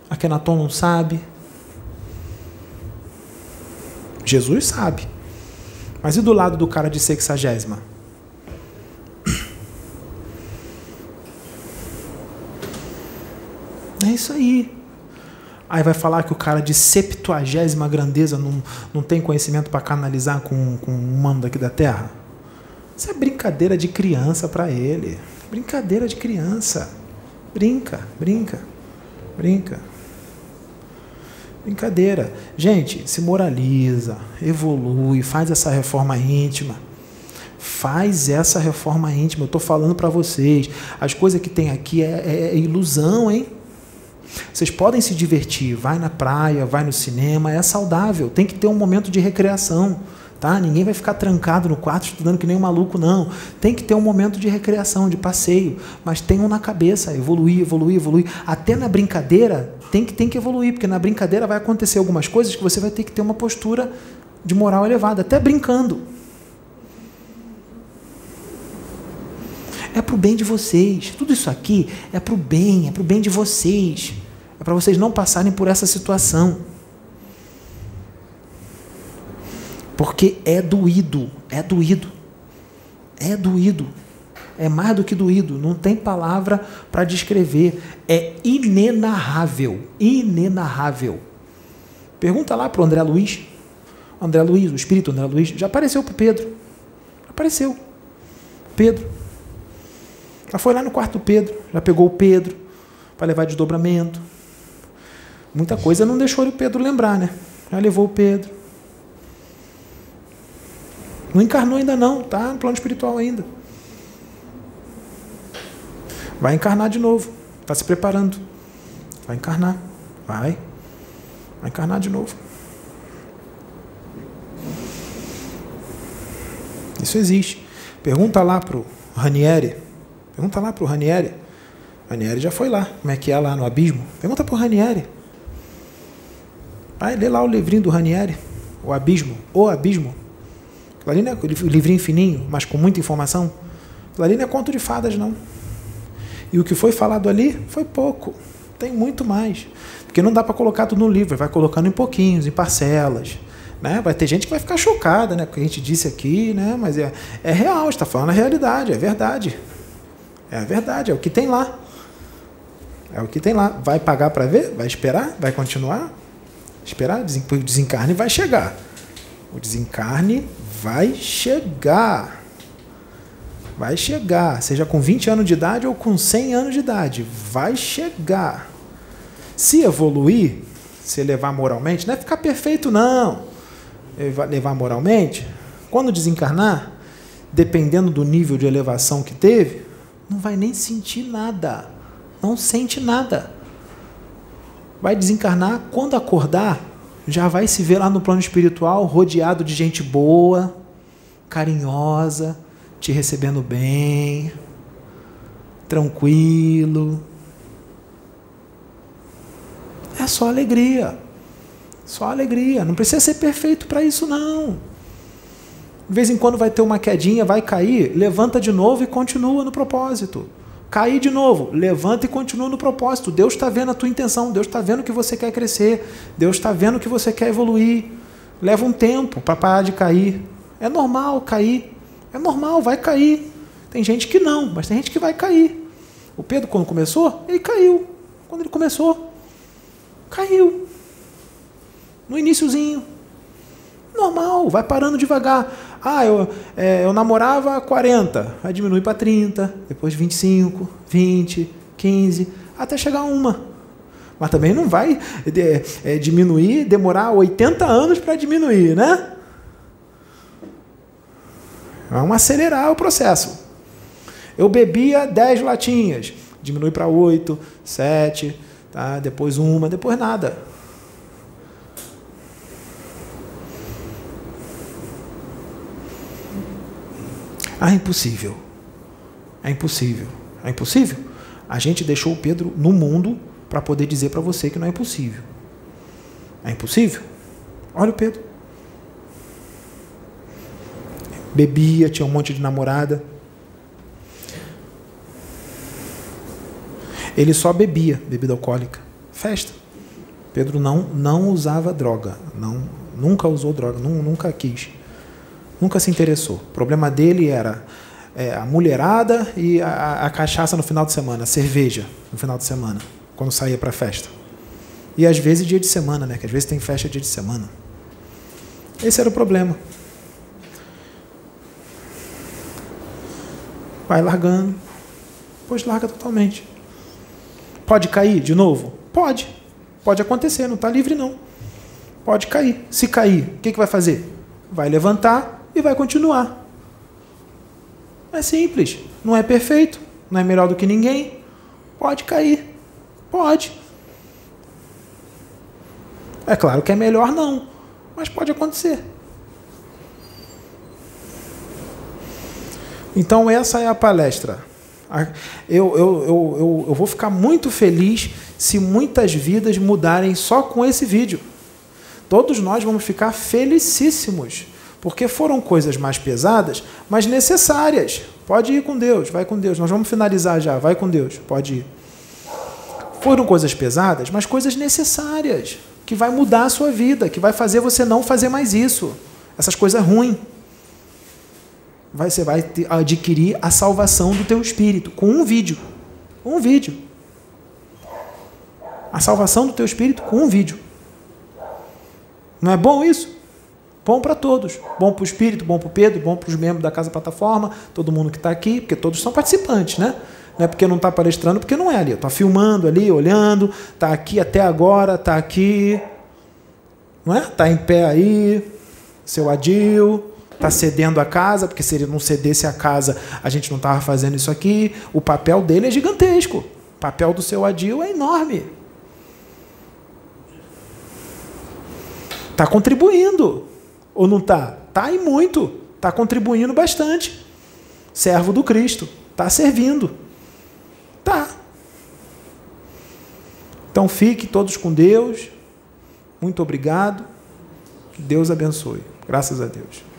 A Kenaton não sabe. Jesus sabe. Mas e do lado do cara de sexagésima? É isso aí. Aí vai falar que o cara de septuagésima grandeza não, não tem conhecimento para canalizar com, com um humano daqui da Terra? Isso é brincadeira de criança para ele. Brincadeira de criança. Brinca, brinca, brinca. Brincadeira. Gente, se moraliza, evolui, faz essa reforma íntima. Faz essa reforma íntima. Eu estou falando para vocês. As coisas que tem aqui é, é, é ilusão, hein? Vocês podem se divertir, vai na praia, vai no cinema, é saudável, tem que ter um momento de recreação. Tá? Ninguém vai ficar trancado no quarto estudando que nem um maluco, não. Tem que ter um momento de recreação, de passeio, mas tenham na cabeça, evoluir, evoluir, evoluir. Até na brincadeira tem que, tem que evoluir, porque na brincadeira vai acontecer algumas coisas que você vai ter que ter uma postura de moral elevada, até brincando. É para o bem de vocês. Tudo isso aqui é para o bem, é para o bem de vocês. É para vocês não passarem por essa situação. Porque é doído, é doído. É doído. É mais do que doído, não tem palavra para descrever. É inenarrável, inenarrável. Pergunta lá para o André Luiz. André Luiz, o espírito André Luiz, já apareceu para Pedro. Apareceu. Pedro. Já foi lá no quarto do Pedro, já pegou o Pedro para levar desdobramento. Muita coisa não deixou o Pedro lembrar, né? Já levou o Pedro. Não encarnou ainda não, tá no plano espiritual ainda. Vai encarnar de novo. Está se preparando. Vai encarnar. Vai. Vai encarnar de novo. Isso existe. Pergunta lá pro Ranieri. Pergunta lá pro Ranieri. Ranieri já foi lá. Como é que é lá no abismo? Pergunta pro Ranieri. Vai ler lá o livrinho do Ranieri. O abismo. O abismo. Aquilo ali não é livrinho fininho, mas com muita informação. Aquilo ali não é conto de fadas, não. E o que foi falado ali foi pouco. Tem muito mais. Porque não dá para colocar tudo no livro, vai colocando em pouquinhos, em parcelas. Né? Vai ter gente que vai ficar chocada né, com o que a gente disse aqui, né? mas é, é real, está falando a realidade, é verdade. É a verdade, é o que tem lá. É o que tem lá. Vai pagar para ver? Vai esperar? Vai continuar? Esperar? O desencarne vai chegar. O desencarne vai chegar. Vai chegar, seja com 20 anos de idade ou com 100 anos de idade, vai chegar. Se evoluir, se elevar moralmente, não é ficar perfeito, não. Levar moralmente, quando desencarnar, dependendo do nível de elevação que teve, não vai nem sentir nada. Não sente nada. Vai desencarnar, quando acordar, já vai se ver lá no plano espiritual rodeado de gente boa, carinhosa, te recebendo bem, tranquilo. É só alegria. Só alegria. Não precisa ser perfeito para isso, não. De vez em quando vai ter uma quedinha, vai cair, levanta de novo e continua no propósito. Cair de novo, levanta e continua no propósito. Deus está vendo a tua intenção, Deus está vendo que você quer crescer, Deus está vendo que você quer evoluir. Leva um tempo para parar de cair. É normal cair. É normal, vai cair. Tem gente que não, mas tem gente que vai cair. O Pedro, quando começou, ele caiu. Quando ele começou, caiu. No iníciozinho. Normal, vai parando devagar. Ah, eu, é, eu namorava 40, vai diminuir para 30, depois 25, 20, 15, até chegar a uma. Mas também não vai é, diminuir, demorar 80 anos para diminuir, né? Vamos acelerar o processo. Eu bebia 10 latinhas, diminui para 8, 7, tá? depois uma, depois nada. Ah, impossível. É impossível. É impossível? A gente deixou o Pedro no mundo para poder dizer para você que não é impossível. É impossível? Olha o Pedro. bebia, tinha um monte de namorada. Ele só bebia bebida alcoólica. Festa. Pedro não, não usava droga. Não, nunca usou droga, nunca quis. Nunca se interessou. O problema dele era é, a mulherada e a, a, cachaça no final de semana, a cerveja no final de semana, quando saía para festa. E às vezes dia de semana, né? Que às vezes tem festa dia de semana. Esse era o problema. Vai largando. Pois larga totalmente. Pode cair de novo? Pode. Pode acontecer, não está livre não. Pode cair. Se cair, o que, que vai fazer? Vai levantar e vai continuar. É simples. Não é perfeito. Não é melhor do que ninguém. Pode cair. Pode. É claro que é melhor não. Mas pode acontecer. Então, essa é a palestra. Eu, eu, eu, eu, eu vou ficar muito feliz se muitas vidas mudarem só com esse vídeo. Todos nós vamos ficar felicíssimos, porque foram coisas mais pesadas, mas necessárias. Pode ir com Deus, vai com Deus. Nós vamos finalizar já, vai com Deus, pode ir. Foram coisas pesadas, mas coisas necessárias, que vai mudar a sua vida, que vai fazer você não fazer mais isso. Essas coisas ruins você vai adquirir a salvação do teu espírito com um vídeo. Um vídeo. A salvação do teu espírito com um vídeo. Não é bom isso? Bom para todos. Bom para o espírito, bom para o Pedro, bom para os membros da Casa Plataforma, todo mundo que está aqui, porque todos são participantes, né? Não é porque não está palestrando, porque não é ali. Está filmando ali, olhando, está aqui até agora, está aqui. Não é? Está em pé aí, seu Adil, está cedendo a casa, porque se ele não cedesse a casa, a gente não estava fazendo isso aqui. O papel dele é gigantesco. O papel do seu Adil é enorme. Está contribuindo. Ou não está? Está e muito. Está contribuindo bastante. Servo do Cristo. Está servindo. Tá. Então fique todos com Deus. Muito obrigado. Que Deus abençoe. Graças a Deus.